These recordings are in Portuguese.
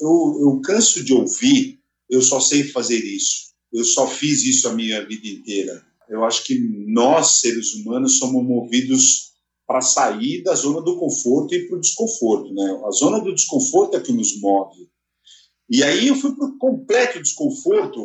eu, eu canso de ouvir, eu só sei fazer isso, eu só fiz isso a minha vida inteira. Eu acho que nós, seres humanos, somos movidos para sair da zona do conforto e para o desconforto. Né? A zona do desconforto é que nos move. E aí eu fui para o completo desconforto.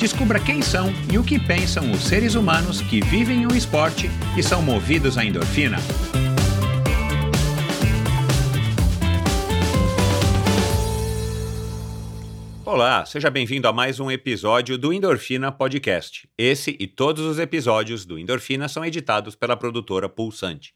Descubra quem são e o que pensam os seres humanos que vivem o esporte e são movidos à endorfina. Olá, seja bem-vindo a mais um episódio do Endorfina Podcast. Esse e todos os episódios do Endorfina são editados pela produtora Pulsante.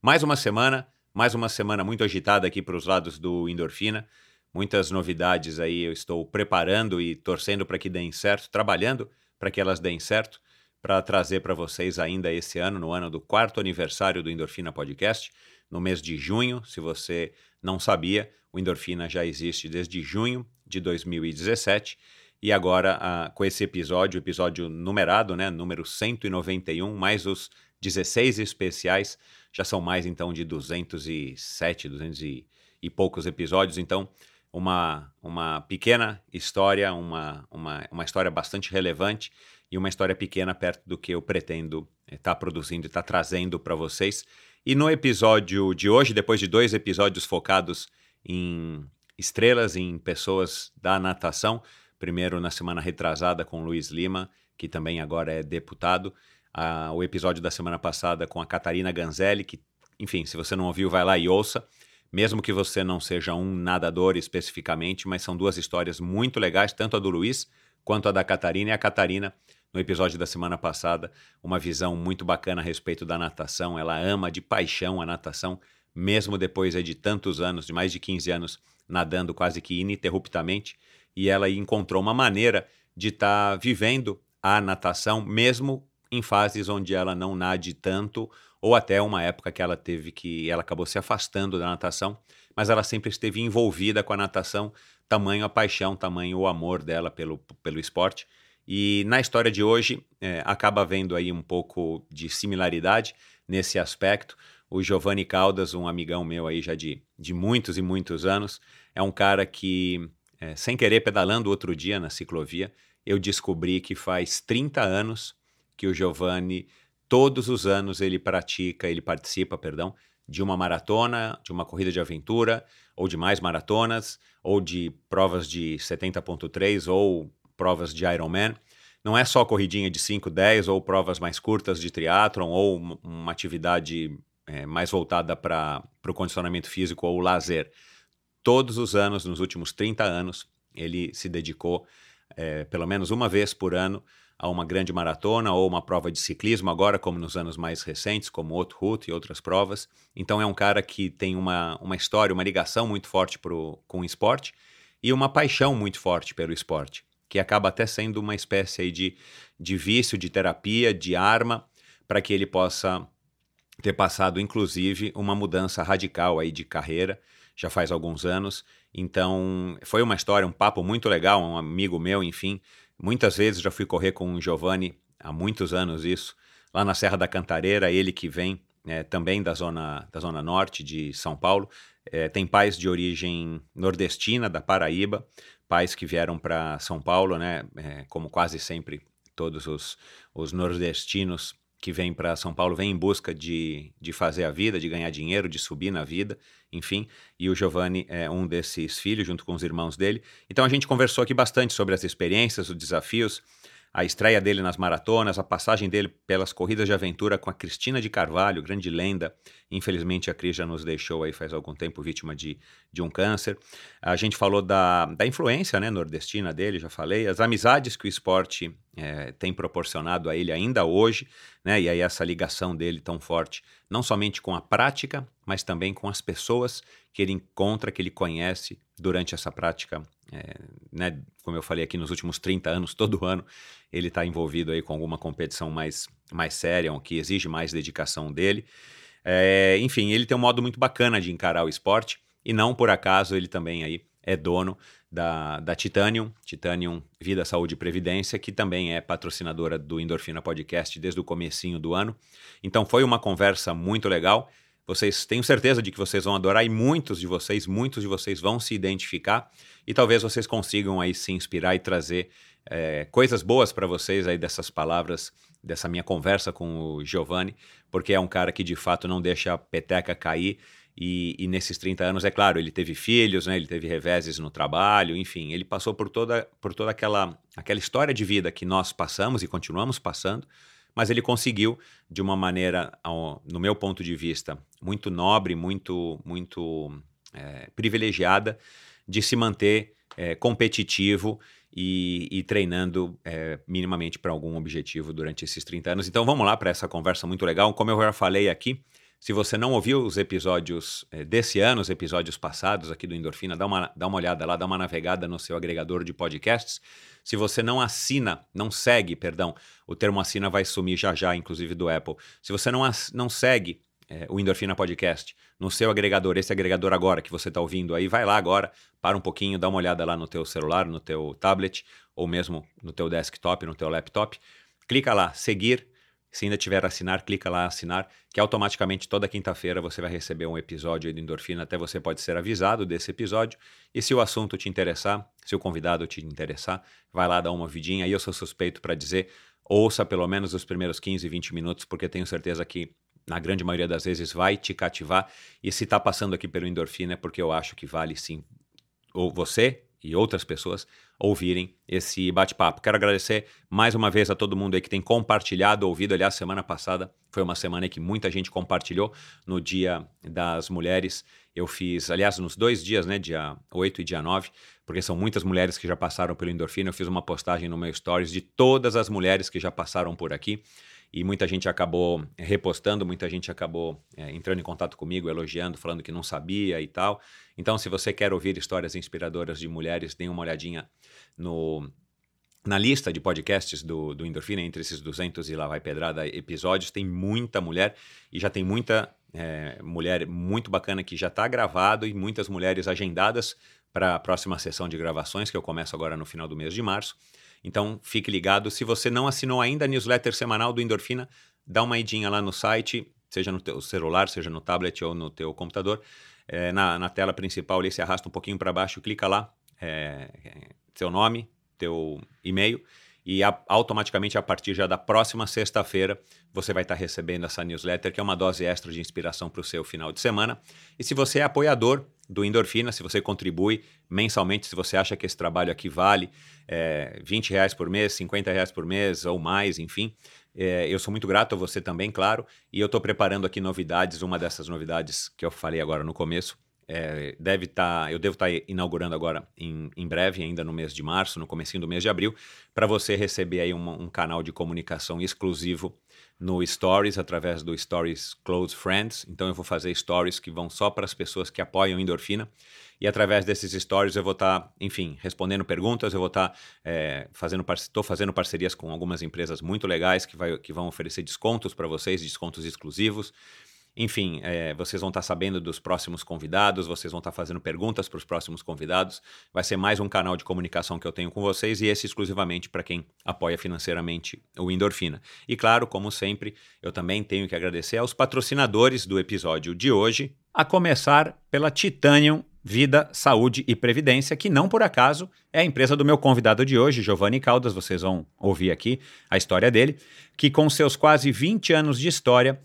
Mais uma semana, mais uma semana muito agitada aqui para os lados do Endorfina muitas novidades aí eu estou preparando e torcendo para que deem certo, trabalhando para que elas deem certo, para trazer para vocês ainda esse ano, no ano do quarto aniversário do Endorfina Podcast, no mês de junho. Se você não sabia, o Endorfina já existe desde junho de 2017. E agora, ah, com esse episódio, episódio numerado, né, número 191, mais os 16 especiais, já são mais então de 207, 200 e, e poucos episódios. Então, uma, uma pequena história, uma, uma, uma história bastante relevante e uma história pequena perto do que eu pretendo estar tá produzindo e estar tá trazendo para vocês. E no episódio de hoje, depois de dois episódios focados em estrelas, em pessoas da natação, primeiro na semana retrasada com Luiz Lima, que também agora é deputado, ah, o episódio da semana passada com a Catarina Ganzelli, que, enfim, se você não ouviu, vai lá e ouça mesmo que você não seja um nadador especificamente, mas são duas histórias muito legais, tanto a do Luiz quanto a da Catarina. E a Catarina, no episódio da semana passada, uma visão muito bacana a respeito da natação. Ela ama de paixão a natação, mesmo depois de tantos anos, de mais de 15 anos, nadando quase que ininterruptamente. E ela encontrou uma maneira de estar tá vivendo a natação, mesmo em fases onde ela não nade tanto ou até uma época que ela teve que ela acabou se afastando da natação, mas ela sempre esteve envolvida com a natação, tamanho a paixão, tamanho o amor dela pelo, pelo esporte. E na história de hoje é, acaba vendo aí um pouco de similaridade nesse aspecto. O Giovanni Caldas, um amigão meu aí já de, de muitos e muitos anos, é um cara que, é, sem querer, pedalando outro dia na ciclovia, eu descobri que faz 30 anos que o Giovanni todos os anos ele pratica, ele participa, perdão, de uma maratona, de uma corrida de aventura, ou de mais maratonas, ou de provas de 70.3 ou provas de Ironman. Não é só corridinha de 5, 10 ou provas mais curtas de triatlon ou uma atividade é, mais voltada para o condicionamento físico ou lazer. Todos os anos, nos últimos 30 anos, ele se dedicou, é, pelo menos uma vez por ano, a uma grande maratona ou uma prova de ciclismo, agora como nos anos mais recentes, como o Route e outras provas. Então é um cara que tem uma, uma história, uma ligação muito forte pro, com o esporte e uma paixão muito forte pelo esporte, que acaba até sendo uma espécie aí de, de vício, de terapia, de arma, para que ele possa ter passado, inclusive, uma mudança radical aí de carreira, já faz alguns anos. Então, foi uma história, um papo muito legal, um amigo meu, enfim, Muitas vezes já fui correr com o Giovanni, há muitos anos isso, lá na Serra da Cantareira, ele que vem é, também da zona, da zona norte de São Paulo. É, tem pais de origem nordestina, da Paraíba, pais que vieram para São Paulo, né? É, como quase sempre todos os, os nordestinos que vêm para São Paulo vêm em busca de, de fazer a vida, de ganhar dinheiro, de subir na vida, enfim. E o Giovanni é um desses filhos, junto com os irmãos dele. Então a gente conversou aqui bastante sobre as experiências, os desafios, a estreia dele nas maratonas, a passagem dele pelas corridas de aventura com a Cristina de Carvalho, grande lenda. Infelizmente a Cris já nos deixou aí faz algum tempo vítima de, de um câncer. A gente falou da, da influência né, nordestina dele, já falei, as amizades que o esporte é, tem proporcionado a ele ainda hoje, né? E aí essa ligação dele tão forte, não somente com a prática, mas também com as pessoas que ele encontra, que ele conhece durante essa prática, é, né? Como eu falei aqui nos últimos 30 anos, todo ano ele está envolvido aí com alguma competição mais, mais séria, que exige mais dedicação dele. É, enfim, ele tem um modo muito bacana de encarar o esporte e não por acaso ele também aí é dono da, da Titanium, Titanium Vida, Saúde e Previdência, que também é patrocinadora do Endorfina Podcast desde o comecinho do ano. Então foi uma conversa muito legal. Vocês tenho certeza de que vocês vão adorar e muitos de vocês, muitos de vocês vão se identificar e talvez vocês consigam aí se inspirar e trazer é, coisas boas para vocês aí dessas palavras, dessa minha conversa com o Giovanni, porque é um cara que de fato não deixa a peteca cair. E, e, nesses 30 anos, é claro, ele teve filhos, né, ele teve reveses no trabalho, enfim, ele passou por toda, por toda aquela, aquela história de vida que nós passamos e continuamos passando, mas ele conseguiu, de uma maneira, no meu ponto de vista, muito nobre, muito, muito é, privilegiada, de se manter é, competitivo e, e treinando é, minimamente para algum objetivo durante esses 30 anos. Então vamos lá para essa conversa muito legal. Como eu já falei aqui, se você não ouviu os episódios eh, desse ano, os episódios passados aqui do Endorfina, dá uma, dá uma olhada lá, dá uma navegada no seu agregador de podcasts. Se você não assina, não segue, perdão, o termo assina vai sumir já já, inclusive do Apple. Se você não, não segue é, o Endorfina Podcast no seu agregador, esse agregador agora que você está ouvindo aí, vai lá agora, para um pouquinho, dá uma olhada lá no teu celular, no teu tablet, ou mesmo no teu desktop, no teu laptop. Clica lá, seguir, se ainda tiver assinar, clica lá assinar, que automaticamente toda quinta-feira você vai receber um episódio de Endorfina, até você pode ser avisado desse episódio. E se o assunto te interessar, se o convidado te interessar, vai lá dar uma vidinha. E eu sou suspeito para dizer, ouça pelo menos os primeiros 15, 20 minutos, porque tenho certeza que na grande maioria das vezes vai te cativar. E se está passando aqui pelo Endorfina é porque eu acho que vale sim. Ou você e outras pessoas ouvirem esse bate-papo. Quero agradecer mais uma vez a todo mundo aí que tem compartilhado, ouvido. Aliás, semana passada foi uma semana que muita gente compartilhou no Dia das Mulheres. Eu fiz, aliás, nos dois dias, né, dia 8 e dia 9, porque são muitas mulheres que já passaram pelo Endorfina. Eu fiz uma postagem no meu Stories de todas as mulheres que já passaram por aqui e muita gente acabou repostando, muita gente acabou é, entrando em contato comigo, elogiando, falando que não sabia e tal. Então, se você quer ouvir histórias inspiradoras de mulheres, dê uma olhadinha no, na lista de podcasts do, do Endorfina, entre esses 200 e lá vai pedrada episódios, tem muita mulher e já tem muita é, mulher muito bacana que já está gravado e muitas mulheres agendadas para a próxima sessão de gravações, que eu começo agora no final do mês de março. Então, fique ligado. Se você não assinou ainda a newsletter semanal do Endorfina, dá uma idinha lá no site, seja no teu celular, seja no tablet ou no teu computador. É, na, na, tela principal ali, se arrasta um pouquinho para baixo, clica lá, é, seu nome, teu e-mail, e a, automaticamente a partir já da próxima sexta-feira você vai estar recebendo essa newsletter, que é uma dose extra de inspiração para o seu final de semana. E se você é apoiador do Endorfina, se você contribui mensalmente, se você acha que esse trabalho aqui vale é, 20 reais por mês, 50 reais por mês ou mais, enfim, é, eu sou muito grato a você também, claro, e eu estou preparando aqui novidades, uma dessas novidades que eu falei agora no começo, é, deve estar, tá, eu devo estar tá inaugurando agora em, em, breve, ainda no mês de março, no comecinho do mês de abril, para você receber aí um, canal de comunicação exclusivo no Stories, através do Stories Close Friends. Então eu vou fazer stories que vão só para as pessoas que apoiam Endorfina. E através desses stories eu vou estar, tá, enfim, respondendo perguntas, eu vou estar tá, é, fazendo, estou fazendo parcerias com algumas empresas muito legais que, vai, que vão oferecer descontos para vocês, descontos exclusivos. Enfim, é, vocês vão estar tá sabendo dos próximos convidados, vocês vão estar tá fazendo perguntas para os próximos convidados. Vai ser mais um canal de comunicação que eu tenho com vocês e esse exclusivamente para quem apoia financeiramente o Endorfina. E claro, como sempre, eu também tenho que agradecer aos patrocinadores do episódio de hoje, a começar pela Titanium Vida, Saúde e Previdência, que não por acaso é a empresa do meu convidado de hoje, Giovanni Caldas. Vocês vão ouvir aqui a história dele, que com seus quase 20 anos de história,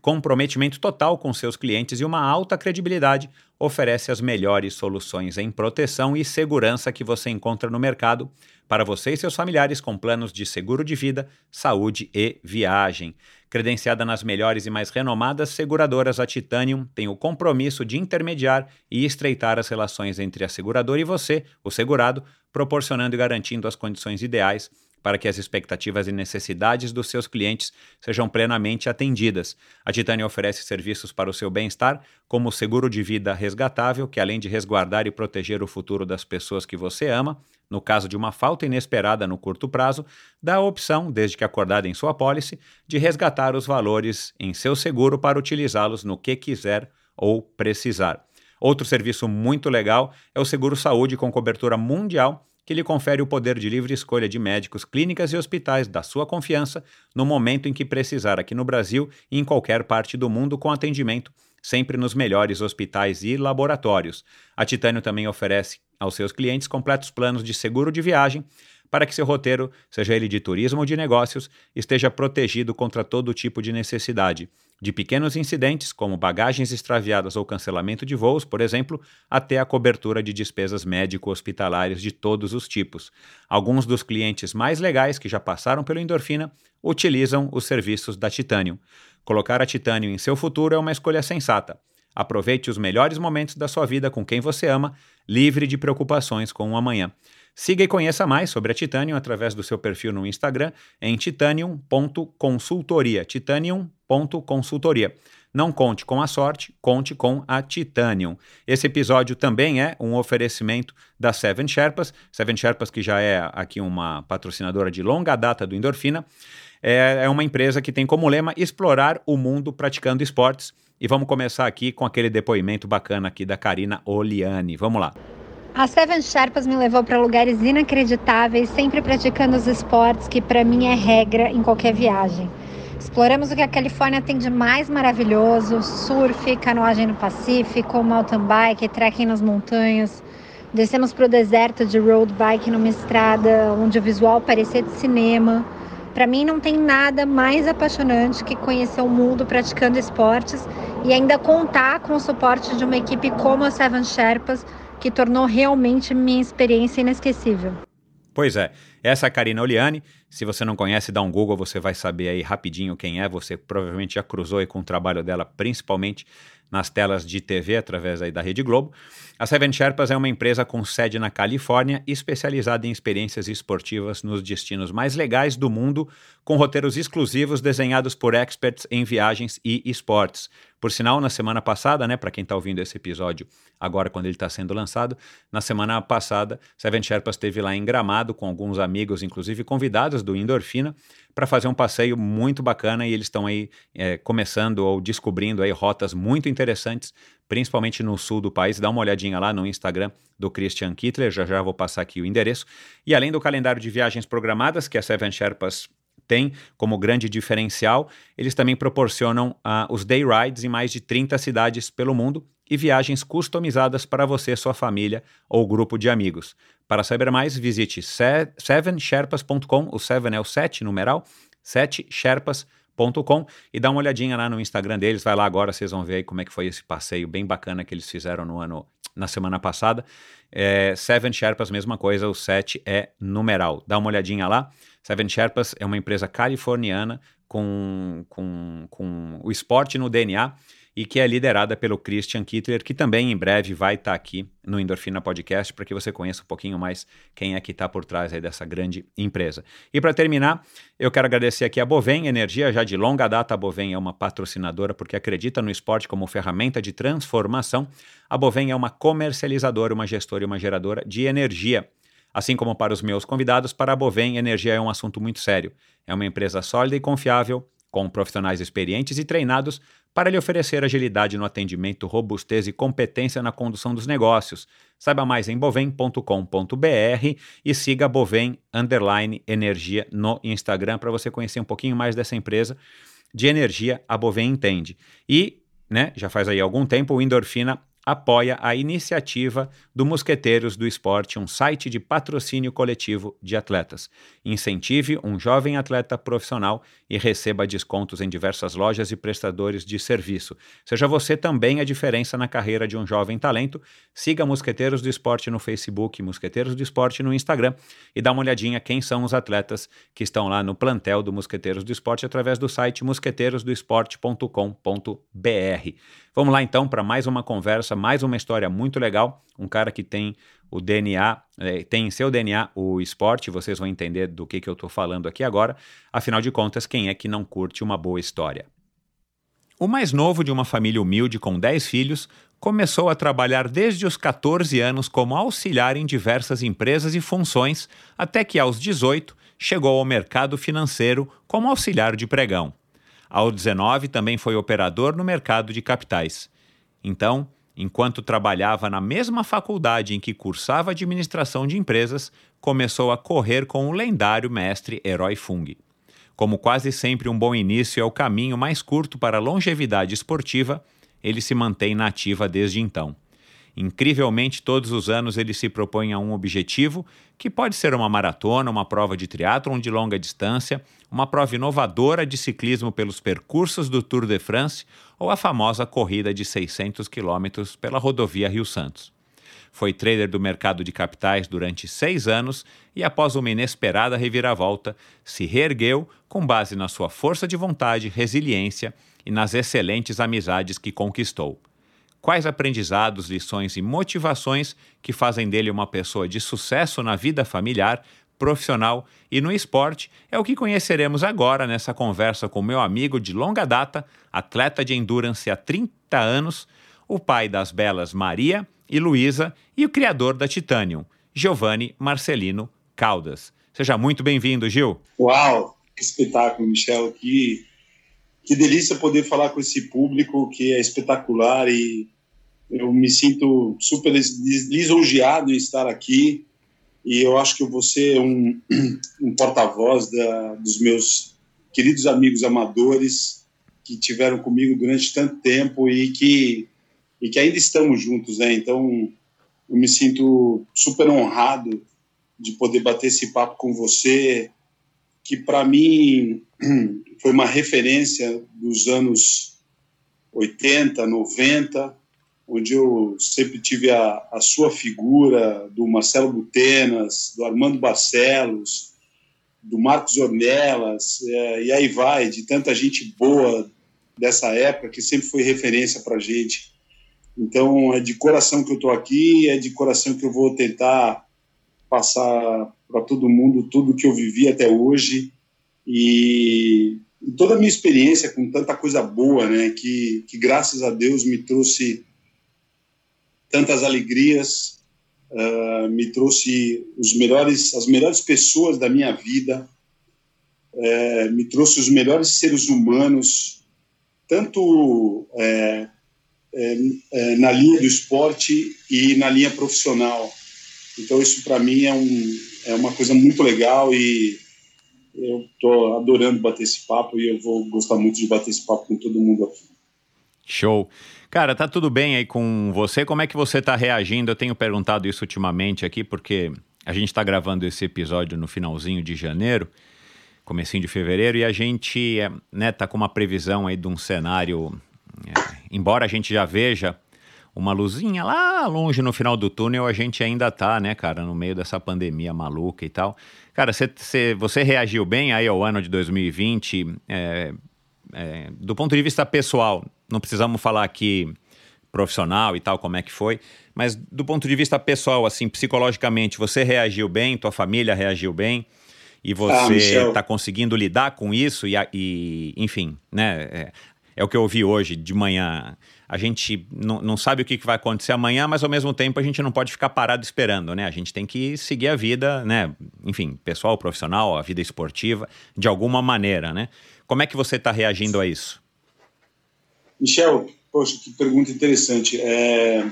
comprometimento total com seus clientes e uma alta credibilidade, oferece as melhores soluções em proteção e segurança que você encontra no mercado para você e seus familiares com planos de seguro de vida, saúde e viagem. Credenciada nas melhores e mais renomadas seguradoras, a Titanium tem o compromisso de intermediar e estreitar as relações entre a seguradora e você, o segurado, proporcionando e garantindo as condições ideais para que as expectativas e necessidades dos seus clientes sejam plenamente atendidas. A Titânia oferece serviços para o seu bem-estar, como o seguro de vida resgatável, que além de resguardar e proteger o futuro das pessoas que você ama, no caso de uma falta inesperada no curto prazo, dá a opção, desde que acordada em sua apólice, de resgatar os valores em seu seguro para utilizá-los no que quiser ou precisar. Outro serviço muito legal é o seguro saúde com cobertura mundial que lhe confere o poder de livre escolha de médicos, clínicas e hospitais da sua confiança no momento em que precisar aqui no Brasil e em qualquer parte do mundo com atendimento sempre nos melhores hospitais e laboratórios. A Titânio também oferece aos seus clientes completos planos de seguro de viagem para que seu roteiro, seja ele de turismo ou de negócios, esteja protegido contra todo tipo de necessidade de pequenos incidentes, como bagagens extraviadas ou cancelamento de voos, por exemplo, até a cobertura de despesas médico-hospitalares de todos os tipos. Alguns dos clientes mais legais que já passaram pelo Endorfina utilizam os serviços da Titanium. Colocar a Titanium em seu futuro é uma escolha sensata. Aproveite os melhores momentos da sua vida com quem você ama, livre de preocupações com o amanhã. Siga e conheça mais sobre a Titanium através do seu perfil no Instagram em titanium.consultoria. Titanium.consultoria. Não conte com a sorte, conte com a Titanium. Esse episódio também é um oferecimento da Seven Sherpas. Seven Sherpas, que já é aqui uma patrocinadora de longa data do Endorfina, é, é uma empresa que tem como lema explorar o mundo praticando esportes. E vamos começar aqui com aquele depoimento bacana aqui da Karina Oliani. Vamos lá. A Seven Sherpas me levou para lugares inacreditáveis, sempre praticando os esportes que para mim é regra em qualquer viagem. Exploramos o que a Califórnia tem de mais maravilhoso: surf, canoagem no Pacífico, mountain bike, trekking nas montanhas. Descemos para o deserto de road bike numa estrada onde o visual parecia de cinema. Para mim não tem nada mais apaixonante que conhecer o mundo praticando esportes e ainda contar com o suporte de uma equipe como a Seven Sherpas que tornou realmente minha experiência inesquecível. Pois é, essa é a Karina Oliani. Se você não conhece, dá um Google, você vai saber aí rapidinho quem é. Você provavelmente já cruzou aí com o trabalho dela, principalmente nas telas de TV através aí da Rede Globo. A Seven Sherpas é uma empresa com sede na Califórnia, especializada em experiências esportivas nos destinos mais legais do mundo, com roteiros exclusivos desenhados por experts em viagens e esportes. Por sinal, na semana passada, né, para quem está ouvindo esse episódio agora quando ele está sendo lançado, na semana passada, Seven Sherpas esteve lá em Gramado com alguns amigos, inclusive convidados do Endorfina, para fazer um passeio muito bacana e eles estão aí é, começando ou descobrindo aí rotas muito interessantes, principalmente no sul do país. Dá uma olhadinha lá no Instagram do Christian Kittler, já já vou passar aqui o endereço. E além do calendário de viagens programadas que a Seven Sherpas tem como grande diferencial, eles também proporcionam uh, os day rides em mais de 30 cidades pelo mundo e viagens customizadas para você, sua família ou grupo de amigos. Para saber mais, visite sevensherpas.com, o seven é o 7 numeral, 7sherpas.com e dá uma olhadinha lá no Instagram deles, vai lá agora, vocês vão ver aí como é que foi esse passeio bem bacana que eles fizeram no ano na semana passada. É, Seven Sherpas, mesma coisa, o 7 é numeral. Dá uma olhadinha lá. Seven Sherpas é uma empresa californiana com, com, com o esporte no DNA e que é liderada pelo Christian Kittler, que também em breve vai estar tá aqui no Endorfina Podcast para que você conheça um pouquinho mais quem é que está por trás dessa grande empresa. E para terminar, eu quero agradecer aqui a Bovem Energia, já de longa data a Bovem é uma patrocinadora porque acredita no esporte como ferramenta de transformação. A Bovem é uma comercializadora, uma gestora e uma geradora de energia. Assim como para os meus convidados, para a Bovem, energia é um assunto muito sério. É uma empresa sólida e confiável, com profissionais experientes e treinados para lhe oferecer agilidade no atendimento, robustez e competência na condução dos negócios. Saiba mais em bovem.com.br e siga Bovem Underline Energia no Instagram para você conhecer um pouquinho mais dessa empresa de energia. A Bovem entende. E, né, já faz aí algum tempo, o Endorfina apoia a iniciativa do Mosqueteiros do Esporte, um site de patrocínio coletivo de atletas. Incentive um jovem atleta profissional e receba descontos em diversas lojas e prestadores de serviço. Seja você também a diferença na carreira de um jovem talento. Siga Mosqueteiros do Esporte no Facebook, Mosqueteiros do Esporte no Instagram e dá uma olhadinha quem são os atletas que estão lá no plantel do Mosqueteiros do Esporte através do site mosqueteirosdoesporte.com.br. Vamos lá então para mais uma conversa, mais uma história muito legal. Um cara que tem o DNA, é, tem em seu DNA o esporte, vocês vão entender do que, que eu estou falando aqui agora. Afinal de contas, quem é que não curte uma boa história? O mais novo de uma família humilde com 10 filhos começou a trabalhar desde os 14 anos como auxiliar em diversas empresas e funções, até que aos 18 chegou ao mercado financeiro como auxiliar de pregão. Aos 19 também foi operador no mercado de capitais. Então, Enquanto trabalhava na mesma faculdade em que cursava administração de empresas, começou a correr com o lendário mestre Herói Fung. Como quase sempre um bom início é o caminho mais curto para a longevidade esportiva, ele se mantém na ativa desde então. Incrivelmente, todos os anos ele se propõe a um objetivo, que pode ser uma maratona, uma prova de triatlon de longa distância, uma prova inovadora de ciclismo pelos percursos do Tour de France ou a famosa corrida de 600 quilômetros pela rodovia Rio Santos. Foi trader do mercado de capitais durante seis anos e, após uma inesperada reviravolta, se reergueu com base na sua força de vontade, resiliência e nas excelentes amizades que conquistou quais aprendizados, lições e motivações que fazem dele uma pessoa de sucesso na vida familiar, profissional e no esporte é o que conheceremos agora nessa conversa com meu amigo de longa data, atleta de endurance há 30 anos, o pai das belas Maria e Luísa e o criador da Titanium, Giovanni Marcelino Caldas. Seja muito bem-vindo, Gil. Uau, que espetáculo, Michel. Que, que delícia poder falar com esse público que é espetacular e eu me sinto super lisonjeado em estar aqui e eu acho que vou ser um, um porta-voz dos meus queridos amigos amadores que tiveram comigo durante tanto tempo e que, e que ainda estamos juntos, né? Então, eu me sinto super honrado de poder bater esse papo com você, que para mim foi uma referência dos anos 80, 90, onde eu sempre tive a, a sua figura, do Marcelo Butenas, do Armando Barcelos, do Marcos Ornelas, é, e aí vai, de tanta gente boa dessa época que sempre foi referência para gente. Então, é de coração que eu estou aqui, é de coração que eu vou tentar passar para todo mundo tudo que eu vivi até hoje e, e toda a minha experiência com tanta coisa boa, né, que, que graças a Deus me trouxe tantas alegrias, uh, me trouxe os melhores, as melhores pessoas da minha vida, uh, me trouxe os melhores seres humanos, tanto uh, na linha do esporte e na linha profissional. Então isso para mim é, um, é uma coisa muito legal e eu estou adorando bater esse papo e eu vou gostar muito de bater esse papo com todo mundo aqui. Show. Cara, tá tudo bem aí com você? Como é que você tá reagindo? Eu tenho perguntado isso ultimamente aqui, porque a gente está gravando esse episódio no finalzinho de janeiro, comecinho de fevereiro, e a gente é, né, tá com uma previsão aí de um cenário, é, embora a gente já veja uma luzinha lá longe no final do túnel, a gente ainda tá, né, cara, no meio dessa pandemia maluca e tal. Cara, cê, cê, você reagiu bem aí ao ano de 2020, é, é, do ponto de vista pessoal, não precisamos falar aqui profissional e tal, como é que foi, mas do ponto de vista pessoal, assim, psicologicamente, você reagiu bem, tua família reagiu bem, e ah, você está ah, conseguindo lidar com isso, e, e enfim, né? É, é, o que eu ouvi hoje de manhã. A gente não, não sabe o que, que vai acontecer amanhã, mas ao mesmo tempo a gente não pode ficar parado esperando, né? A gente tem que seguir a vida, né? Enfim, pessoal, profissional, a vida esportiva, de alguma maneira, né? Como é que você está reagindo a isso? Michel, poxa, que pergunta interessante. É...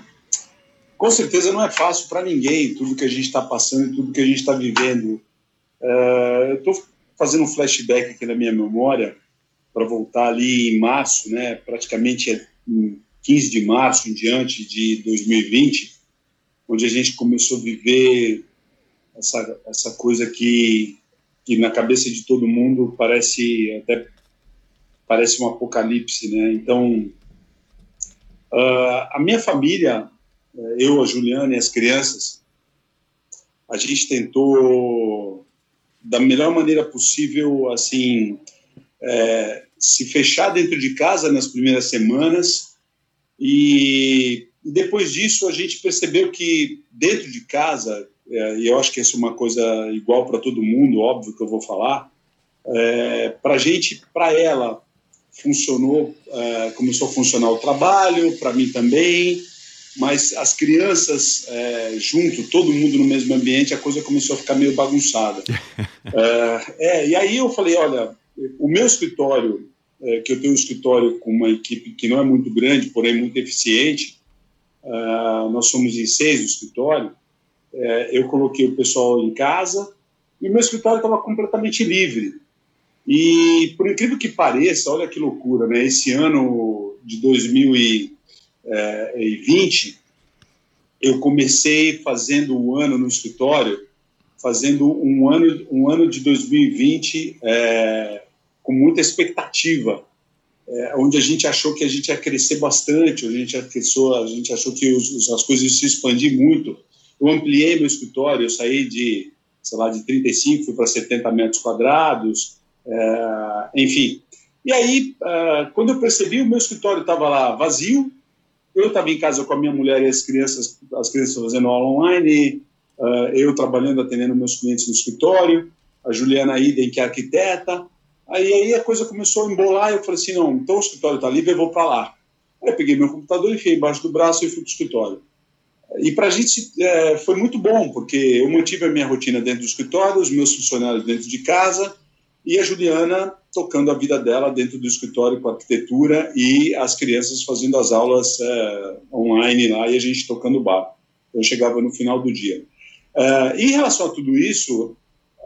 Com certeza não é fácil para ninguém tudo que a gente está passando e tudo que a gente está vivendo. É... Eu estou fazendo um flashback aqui na minha memória para voltar ali em março, né? Praticamente em 15 de março em diante de 2020, onde a gente começou a viver essa, essa coisa que, que na cabeça de todo mundo parece até parece um apocalipse, né? Então, uh, a minha família, eh, eu, a Juliana e as crianças, a gente tentou da melhor maneira possível, assim, é, se fechar dentro de casa nas primeiras semanas e depois disso a gente percebeu que dentro de casa, é, e eu acho que isso é uma coisa igual para todo mundo, óbvio que eu vou falar, é, para gente, para ela, funcionou, é, começou a funcionar o trabalho, para mim também, mas as crianças é, junto, todo mundo no mesmo ambiente, a coisa começou a ficar meio bagunçada. é, é, e aí eu falei, olha, o meu escritório, que eu tenho um escritório com uma equipe que não é muito grande, porém muito eficiente, nós somos em seis no escritório, eu coloquei o pessoal em casa e o meu escritório estava completamente livre. E, por incrível que pareça, olha que loucura, né? Esse ano de 2020, é, eu comecei fazendo um ano no escritório, fazendo um ano, um ano de 2020 é, com muita expectativa, é, onde a gente achou que a gente ia crescer bastante, a gente, achou, a gente achou que os, as coisas iam se expandir muito. Eu ampliei meu escritório, eu saí de, sei lá, de 35, fui para 70 metros quadrados, é, enfim. E aí, é, quando eu percebi, o meu escritório estava lá vazio, eu estava em casa com a minha mulher e as crianças, as crianças fazendo aula online, é, eu trabalhando, atendendo meus clientes no escritório, a Juliana Idem, que é arquiteta, Aí, aí a coisa começou a embolar eu falei assim, não, então o escritório está livre, eu vou para lá. Aí eu peguei meu computador, enfiei embaixo do braço e fui para o escritório. E para a gente é, foi muito bom, porque eu mantive a minha rotina dentro do escritório, os meus funcionários dentro de casa e a Juliana tocando a vida dela dentro do escritório com arquitetura e as crianças fazendo as aulas é, online lá e a gente tocando bar. Eu chegava no final do dia. É, em relação a tudo isso,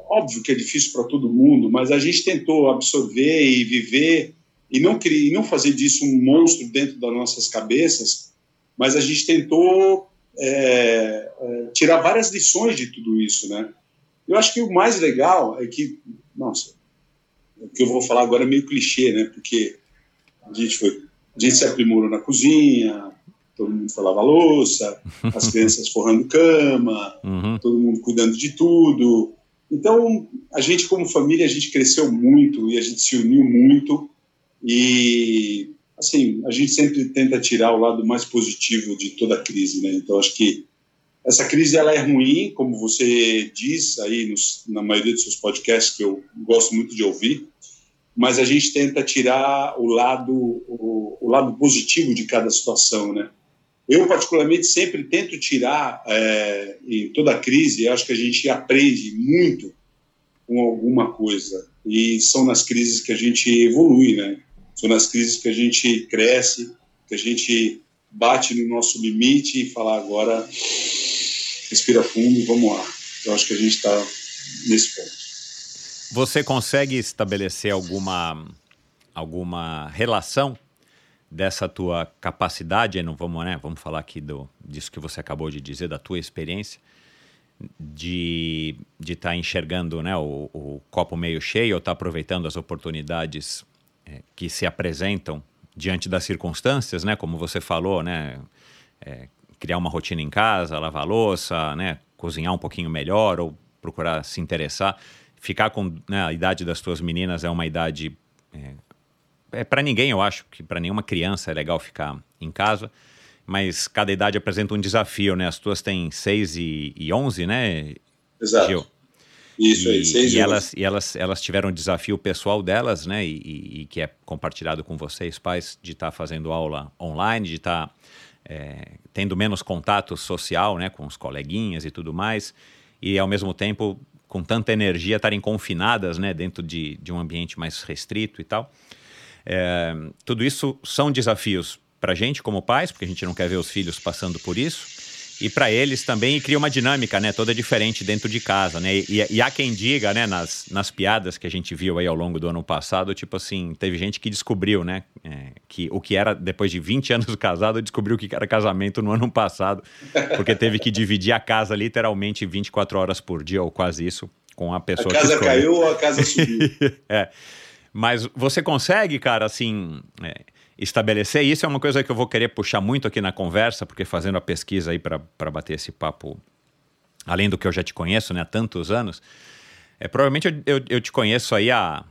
óbvio que é difícil para todo mundo, mas a gente tentou absorver e viver e não, e não fazer disso um monstro dentro das nossas cabeças, mas a gente tentou é, tirar várias lições de tudo isso, né? Eu acho que o mais legal é que, nossa, o que eu vou falar agora é meio clichê, né? Porque a gente foi, a gente se aprimorou na cozinha, todo mundo falava louça, as crianças forrando cama, uhum. todo mundo cuidando de tudo, então, a gente como família, a gente cresceu muito e a gente se uniu muito e, assim, a gente sempre tenta tirar o lado mais positivo de toda a crise, né? Então, acho que essa crise, ela é ruim, como você diz aí nos, na maioria dos seus podcasts, que eu gosto muito de ouvir, mas a gente tenta tirar o lado, o, o lado positivo de cada situação, né? Eu, particularmente, sempre tento tirar, é, em toda crise, acho que a gente aprende muito com alguma coisa. E são nas crises que a gente evolui, né? São nas crises que a gente cresce, que a gente bate no nosso limite e fala agora, respira fundo e vamos lá. Eu acho que a gente está nesse ponto. Você consegue estabelecer alguma, alguma relação dessa tua capacidade, não vamos, né, vamos falar aqui do, disso que você acabou de dizer, da tua experiência, de estar tá enxergando né, o, o, copo meio cheio ou estar tá aproveitando as oportunidades é, que se apresentam diante das circunstâncias, né, como você falou, né, é, criar uma rotina em casa, lavar louça, né, cozinhar um pouquinho melhor ou procurar se interessar. Ficar com né, a idade das tuas meninas é uma idade é, é para ninguém, eu acho que para nenhuma criança é legal ficar em casa, mas cada idade apresenta um desafio, né? As tuas têm 6 e, e 11, né? Exato. Gil? Isso aí, 6 e, e elas, e elas, elas tiveram um desafio pessoal delas, né? E, e, e que é compartilhado com vocês, pais, de estar tá fazendo aula online, de estar tá, é, tendo menos contato social, né? Com os coleguinhas e tudo mais. E ao mesmo tempo, com tanta energia, estarem confinadas, né? Dentro de, de um ambiente mais restrito e tal. É, tudo isso são desafios para a gente como pais, porque a gente não quer ver os filhos passando por isso, e para eles também cria uma dinâmica, né, toda diferente dentro de casa, né, e, e, há quem diga, né, nas, nas piadas que a gente viu aí ao longo do ano passado, tipo assim, teve gente que descobriu, né, é, que o que era, depois de 20 anos casado, descobriu o que era casamento no ano passado, porque teve que dividir a casa literalmente 24 horas por dia, ou quase isso, com a pessoa a casa caiu ou a casa subiu. é. Mas você consegue, cara, assim, é, estabelecer isso é uma coisa que eu vou querer puxar muito aqui na conversa, porque fazendo a pesquisa aí para bater esse papo, além do que eu já te conheço, né, há tantos anos, é, provavelmente eu, eu, eu te conheço aí há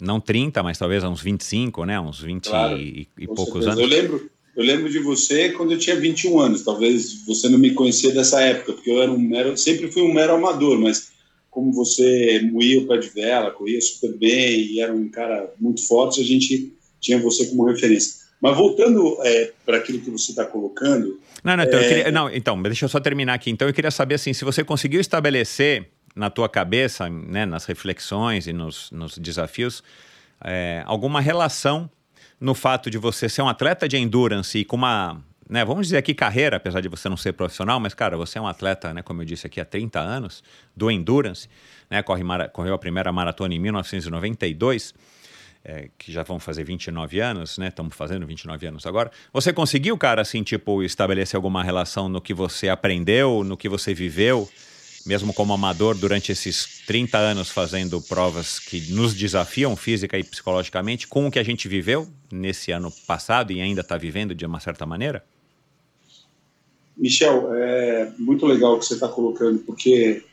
não 30, mas talvez há uns 25, né? Uns 20 claro, e, e poucos certeza. anos. Eu lembro, eu lembro de você quando eu tinha 21 anos. Talvez você não me conhecia dessa época, porque eu era um mero, sempre fui um mero amador, mas como você moía o pé de vela, corria super bem e era um cara muito forte, a gente tinha você como referência. Mas voltando é, para aquilo que você está colocando. Não, não, então, é... queria, não, então, deixa eu só terminar aqui. Então, eu queria saber assim, se você conseguiu estabelecer na tua cabeça, né, nas reflexões e nos, nos desafios, é, alguma relação no fato de você ser um atleta de endurance e com uma, né, vamos dizer aqui carreira, apesar de você não ser profissional, mas cara, você é um atleta, né, como eu disse aqui, há 30 anos, do endurance, né, corre, correu a primeira maratona em 1992, é, que já vão fazer 29 anos, né? Estamos fazendo 29 anos agora. Você conseguiu, cara, assim, tipo, estabelecer alguma relação no que você aprendeu, no que você viveu mesmo como amador, durante esses 30 anos fazendo provas que nos desafiam física e psicologicamente, com o que a gente viveu nesse ano passado e ainda está vivendo de uma certa maneira? Michel, é muito legal o que você está colocando, porque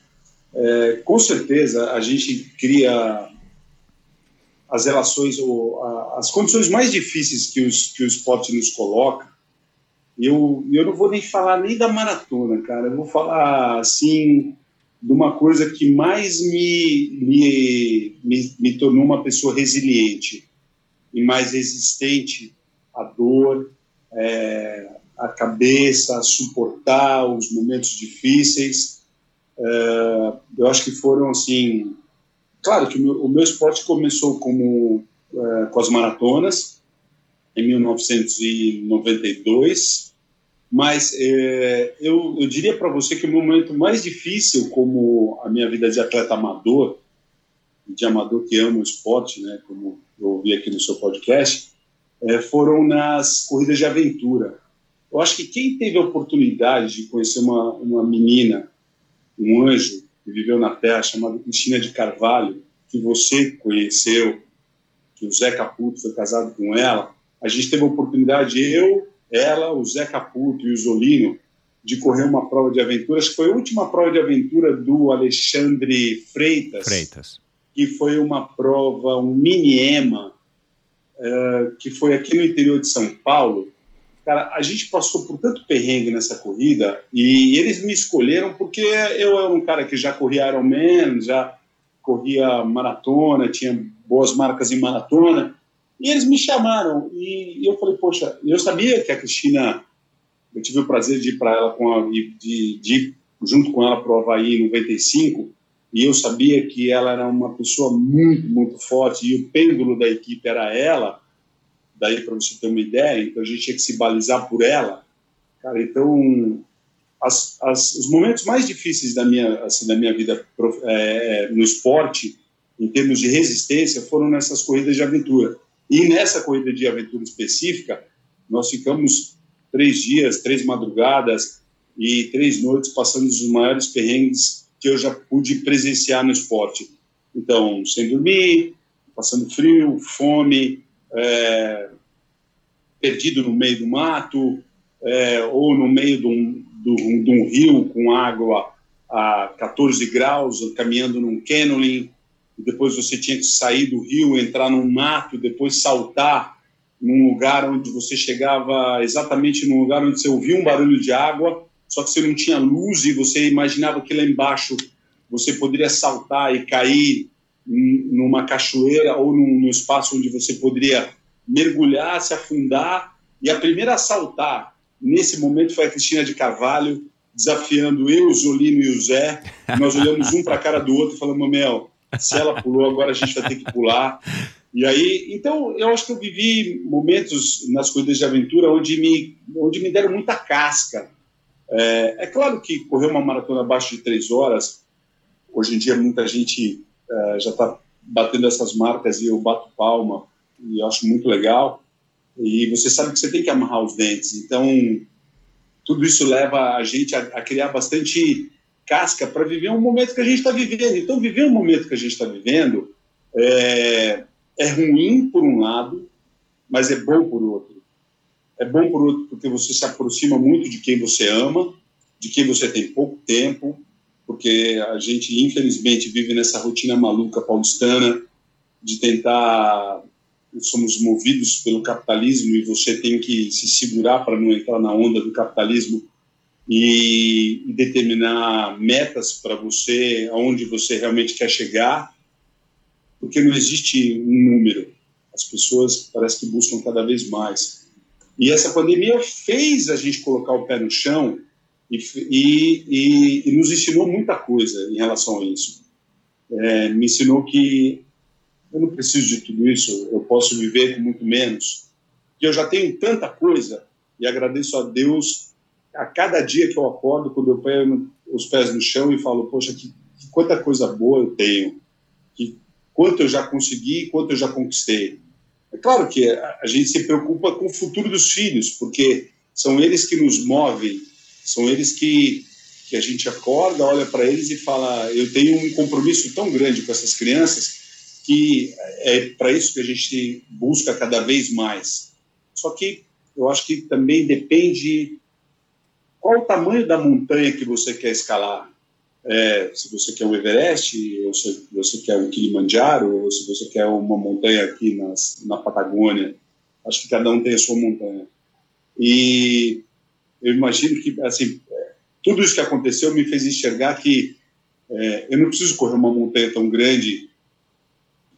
é, com certeza a gente cria as relações, ou as condições mais difíceis que, os, que o esporte nos coloca. Eu, eu não vou nem falar nem da maratona, cara. Eu vou falar assim de uma coisa que mais me, me, me, me tornou uma pessoa resiliente e mais resistente à dor, é, à cabeça, a suportar os momentos difíceis. É, eu acho que foram assim. Claro que o meu, o meu esporte começou como é, com as maratonas em 1992 mas é, eu, eu diria para você que o momento mais difícil, como a minha vida de atleta amador, de amador que ama o esporte, né, como eu ouvi aqui no seu podcast, é, foram nas corridas de aventura. Eu acho que quem teve a oportunidade de conhecer uma, uma menina, um anjo, que viveu na Terra, chamada Cristina de Carvalho, que você conheceu, que o Zé Caputo foi casado com ela, a gente teve a oportunidade, eu, ela, o Zé Caputo e o Zolino, de correr uma prova de aventura. Acho que foi a última prova de aventura do Alexandre Freitas. Freitas. Que foi uma prova, um mini-EMA, uh, que foi aqui no interior de São Paulo. Cara, a gente passou por tanto perrengue nessa corrida e eles me escolheram porque eu era um cara que já corria Ironman, já corria maratona, tinha boas marcas em maratona. E eles me chamaram e, eu falei, poxa, eu sabia que a Cristina, eu tive o prazer de ir para ela com a, de, de junto com ela para o Havaí em 95, e eu sabia que ela era uma pessoa muito, muito forte, e o pêndulo da equipe era ela, daí para você ter uma ideia, então a gente tinha que se balizar por ela. Cara, então, as, as, os momentos mais difíceis da minha, assim, da minha vida é, no esporte, em termos de resistência, foram nessas corridas de aventura. E nessa corrida de aventura específica, nós ficamos três dias, três madrugadas e três noites passando os maiores perrengues que eu já pude presenciar no esporte. Então, sem dormir, passando frio, fome, é, perdido no meio do mato, é, ou no meio de um, de, de um, rio com água a 14 graus, caminhando num canyoning, depois você tinha que sair do rio, entrar num mato, depois saltar num lugar onde você chegava exatamente num lugar onde você ouvia um barulho de água, só que você não tinha luz e você imaginava que lá embaixo você poderia saltar e cair numa cachoeira ou num, num espaço onde você poderia mergulhar, se afundar. E a primeira a saltar nesse momento foi a Cristina de Carvalho, desafiando eu, o Zolino e o Zé. Nós olhamos um para a cara do outro e falamos: Mel, se ela pulou, agora a gente vai ter que pular. E aí, então, eu acho que eu vivi momentos nas corridas de aventura onde me, onde me deram muita casca. É, é claro que correr uma maratona abaixo de três horas, hoje em dia muita gente é, já está batendo essas marcas e eu bato palma e acho muito legal. E você sabe que você tem que amarrar os dentes. Então, tudo isso leva a gente a, a criar bastante casca para viver um momento que a gente está vivendo. Então, viver um momento que a gente está vivendo é, é ruim por um lado, mas é bom por outro. É bom por outro porque você se aproxima muito de quem você ama, de quem você tem pouco tempo, porque a gente, infelizmente, vive nessa rotina maluca paulistana de tentar somos movidos pelo capitalismo e você tem que se segurar para não entrar na onda do capitalismo e, determinar metas para você, aonde você realmente quer chegar, porque não existe um número. As pessoas parece que buscam cada vez mais. E essa pandemia fez a gente colocar o pé no chão e, e, e nos ensinou muita coisa em relação a isso. É, me ensinou que eu não preciso de tudo isso, eu posso viver com muito menos. E eu já tenho tanta coisa e agradeço a Deus a cada dia que eu acordo, quando eu ponho os pés no chão e falo, poxa, que, que quanta coisa boa eu tenho, que quanto eu já consegui, quanto eu já conquistei. É claro que a gente se preocupa com o futuro dos filhos, porque são eles que nos movem, são eles que, que a gente acorda, olha para eles e fala: eu tenho um compromisso tão grande com essas crianças que é para isso que a gente busca cada vez mais. Só que eu acho que também depende qual o tamanho da montanha que você quer escalar. É, se você quer o Everest, ou se você quer o Kilimanjaro, ou se você quer uma montanha aqui nas, na Patagônia. Acho que cada um tem a sua montanha. E eu imagino que, assim, tudo isso que aconteceu me fez enxergar que é, eu não preciso correr uma montanha tão grande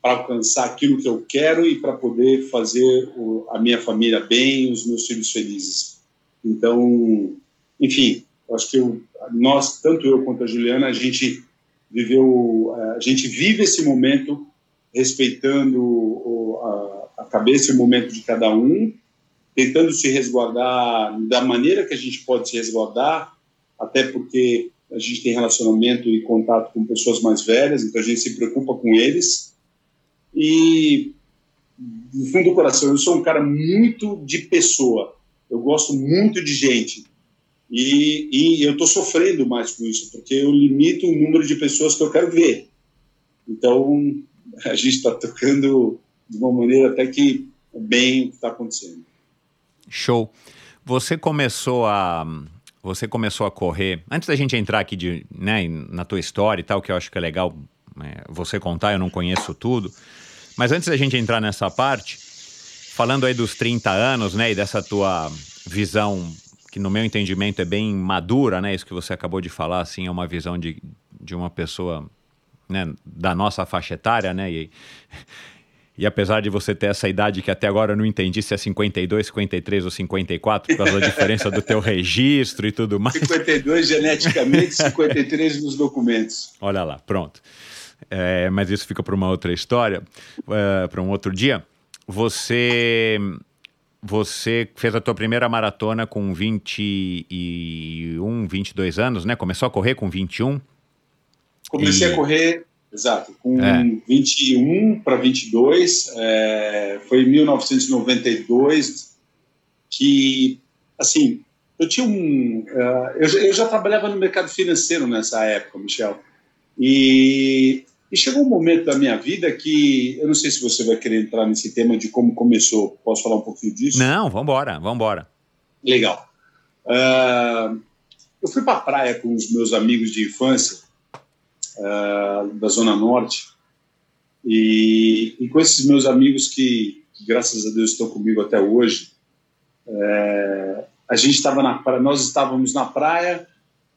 para alcançar aquilo que eu quero e para poder fazer o, a minha família bem, os meus filhos felizes. Então, enfim, acho que eu, nós, tanto eu quanto a Juliana, a gente viveu, a gente vive esse momento respeitando a, a cabeça e o momento de cada um, tentando se resguardar da maneira que a gente pode se resguardar, até porque a gente tem relacionamento e contato com pessoas mais velhas, então a gente se preocupa com eles e, no fundo do coração, eu sou um cara muito de pessoa. Eu gosto muito de gente. E, e eu estou sofrendo mais com isso, porque eu limito o número de pessoas que eu quero ver. Então, a gente está tocando de uma maneira até que bem está acontecendo. Show. Você começou a você começou a correr antes da gente entrar aqui de, né, na tua história e tal, que eu acho que é legal é, você contar. Eu não conheço tudo. Mas antes da gente entrar nessa parte, falando aí dos 30 anos, né, e dessa tua visão que no meu entendimento é bem madura, né, isso que você acabou de falar, assim, é uma visão de, de uma pessoa, né, da nossa faixa etária, né, e, e apesar de você ter essa idade que até agora eu não entendi se é 52, 53 ou 54, por causa da diferença do teu registro e tudo mais. 52 geneticamente, 53 nos documentos. Olha lá, pronto é, mas isso fica para uma outra história, é, para um outro dia. Você você fez a tua primeira maratona com 21, 22 anos, né? Começou a correr com 21? Comecei e... a correr, exato, com é. 21 para 22. É, foi em 1992 que, assim, eu tinha um... Uh, eu, eu já trabalhava no mercado financeiro nessa época, Michel. E e chegou um momento da minha vida que eu não sei se você vai querer entrar nesse tema de como começou. Posso falar um pouquinho disso? Não, vamos embora. Legal. Uh, eu fui para a praia com os meus amigos de infância uh, da Zona Norte e, e, com esses meus amigos que, que, graças a Deus, estão comigo até hoje. Uh, a gente estava na praia, nós estávamos na praia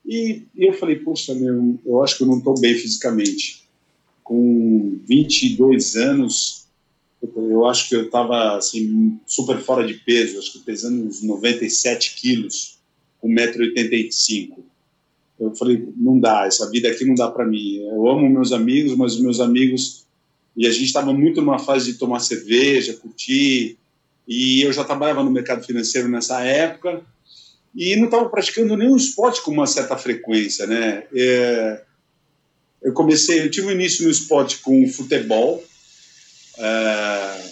e, e eu falei, poxa, meu, eu acho que eu não estou bem fisicamente com 22 anos, eu acho que eu estava assim, super fora de peso, acho que pesando uns 97 quilos, com 1,85m. Eu falei, não dá, essa vida aqui não dá para mim. Eu amo meus amigos, mas os meus amigos. E a gente estava muito numa fase de tomar cerveja, curtir. E eu já trabalhava no mercado financeiro nessa época e não estava praticando nenhum esporte com uma certa frequência, né? É, eu comecei, eu tive um início no esporte com futebol, é,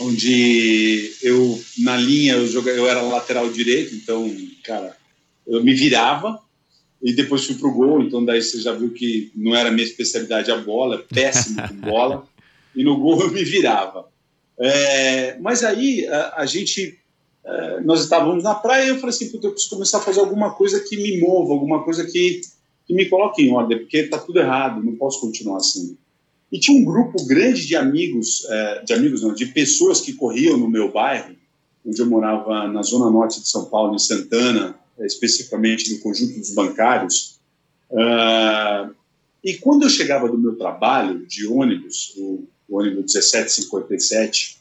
onde eu, na linha, eu, joga, eu era lateral direito, então, cara, eu me virava, e depois fui pro gol, então daí você já viu que não era minha especialidade a bola, péssimo com bola, e no gol eu me virava. É, mas aí a, a gente, é, nós estávamos na praia e eu falei assim, eu preciso começar a fazer alguma coisa que me mova, alguma coisa que que me coloque em ordem, porque está tudo errado, não posso continuar assim. E tinha um grupo grande de amigos, é, de amigos não, de pessoas que corriam no meu bairro, onde eu morava na zona norte de São Paulo, em Santana, é, especificamente no conjunto dos bancários. Uh, e quando eu chegava do meu trabalho de ônibus, o, o ônibus 1757,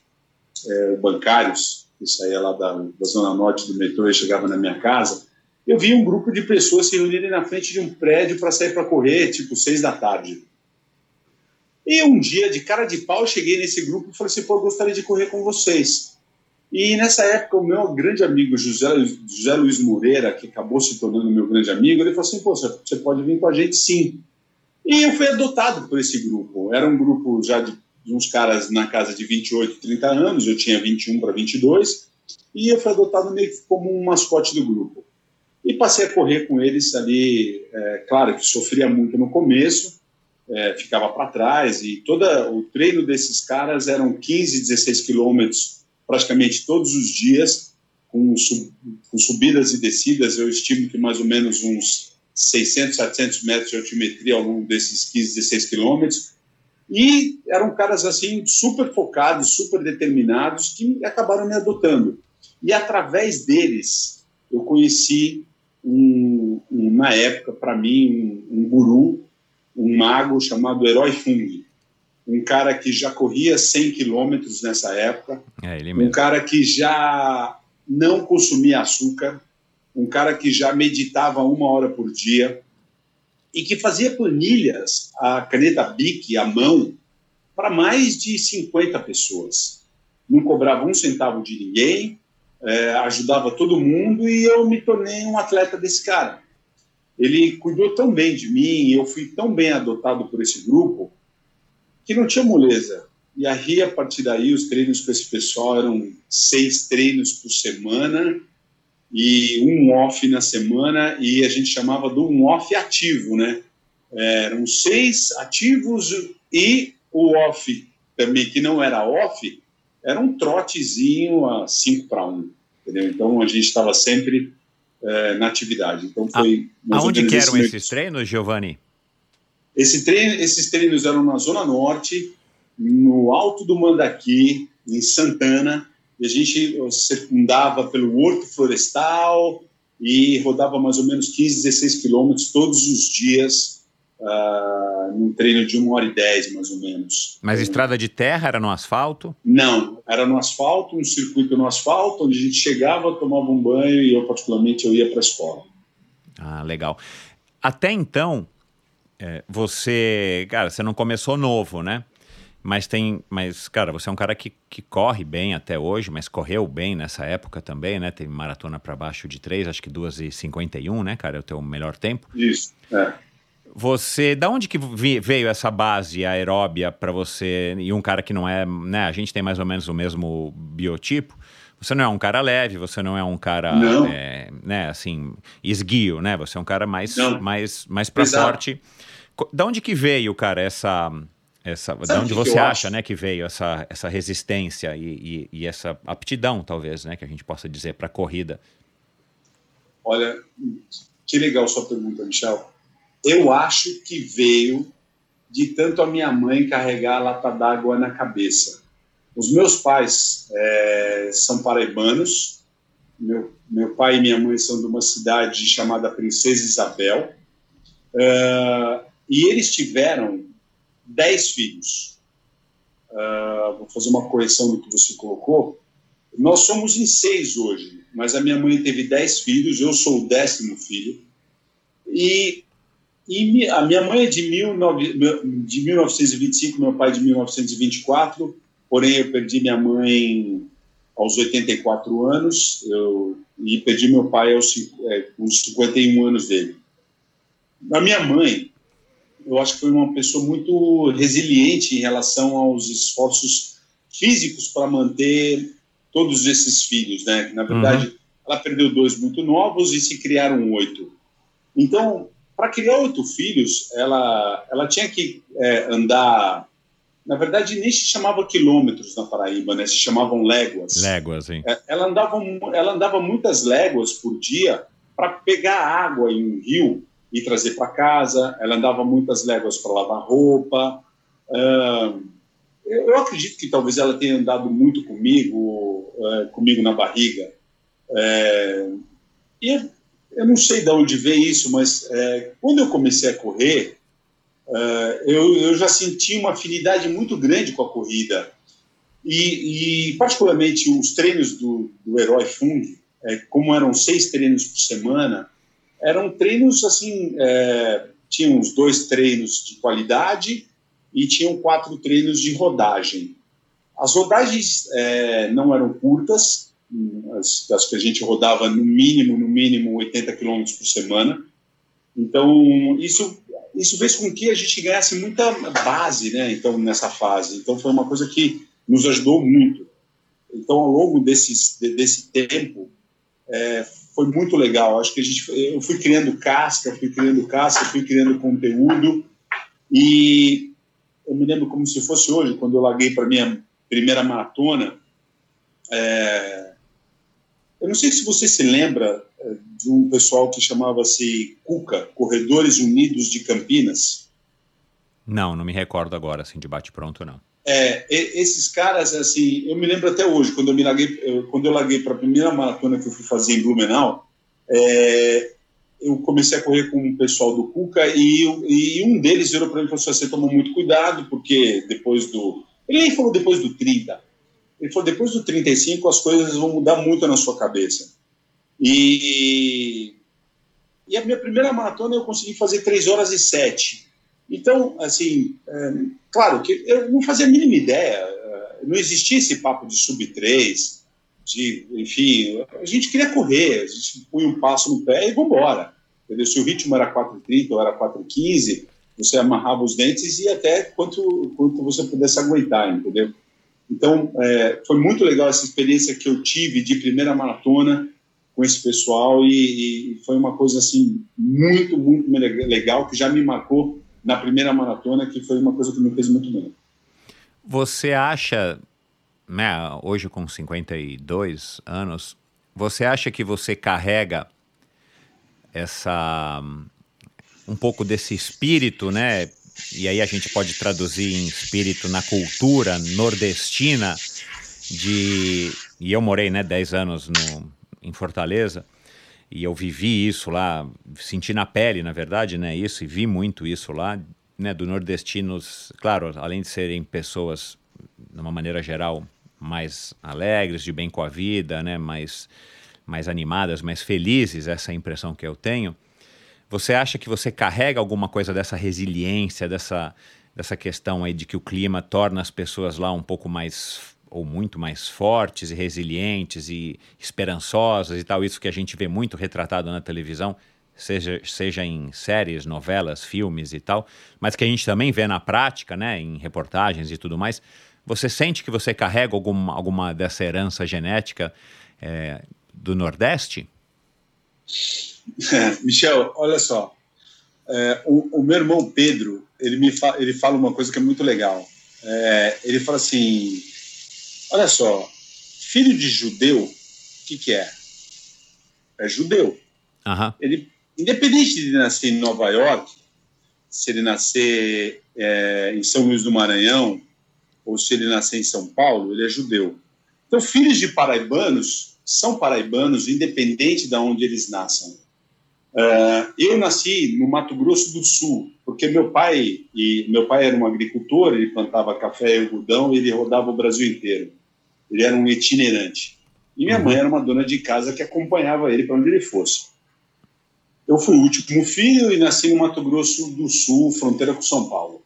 é, bancários, que saía lá da, da zona norte do metrô e chegava na minha casa, eu vi um grupo de pessoas se reunirem na frente de um prédio para sair para correr, tipo seis da tarde. E um dia, de cara de pau, cheguei nesse grupo e falei assim: pô, eu gostaria de correr com vocês. E nessa época, o meu grande amigo José, José Luiz Moreira, que acabou se tornando meu grande amigo, ele falou assim: pô, você pode vir com a gente sim. E eu fui adotado por esse grupo. Era um grupo já de, uns caras na casa de 28, 30 anos, eu tinha 21 para 22, e eu fui adotado meio que como um mascote do grupo. E passei a correr com eles ali, é, claro que sofria muito no começo, é, ficava para trás, e todo o treino desses caras eram 15, 16 quilômetros praticamente todos os dias, com, sub, com subidas e descidas, eu estimo que mais ou menos uns 600, 700 metros de altimetria ao longo desses 15, 16 quilômetros, e eram caras assim super focados, super determinados, que acabaram me adotando. E através deles eu conheci um, um, na época, para mim, um, um, guru, um mago chamado Herói Fung. Um cara que já corria 100 quilômetros nessa época. É, um cara que já não consumia açúcar. Um cara que já meditava uma hora por dia. E que fazia planilhas, a caneta Bic, à mão, para mais de 50 pessoas. Não cobrava um centavo de ninguém, é, ajudava todo mundo e eu me tornei um atleta desse cara. Ele cuidou tão bem de mim, eu fui tão bem adotado por esse grupo, que não tinha moleza. E aí, a partir daí, os treinos com esse pessoal eram seis treinos por semana e um off na semana, e a gente chamava de um off ativo, né? É, eram seis ativos e o off também, que não era off, era um trotezinho a 5 para 1, entendeu? Então a gente estava sempre é, na atividade. Então foi. A, aonde que eram esses treinos, Giovanni? Esse treino, esses treinos eram na Zona Norte, no Alto do Mandaqui, em Santana, e a gente circundava pelo Horto Florestal e rodava mais ou menos 15, 16 quilômetros todos os dias uh, num treino de uma hora e dez, mais ou menos. Mas estrada de terra era no asfalto? Não, era no asfalto, um circuito no asfalto, onde a gente chegava, tomava um banho e eu, particularmente, eu ia para a escola. Ah, legal. Até então, é, você, cara, você não começou novo, né? Mas tem, mas cara, você é um cara que, que corre bem até hoje, mas correu bem nessa época também, né? Teve maratona para baixo de 3, acho que 2h51, né, cara? É o teu melhor tempo. Isso, é. Você, da onde que veio essa base aeróbia para você e um cara que não é, né? A gente tem mais ou menos o mesmo biotipo. Você não é um cara leve, você não é um cara, é, né? Assim, esguio, né? Você é um cara mais, não. mais, mais para forte. Da onde que veio, cara, essa, essa, da onde você acha, acho? né, que veio essa, essa resistência e, e, e essa aptidão, talvez, né, que a gente possa dizer para corrida? Olha, que legal sua pergunta, Michel eu acho que veio de tanto a minha mãe carregar a lata d'água na cabeça. Os meus pais é, são paraibanos, meu, meu pai e minha mãe são de uma cidade chamada Princesa Isabel, uh, e eles tiveram dez filhos. Uh, vou fazer uma correção do que você colocou. Nós somos em seis hoje, mas a minha mãe teve dez filhos, eu sou o décimo filho. E e a minha mãe é de, 19, de 1925, meu pai de 1924, porém eu perdi minha mãe aos 84 anos eu, e perdi meu pai aos é, 51 anos dele. A minha mãe, eu acho que foi uma pessoa muito resiliente em relação aos esforços físicos para manter todos esses filhos, né? Na verdade, uhum. ela perdeu dois muito novos e se criaram oito. Então, para criar oito filhos, ela, ela tinha que é, andar. Na verdade, nem se chamava quilômetros na Paraíba, né? Se chamavam léguas. Léguas, hein? É, ela, andava, ela andava muitas léguas por dia para pegar água em um rio e trazer para casa. Ela andava muitas léguas para lavar roupa. Uh, eu, eu, acredito que talvez ela tenha andado muito comigo, uh, comigo na barriga. É, e eu não sei de onde veio isso, mas é, quando eu comecei a correr, eu, eu, já senti uma afinidade muito grande com a corrida. E, e particularmente os treinos do, do Herói Fung, como eram seis treinos por semana, eram treinos assim, é, tinham uns dois treinos de qualidade e tinham quatro treinos de rodagem. As rodagens é, não eram curtas, as, as, que a gente rodava no mínimo, no mínimo 80 quilômetros por semana. Então, isso, isso fez com que a gente ganhasse muita base, né? Então, nessa fase. Então, foi uma coisa que nos ajudou muito. Então, ao longo desse, desse tempo, é, foi muito legal. Acho que a gente, eu fui criando casca, fui criando casca, fui criando conteúdo e eu me lembro como se fosse hoje, quando eu larguei para minha primeira maratona. É, eu não sei se você se lembra é, de um pessoal que chamava-se Cuca, Corredores Unidos de Campinas. Não, não me recordo agora, assim, de bate-pronto, não. É, esses caras, assim, eu me lembro até hoje, quando eu me larguei, quando eu larguei para a primeira maratona que eu fui fazer em Blumenau, é, eu comecei a correr com o pessoal do Cuca e, e um deles virou para mim e falou assim, você toma muito cuidado, porque depois do... Ele nem falou depois do 30, ele falou, depois do 35 as coisas vão mudar muito na sua cabeça. E, e a minha primeira maratona eu consegui fazer 3 horas e 7. Então, assim, é, claro que eu não fazia a mínima ideia, é, não existia esse papo de sub-3, de, enfim, a gente queria correr, a gente punha um passo no pé e vamos embora. Entendeu? Se o ritmo era 4,30 ou era 4,15, você amarrava os dentes e até quanto, quanto você pudesse aguentar, entendeu? Então, é, foi muito legal essa experiência que eu tive de primeira maratona com esse pessoal e, e, foi uma coisa assim muito, muito legal que já me marcou na primeira maratona, que foi uma coisa que me fez muito bem. Você acha, né, hoje com 52 anos, você acha que você carrega essa um pouco desse espírito, né, e aí a gente pode traduzir em espírito na cultura nordestina de e eu morei né 10 anos no, em Fortaleza e eu vivi isso lá senti na pele na verdade né isso e vi muito isso lá né do nordestinos claro além de serem pessoas de uma maneira geral mais alegres de bem com a vida né mais mais animadas mais felizes essa é impressão que eu tenho. Você acha que você carrega alguma coisa dessa resiliência, dessa, dessa questão aí de que o clima torna as pessoas lá um pouco mais ou muito mais fortes e resilientes e esperançosas e tal, isso que a gente vê muito retratado na televisão, seja, seja em séries, novelas, filmes e tal, mas que a gente também vê na prática, né, em reportagens e tudo mais. Você sente que você carrega alguma, alguma dessa herança genética é, do Nordeste? Michel, olha só. É, o, o, meu irmão Pedro, ele me fa ele fala uma coisa que é muito legal. É, ele fala assim: olha só, filho de judeu, o que, que é? É judeu. Uhum. Ele, independente de nascer em Nova York, se ele nascer é, em São Luís do Maranhão ou se ele nascer em São Paulo, ele é judeu. Então, filhos de paraibanos são paraibanos, independente de onde eles nasçam. Uh, eu nasci no Mato Grosso do Sul, porque meu pai e meu pai era um agricultor, ele plantava café e algodão, ele rodava o Brasil inteiro. Ele era um itinerante. E minha mãe era uma dona de casa que acompanhava ele para onde ele fosse. Eu fui o último filho e nasci no Mato Grosso do Sul, fronteira com São Paulo.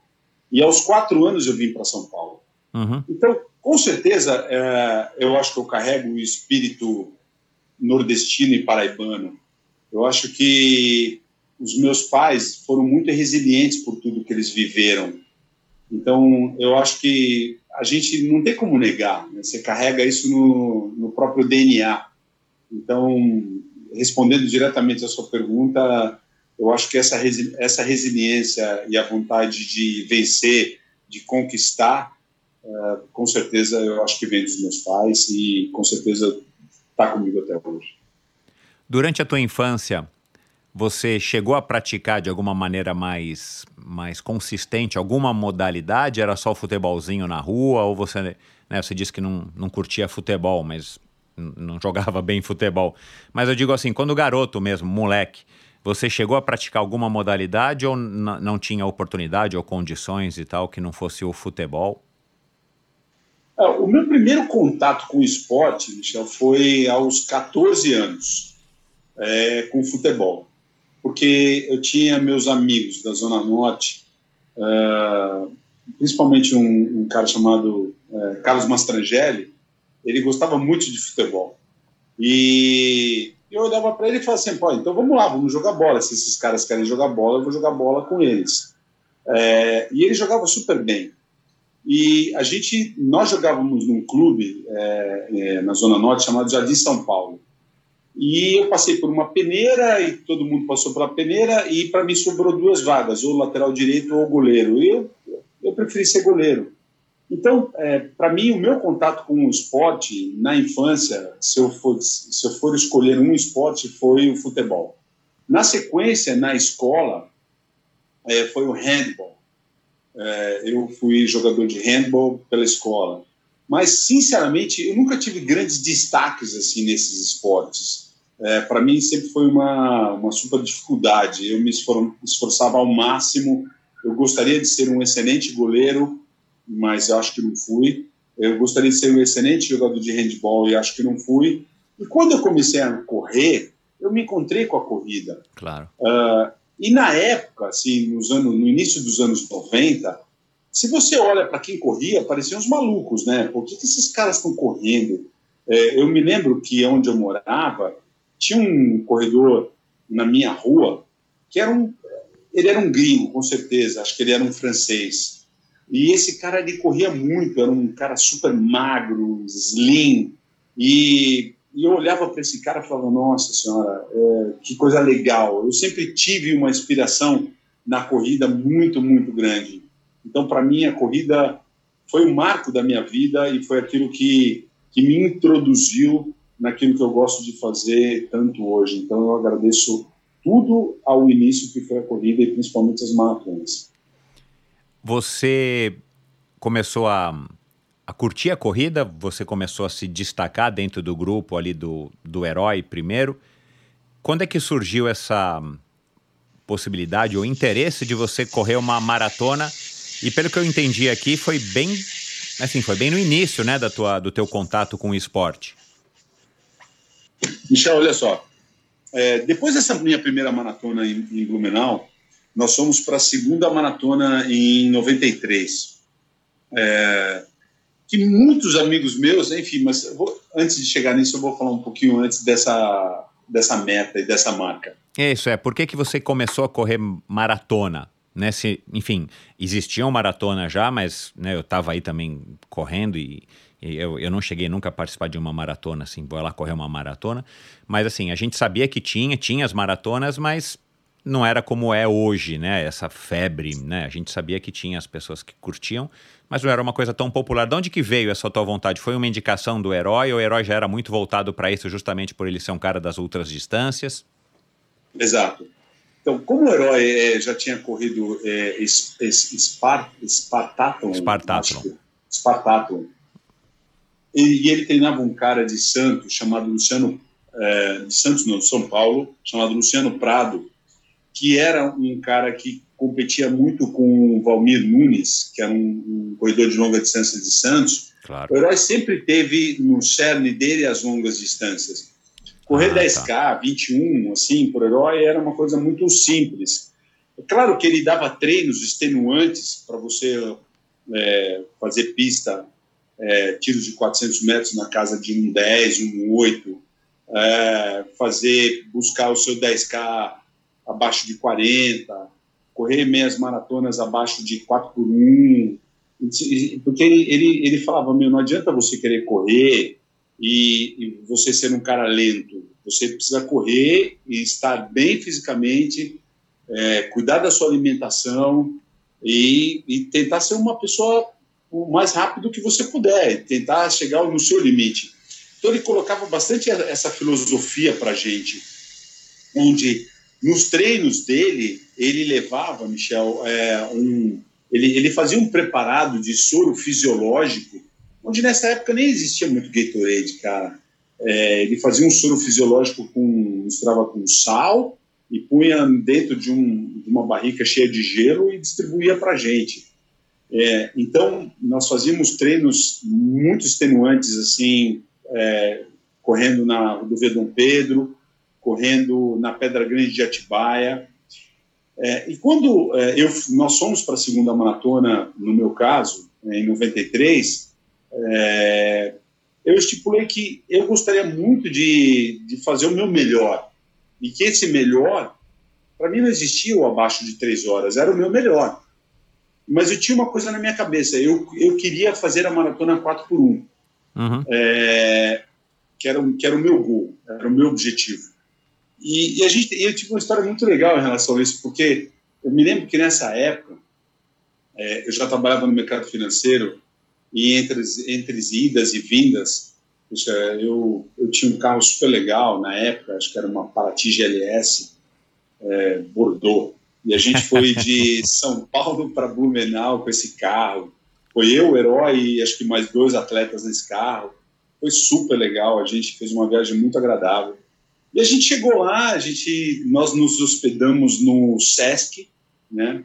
E aos quatro anos eu vim para São Paulo. Uhum. Então, com certeza, é, eu acho que eu carrego o espírito nordestino e paraibano eu acho que os meus pais foram muito resilientes por tudo que eles viveram. Então, eu acho que a gente não tem como negar, né? você carrega isso no, no próprio DNA. Então, respondendo diretamente à sua pergunta, eu acho que essa, resi essa resiliência e a vontade de vencer, de conquistar, uh, com certeza eu acho que vem dos meus pais e com certeza está comigo até hoje. Durante a tua infância, você chegou a praticar de alguma maneira mais, mais consistente alguma modalidade? Era só futebolzinho na rua? Ou você, né, você disse que não, não curtia futebol, mas não jogava bem futebol. Mas eu digo assim, quando garoto mesmo, moleque, você chegou a praticar alguma modalidade ou não tinha oportunidade ou condições e tal que não fosse o futebol? É, o meu primeiro contato com o esporte, Michel, foi aos 14 anos, é, com futebol. Porque eu tinha meus amigos da Zona Norte, é, principalmente um, um, cara chamado é, Carlos Mastrangeli, ele gostava muito de futebol. E eu olhava para ele e falava assim: pô, então vamos lá, vamos jogar bola. Se esses caras querem jogar bola, eu vou jogar bola com eles. É, e ele jogava super bem. E a gente, nós jogávamos num clube é, é, na Zona Norte chamado Jardim São Paulo. E eu passei por uma peneira e todo mundo passou pela peneira e para mim sobrou duas vagas, ou lateral direito ou goleiro. Eu, eu preferi ser goleiro. Então, é, para mim, o meu contato com o esporte na infância, se eu, for, se eu for escolher um esporte, foi o futebol. Na sequência, na escola, é, foi o handball. É, eu fui jogador de handball pela escola. Mas, sinceramente, eu nunca tive grandes destaques assim nesses esportes. É, para mim, sempre foi uma, uma super dificuldade. Eu me esforçava ao máximo. Eu gostaria de ser um excelente goleiro, mas eu acho que não fui. Eu gostaria de ser um excelente jogador de handball e acho que não fui. E quando eu comecei a correr, eu me encontrei com a corrida. Claro. Uh, e na época, assim, nos anos, no início dos anos 90, se você olha para quem corria, pareciam uns malucos, né? Por que, que esses caras estão correndo? É, eu me lembro que onde eu morava, tinha um corredor na minha rua que era um. Ele era um gringo, com certeza, acho que ele era um francês. E esse cara ele corria muito, era um cara super magro, slim, e e eu olhava para esse cara e falava: Nossa Senhora, é, que coisa legal. Eu sempre tive uma inspiração na corrida muito, muito grande. Então, para mim, a corrida foi um marco da minha vida e foi aquilo que, que me introduziu naquilo que eu gosto de fazer tanto hoje. Então, eu agradeço tudo ao início que foi a corrida e principalmente as maratonas. Você começou a a curtir a corrida, você começou a se destacar dentro do grupo ali do, do herói primeiro. Quando é que surgiu essa possibilidade ou interesse de você correr uma maratona? E pelo que eu entendi aqui, foi bem, assim, foi bem no início, né, da tua, do teu contato com o esporte. Michel, olha só. É, depois dessa minha primeira maratona em, em Blumenau, nós fomos para a segunda maratona em 93. É, que muitos amigos meus, enfim, mas vou, antes de chegar nisso, eu vou falar um pouquinho antes dessa, dessa meta e dessa marca. Isso, é. Por que, que você começou a correr maratona? Né, se, enfim, existiam maratona já, mas né, eu estava aí também correndo e, e eu, eu não cheguei nunca a participar de uma maratona, assim, vou lá correr uma maratona. Mas assim, a gente sabia que tinha, tinha as maratonas, mas não era como é hoje, né? Essa febre, né? A gente sabia que tinha as pessoas que curtiam, mas não era uma coisa tão popular. De onde que veio essa tua vontade? Foi uma indicação do herói ou o herói já era muito voltado para isso justamente por ele ser um cara das outras distâncias? Exato. Então, como o herói é, já tinha corrido é, es, es. Spartaton. E, e, ele treinava um cara de Santos chamado Luciano, é, de Santos não, de São Paulo, chamado Luciano Prado, que era um cara que competia muito com o Valmir Nunes, que era um, um corredor de longa distância de Santos. Claro. O herói sempre teve no cerne dele as longas distâncias. Correr ah, 10K, tá. 21, assim, por herói era uma coisa muito simples. É claro que ele dava treinos extenuantes para você é, fazer pista, é, tiros de 400 metros na casa de um 10, um 8, é, fazer, buscar o seu 10K abaixo de 40, correr meias maratonas abaixo de 4 por 1, porque ele, ele, ele falava, meu, não adianta você querer correr e, e, você ser um cara lento, você precisa correr e estar bem fisicamente, é, cuidar da sua alimentação e, e tentar ser uma pessoa o mais rápido que você puder, tentar chegar no seu limite. Então ele colocava bastante essa filosofia para gente, onde nos treinos dele, ele levava, Michel, é, um, ele, ele fazia um preparado de soro fisiológico, onde nessa época nem existia muito Gatorade, cara. É, ele fazia um soro fisiológico com misturava com sal e punha dentro de, um, de uma barrica cheia de gelo e distribuía para gente. É, então nós fazíamos treinos muito extenuantes assim, é, correndo na rodovia Dom Pedro, correndo na Pedra Grande de Atibaia. É, e quando é, eu, nós fomos para a segunda maratona, no meu caso, em 93, é, eu estipulei que eu gostaria muito de, de fazer o meu melhor. E que esse melhor, para mim não existia o abaixo de três horas, era o meu melhor. Mas eu tinha uma coisa na minha cabeça, eu, eu queria fazer a maratona 4 por 1 uhum. é, que, era, que era o meu gol, era o meu objetivo. E, e a gente, eu tive uma história muito legal em relação a isso, porque eu me lembro que nessa época é, eu já trabalhava no mercado financeiro e entre, entre idas e vindas, puxa, eu, eu tinha um carro super legal na época, acho que era uma Paraty GLS é, Bordeaux, e a gente foi de São Paulo para Blumenau com esse carro. Foi eu, o herói, e acho que mais dois atletas nesse carro. Foi super legal, a gente fez uma viagem muito agradável. E a gente chegou lá, a gente, nós nos hospedamos no Sesc, né?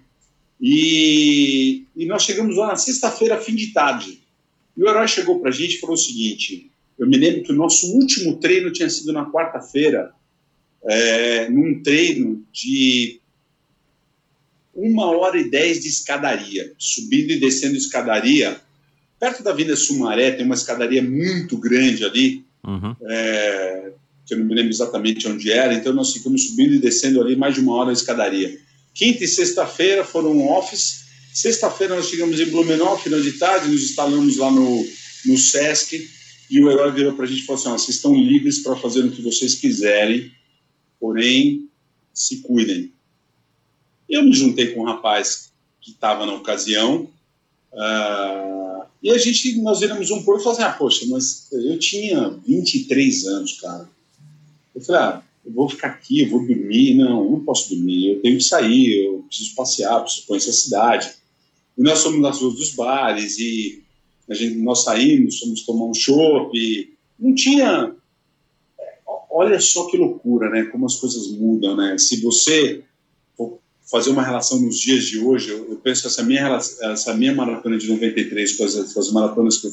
E, e nós chegamos lá na sexta-feira, fim de tarde. E o herói chegou para a gente e falou o seguinte: eu me lembro que o nosso último treino tinha sido na quarta-feira, é, num treino de uma hora e dez de escadaria, subindo e descendo escadaria. Perto da Avenida Sumaré tem uma escadaria muito grande ali, uhum. é, que eu não me lembro exatamente onde era, então nós ficamos subindo e descendo ali mais de uma hora a escadaria. Quinta e sexta-feira foram office. Sexta-feira nós chegamos em Blumenau, final de tarde, nos instalamos lá no, no Sesc, e o herói virou para a gente e falou assim: vocês estão livres para fazer o que vocês quiserem, porém, se cuidem. Eu me juntei com um rapaz que estava na ocasião, uh, e a gente, nós viramos um pouco e falamos assim, ah, poxa, mas eu tinha 23 anos, cara. Eu falei, ah, eu vou ficar aqui, eu vou dormir. Não, eu não posso dormir, eu tenho que sair, eu preciso passear, preciso conhecer a cidade. E nós fomos nas ruas dos bares e a gente, nós saímos, fomos tomar um chopp. Não tinha... Olha só que loucura, né? Como as coisas mudam, né? Se você for fazer uma relação nos dias de hoje, eu, eu penso que essa minha, essa minha maratona de 93 com as, com as maratonas que eu,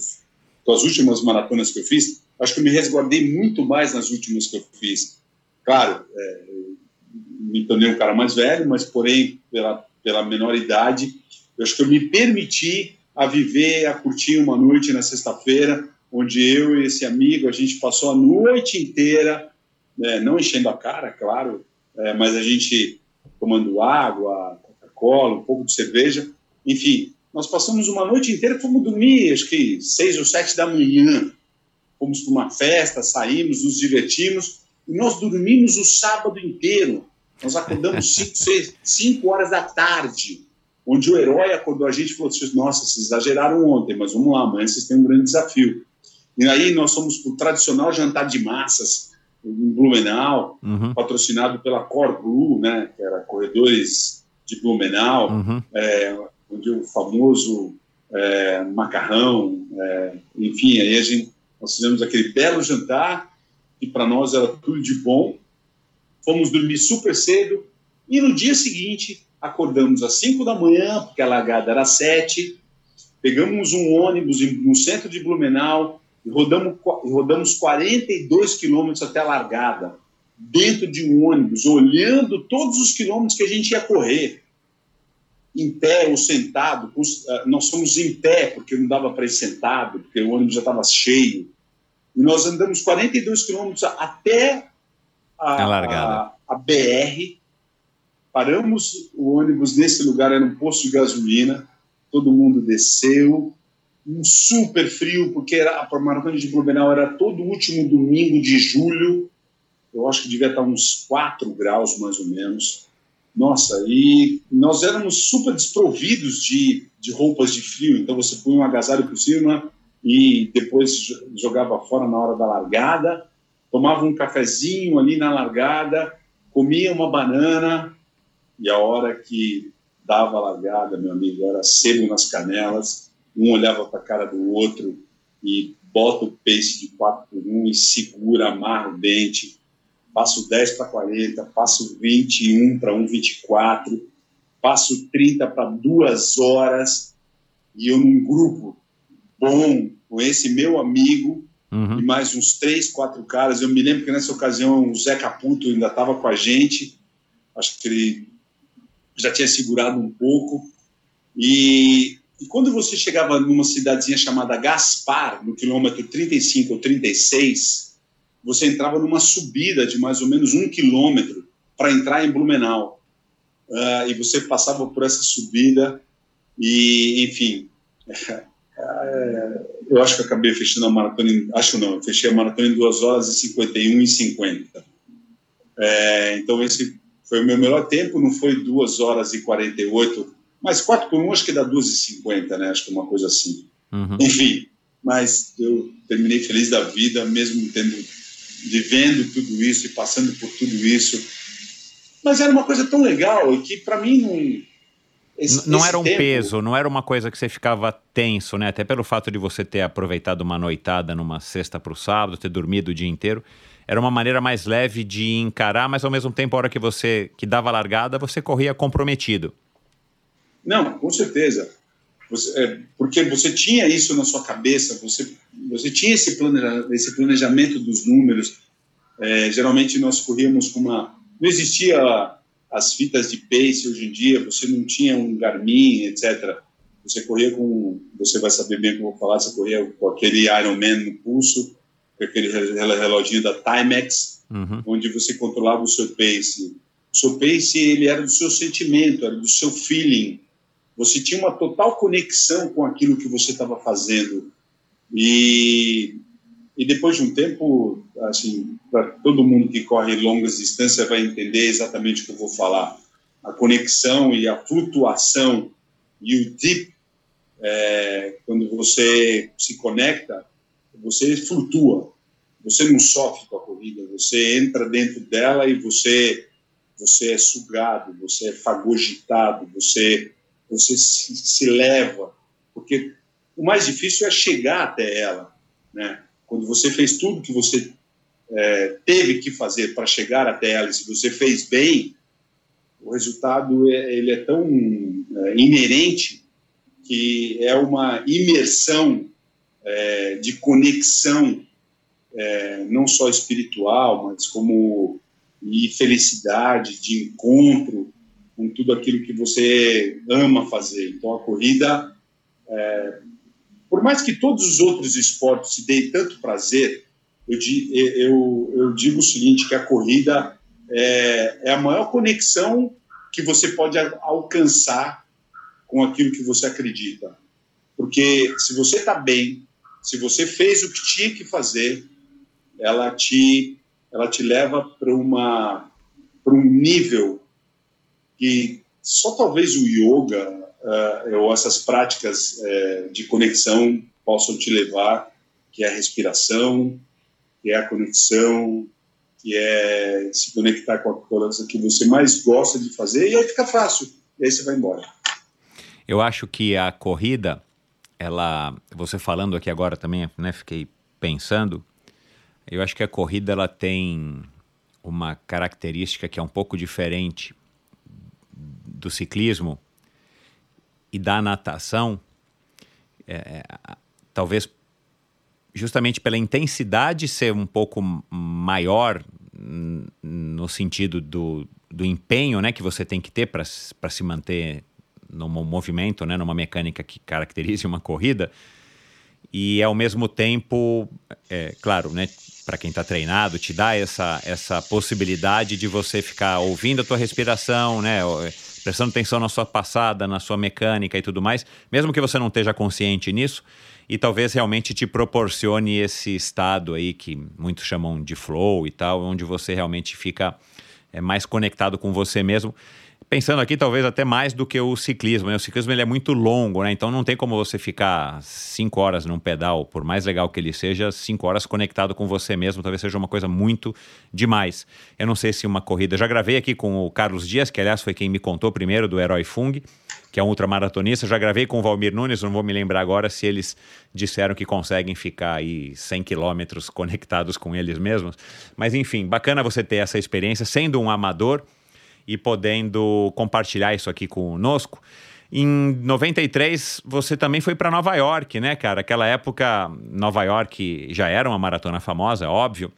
com as últimas maratonas que eu fiz, acho que eu me resguardei muito mais nas últimas que eu fiz. Claro, é, me tornei um cara mais velho, mas porém, pela, pela menor idade, eu acho que eu me permiti a viver, a curtir uma noite na sexta-feira, onde eu e esse amigo, a gente passou a noite inteira, né, não enchendo a cara, claro, é, mas a gente tomando água, Coca-Cola, um pouco de cerveja, enfim, nós passamos uma noite inteira, fomos dormir, acho que seis ou sete da manhã, fomos para uma festa, saímos, nos divertimos, e nós dormimos o sábado inteiro. Nós acordamos 5 horas da tarde, onde o herói acordou a gente e falou assim, nossa, vocês exageraram ontem, mas vamos lá, amanhã vocês têm um grande desafio. E aí nós fomos para o tradicional jantar de massas em Blumenau, uhum. patrocinado pela Core Blue, né, que era Corredores de Blumenau, uhum. é, onde o famoso é, macarrão, é, enfim, aí a gente, nós fizemos aquele belo jantar, que para nós era tudo de bom. Fomos dormir super cedo e no dia seguinte acordamos às 5 da manhã, porque a largada era às 7. Pegamos um ônibus no centro de Blumenau e rodamos, rodamos 42 quilômetros até a largada, dentro de um ônibus, olhando todos os quilômetros que a gente ia correr, em pé ou sentado. Ah, nós fomos em pé, porque não dava para ir sentado, porque o ônibus já estava cheio. E nós andamos 42 quilômetros até a, a, a, BR, paramos o ônibus nesse lugar, era um posto de gasolina, todo mundo desceu, um super frio, porque era, a maratona de Blumenau era todo último domingo de julho, eu acho que devia estar uns 4 graus mais ou menos. Nossa, e nós éramos super desprovidos de, de roupas de frio, então você põe um agasalho por cima, e depois jogava fora na hora da largada, tomava um cafezinho ali na largada, comia uma banana e a hora que dava a largada, meu amigo, era sebo nas canelas, um olhava para a cara do outro e bota o pace de 4 por 1 e segura, amarra o dente, passo 10 para 40, passo 21 para 1,24, passo 30 para duas horas e eu num grupo bom com esse meu amigo uhum. e mais uns três, quatro caras. Eu me lembro que nessa ocasião o Zé Caputo ainda estava com a gente, acho que ele já tinha segurado um pouco. E, e quando você chegava numa cidadezinha chamada Gaspar, no quilômetro 35 ou 36, você entrava numa subida de mais ou menos um quilômetro para entrar em Blumenau. Uh, e você passava por essa subida e, enfim, eu acho que acabei fechando a maratona, em, acho não, eu fechei a maratona em 2 horas e 51 e 50. É, então esse foi o meu melhor tempo, não foi 2 horas e 48, mas 4 por 1 acho que dá 2 e 50, né? Acho que é uma coisa assim. Uhum. Enfim, mas eu terminei feliz da vida, mesmo tendo vivendo tudo isso e passando por tudo isso. Mas era uma coisa tão legal que para mim não esse, não esse era um tempo... peso, não era uma coisa que você ficava tenso, né? Até pelo fato de você ter aproveitado uma noitada numa sexta para o sábado, ter dormido o dia inteiro. Era uma maneira mais leve de encarar, mas ao mesmo tempo, a hora que você que dava largada, você corria comprometido. Não, com certeza. Você, é, porque você tinha isso na sua cabeça, você, você tinha esse, planeja, esse planejamento dos números. É, geralmente nós corríamos com uma. Não existia as fitas de pace hoje em dia, você não tinha um Garmin, etc. Você corria com, você vai saber bem o que eu vou falar, você corria com aquele Ironman no pulso, com aquele reloginho da Timex, uhum. onde você controlava o seu pace. O seu pace, ele era do seu sentimento, era do seu feeling. Você tinha uma total conexão com aquilo que você estava fazendo. E e depois de um tempo, assim, para todo mundo que corre longas distâncias vai entender exatamente o que eu vou falar. A conexão e a flutuação e o deep, é, quando você se conecta, você flutua. Você não sofre com a corrida, você entra dentro dela e você você é sugado, você é fagocitado, você você se, se leva, porque o mais difícil é chegar até ela, né? Quando você fez tudo que você é, teve que fazer para chegar até ela, e se você fez bem, o resultado é, ele é tão é, inerente que é uma imersão é, de conexão, é, não só espiritual, mas como e felicidade, de encontro com tudo aquilo que você ama fazer. Então a corrida é, por mais que todos os outros esportes se deem tanto prazer, eu, eu, eu digo o seguinte, que a corrida é, é a maior conexão que você pode alcançar com aquilo que você acredita. Porque se você está bem, se você fez o que tinha que fazer, ela te, ela te leva para um nível que só talvez o yoga uh, ou essas práticas uh, de conexão possam te levar, que é a respiração, que é a conexão, que é se conectar com a coisa que você mais gosta de fazer, e aí fica fácil, e aí você vai embora. Eu acho que a corrida, ela, você falando aqui agora também, né, fiquei pensando, eu acho que a corrida ela tem uma característica que é um pouco diferente do ciclismo, e da natação, é, é talvez justamente pela intensidade ser um pouco maior no sentido do, do empenho né, que você tem que ter para se manter num movimento, né, numa mecânica que caracterize uma corrida, e ao mesmo tempo, é, claro, né, para quem está treinado, te dá essa, essa possibilidade de você ficar ouvindo a tua respiração, né, prestando atenção na sua passada, na sua mecânica e tudo mais, mesmo que você não esteja consciente nisso, e talvez realmente te proporcione esse estado aí que muitos chamam de flow e tal, onde você realmente fica é, mais conectado com você mesmo. Pensando aqui, talvez até mais do que o ciclismo. Né? O ciclismo ele é muito longo, né? Então não tem como você ficar cinco horas num pedal, por mais legal que ele seja, cinco horas conectado com você mesmo. Talvez seja uma coisa muito demais. Eu não sei se uma corrida. Já gravei aqui com o Carlos Dias, que aliás foi quem me contou primeiro do Herói Fung, que é um ultramaratonista. Já gravei com o Valmir Nunes, não vou me lembrar agora se eles disseram que conseguem ficar aí 100 quilômetros conectados com eles mesmos. Mas enfim, bacana você ter essa experiência sendo um amador e podendo compartilhar isso aqui conosco. Em 93, você também foi para Nova York, né, cara? Aquela época, Nova York já era uma maratona famosa, óbvio,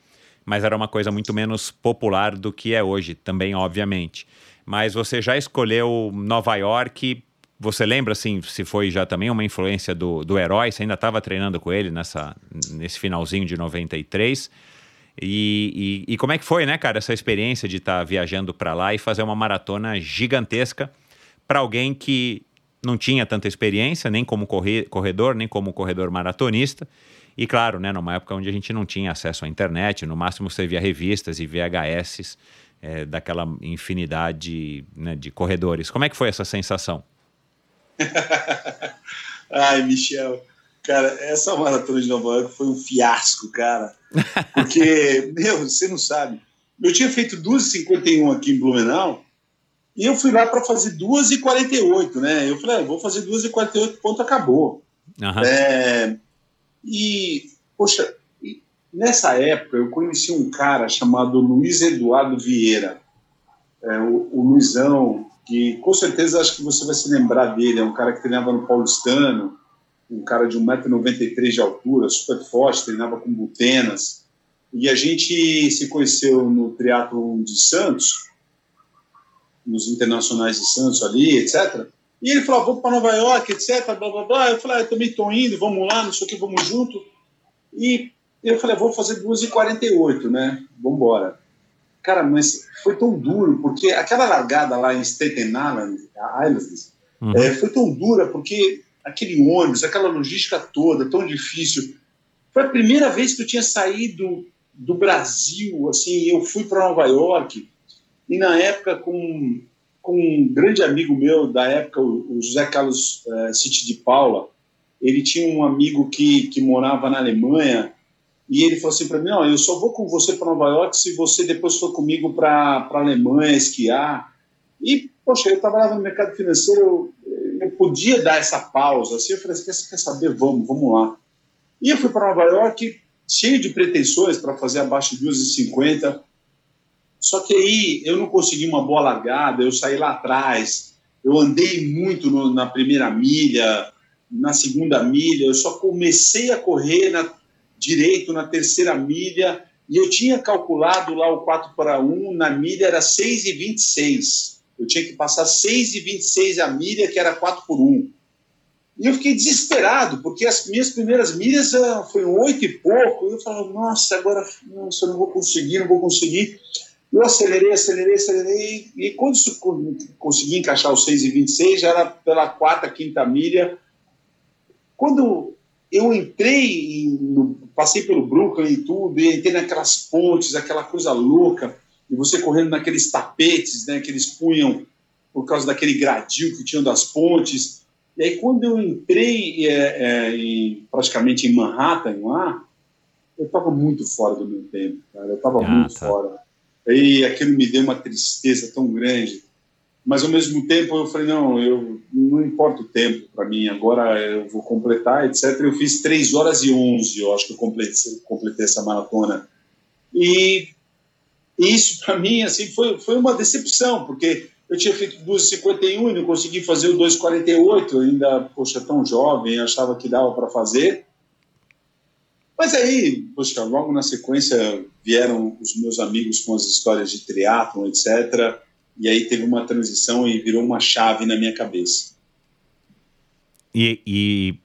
mas era uma coisa muito menos popular do que é hoje, também, obviamente. Mas você já escolheu Nova York. Você lembra, assim, se foi já também uma influência do, do herói? Você ainda estava treinando com ele nessa, nesse finalzinho de 93? E, e, e, como é que foi, né, cara, essa experiência de estar tá viajando para lá e fazer uma maratona gigantesca para alguém que não tinha tanta experiência, nem como corredor, nem como corredor maratonista. E claro, né, numa época onde a gente não tinha acesso à internet, no máximo você via revistas e VHS é, daquela infinidade né, de corredores. Como é que foi essa sensação? Ai, Michel, Cara, essa maratona de Nova York foi um fiasco, cara. Porque, meu, você não sabe. Eu tinha feito 2,51 aqui em Blumenau e eu fui lá para fazer 2,48, né? Eu falei, ah, vou fazer 2,48, ponto, acabou. Uhum. É, e, poxa, nessa época eu conheci um cara chamado Luiz Eduardo Vieira. É, o, o Luizão, que com certeza acho que você vai se lembrar dele, é um cara que treinava no Paulistano um cara de 1,93m de altura, super forte, treinava com butenas. E a gente se conheceu no Triatlo de Santos, nos internacionais de Santos ali, etc. E ele falou, ah, vou para Nova York, etc, blá, blá, blá. Eu falei, ah, eu também estou indo, vamos lá, não sei o que, vamos junto. E eu falei, ah, vou fazer 2h48, né? Vamos embora. Cara, mas foi tão duro, porque aquela largada lá em Staten Island, Islands, uhum. é, foi tão dura, porque aquele ônibus, aquela logística toda, tão difícil. Foi a primeira vez que eu tinha saído do Brasil, assim, eu fui para Nova York, e na época com, com um grande amigo meu da época, o José Carlos uh, City de Paula, ele tinha um amigo que, que morava na Alemanha, e ele falou assim para mim, não, eu só vou com você para Nova York se você depois for comigo para a Alemanha esquiar. E, poxa, eu trabalhava no mercado financeiro, podia dar essa pausa. Assim, eu falei, quer, quer saber? Vamos, vamos lá. E eu fui para Nova York cheio de pretensões para fazer abaixo de 2,50. Só que aí eu não consegui uma boa largada, eu saí lá atrás, eu andei muito no, na primeira milha, na segunda milha, eu só comecei a correr na, direito na terceira milha e eu tinha calculado lá o 4 para 1, na milha era 6,26 eu tinha que passar 6,26 a milha, que era 4 por 1. E eu fiquei desesperado, porque as minhas primeiras milhas uh, foi 8 e pouco. E eu falava, nossa, agora nossa, eu não vou conseguir, não vou conseguir. Eu acelerei, acelerei, acelerei. E quando consegui encaixar os 6,26, já era pela quarta, quinta milha. Quando eu entrei, passei pelo Brooklyn e tudo, e entrei naquelas pontes, aquela coisa louca e você correndo naqueles tapetes né, que eles punham por causa daquele gradil que tinham das pontes. E aí, quando eu entrei é, é, em, praticamente em Manhattan lá, eu estava muito fora do meu tempo, cara. Eu estava ah, muito tá. fora. Aí aquilo me deu uma tristeza tão grande. Mas ao mesmo tempo eu falei, não, eu não importa o tempo para mim, agora eu vou completar, etc. Eu fiz 3 horas e 11, eu acho que eu completei, completei essa maratona. E e isso, para mim, assim, foi, foi uma decepção, porque eu tinha feito 2,51 e não consegui fazer o 2,48, ainda, poxa, tão jovem, achava que dava para fazer. Mas aí, poxa, logo na sequência vieram os meus amigos com as histórias de triatlon, etc. E aí teve uma transição e virou uma chave na minha cabeça. E, e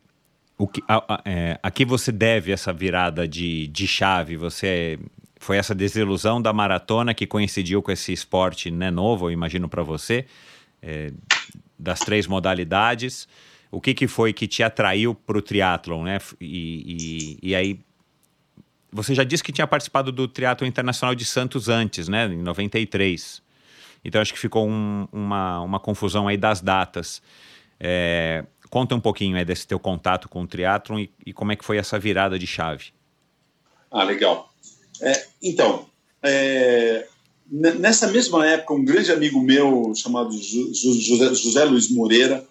o que, a, a, é, a que você deve essa virada de, de chave? Você foi essa desilusão da maratona que coincidiu com esse esporte né, novo, eu imagino para você, é, das três modalidades. O que, que foi que te atraiu para o triatlon, né? E, e, e, aí, você já disse que tinha participado do triatlo internacional de Santos antes, né? Em 93. Então acho que ficou um, uma, uma confusão aí das datas. É, conta um pouquinho aí desse teu contato com o triatlon e, e como é que foi essa virada de chave. Ah, legal. É, então, é, nessa mesma época, um grande amigo meu chamado José, José Luiz Moreira,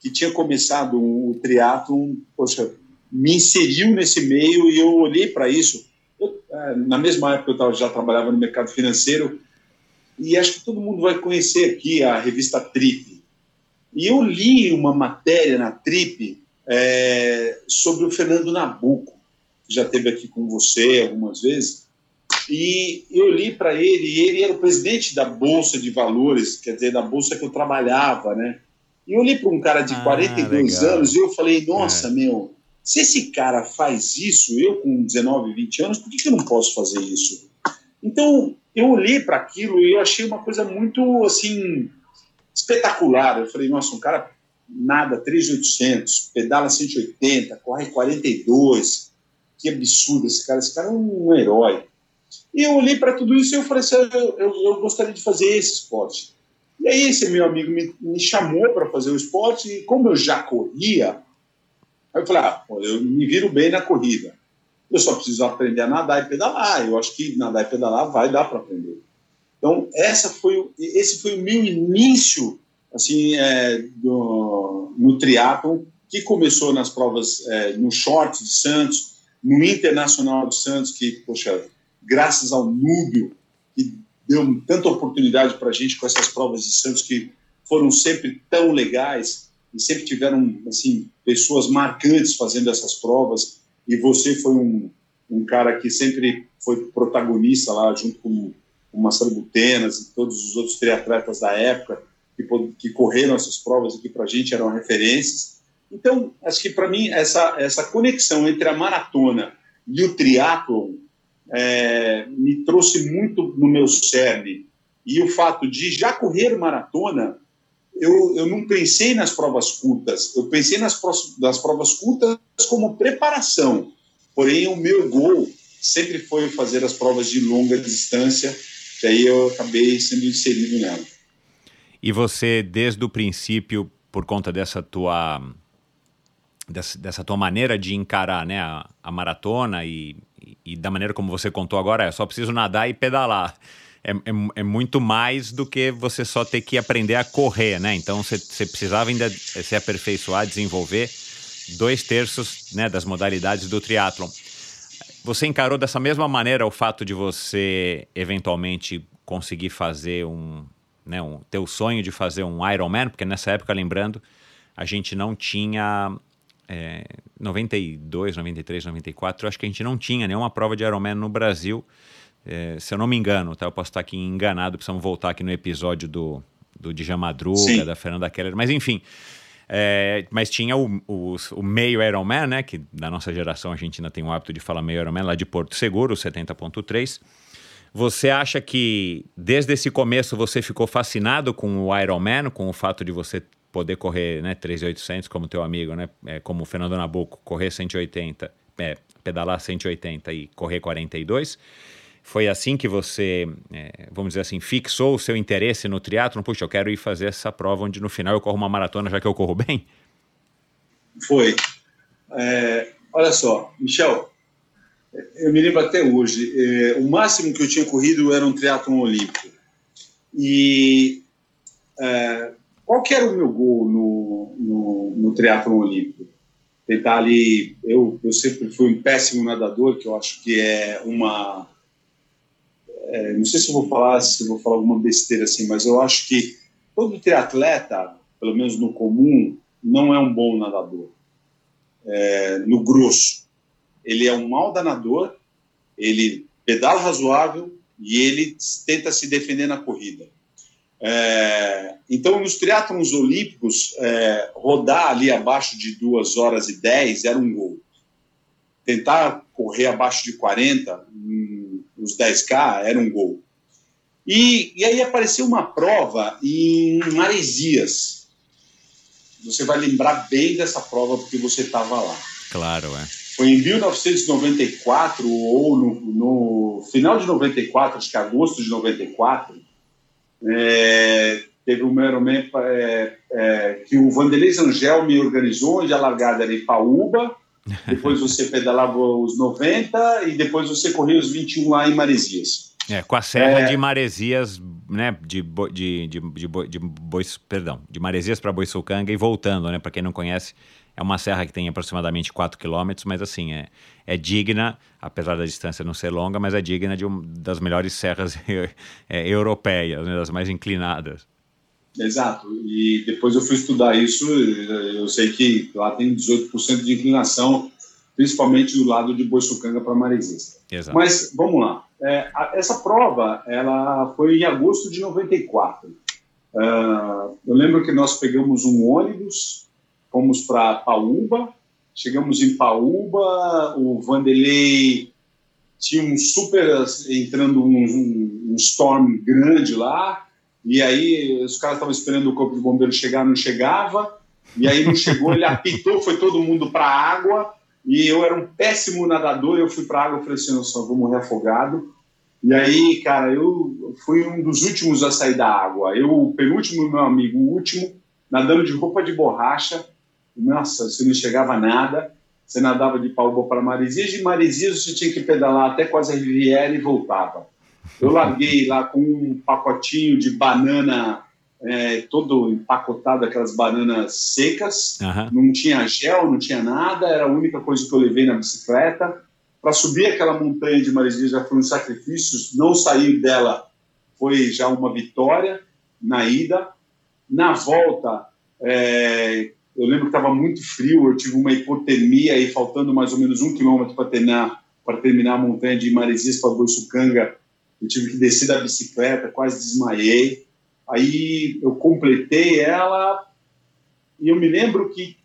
que tinha começado o triatlon, poxa, me inseriu nesse meio e eu olhei para isso. Eu, é, na mesma época eu tava, já trabalhava no mercado financeiro e acho que todo mundo vai conhecer aqui a revista Trip. E eu li uma matéria na Trip é, sobre o Fernando Nabuco, que já esteve aqui com você algumas vezes. E eu li para ele, e ele era o presidente da Bolsa de Valores, quer dizer, da bolsa que eu trabalhava, né? E eu olhei para um cara de ah, 42 legal. anos e eu falei, nossa, é. meu, se esse cara faz isso, eu com 19, 20 anos, por que, que eu não posso fazer isso? Então, eu olhei para aquilo e eu achei uma coisa muito, assim, espetacular. Eu falei, nossa, um cara nada 3,800, pedala 180, corre 42, que absurdo esse cara, esse cara é um herói. E eu olhei para tudo isso e eu falei assim, eu, eu, eu, gostaria de fazer esse esporte. E aí esse meu amigo me, me chamou para fazer o esporte e como eu já corria, eu falei, ah, eu me viro bem na corrida. Eu só preciso aprender a nadar e pedalar. Eu acho que nadar e pedalar vai dar para aprender. Então, essa foi, esse foi o meu início assim, é, do, no triatlon, que começou nas provas é, no short de Santos, no Internacional de Santos, que, poxa, graças ao Núbio, que deu tanta oportunidade para a gente com essas provas de Santos que foram sempre tão legais e sempre tiveram assim pessoas marcantes fazendo essas provas. E você foi um, um cara que sempre foi protagonista lá junto com o Marcelo Butenas e todos os outros triatletas da época que, que correram essas provas aqui para a gente eram referências. Então acho que para mim essa essa conexão entre a maratona e o triatlon é, me trouxe muito no meu cerne e o fato de já correr maratona eu, eu não pensei nas provas curtas, eu pensei nas, nas provas curtas como preparação. Porém, o meu gol sempre foi fazer as provas de longa distância, que aí eu acabei sendo inserido nela. E você, desde o princípio, por conta dessa tua dessa, dessa tua maneira de encarar né, a, a maratona e, e, da maneira como você contou agora, é só preciso nadar e pedalar é, é, é, muito mais do que você só ter que aprender a correr, né? Então você, precisava ainda se aperfeiçoar, desenvolver dois terços né, das modalidades do triatlon. Você encarou dessa mesma maneira o fato de você eventualmente conseguir fazer um, né, um teu sonho de fazer um Ironman, porque nessa época, lembrando, a gente não tinha é, 92, 93, 94, eu acho que a gente não tinha nenhuma prova de Ironman no Brasil. É, se eu não me engano, tá? eu posso estar aqui enganado, precisamos voltar aqui no episódio do, do Djan Madruga, Sim. da Fernanda Keller, mas enfim. É, mas tinha o, o, o, meio Ironman, né? Que da nossa geração a gente ainda tem o hábito de falar meio Ironman, lá de Porto Seguro, 70.3. Você acha que desde esse começo você ficou fascinado com o Ironman, com o fato de você poder correr né, 3.800 como teu amigo, né? É, como o Fernando Nabuco, correr 180, é, pedalar 180 e correr 42? Foi assim que você, é, vamos dizer assim, fixou o seu interesse no triatlo? Puxa, eu quero ir fazer essa prova onde no final eu corro uma maratona já que eu corro bem? Foi. É, olha só, Michel, eu me lembro até hoje, é, o máximo que eu tinha corrido era um triatlon olímpico. E é, qual que era o meu gol no, no, no triatlon olímpico? Tentar ali, eu, eu sempre fui um péssimo nadador, que eu acho que é uma é, não sei se vou falar, se vou falar alguma besteira assim, mas eu acho que todo triatleta, pelo menos no comum, não é um bom nadador. É, no grosso, ele é um mau nadador, ele pedala razoável e ele tenta se defender na corrida. É, então, nos triatlons olímpicos, é, rodar ali abaixo de 2 horas e 10 era um gol. Tentar correr abaixo de 40, os 10K, era um gol. E, e aí apareceu uma prova em Maresias. Você vai lembrar bem dessa prova porque você estava lá. Claro, é. Foi em 1994 ou no, no, final de 94, acho que agosto de 94. É, teve um Ironman é, é, que o Vanderlei Zangel me organizou, onde a largada era em Paúba, depois você pedalava os 90 e depois você corria os 21 lá em Maresias. É, com a serra é... de Maresias, né, de, de, de, de, de Bois, perdão, de Maresias para Boiçucanga e voltando, né, para quem não conhece, é uma serra que tem aproximadamente 4 quilômetros, mas assim, é, é digna, apesar da distância não ser longa, mas é digna de um, das melhores serras é, europeias, né, das mais inclinadas. Exato, e depois eu fui estudar isso, eu sei que lá tem 18% de inclinação, principalmente do lado de Boiçucanga para Maresias. Exato. Mas vamos lá, é, a, essa prova ela foi em agosto de 94. Uh, eu lembro que nós pegamos um ônibus fomos para Paúba, chegamos em Paúba, o Vanderlei tinha um super, entrando um, um, um storm grande lá, e aí os caras estavam esperando o corpo de bombeiro chegar, não chegava, e aí não chegou, ele apitou, foi todo mundo para a água, e eu era um péssimo nadador, eu fui para a água, falei assim, eu só vou morrer afogado, e aí, cara, eu fui um dos últimos a sair da água, eu, o penúltimo, meu amigo, o último, nadando de roupa de borracha, nossa, você não chegava a nada, você nadava de Paúba para Maresias, de Maresias você tinha que pedalar até quase a Riviera e voltava. Eu larguei lá com um pacotinho de banana é, todo empacotado, aquelas bananas secas, uhum. não tinha gel, não tinha nada, era a única coisa que eu levei na bicicleta. Para subir aquela montanha de Maresias já foi um sacrifício, não sair dela foi já uma vitória na ida. Na volta, é, eu lembro que estava muito frio, eu tive uma hipotermia e faltando mais ou menos um quilômetro para terminar, para terminar a montanha de Maresias para Boiçucanga. Eu tive que descer da bicicleta, quase desmaiei. Aí eu completei ela e eu me lembro que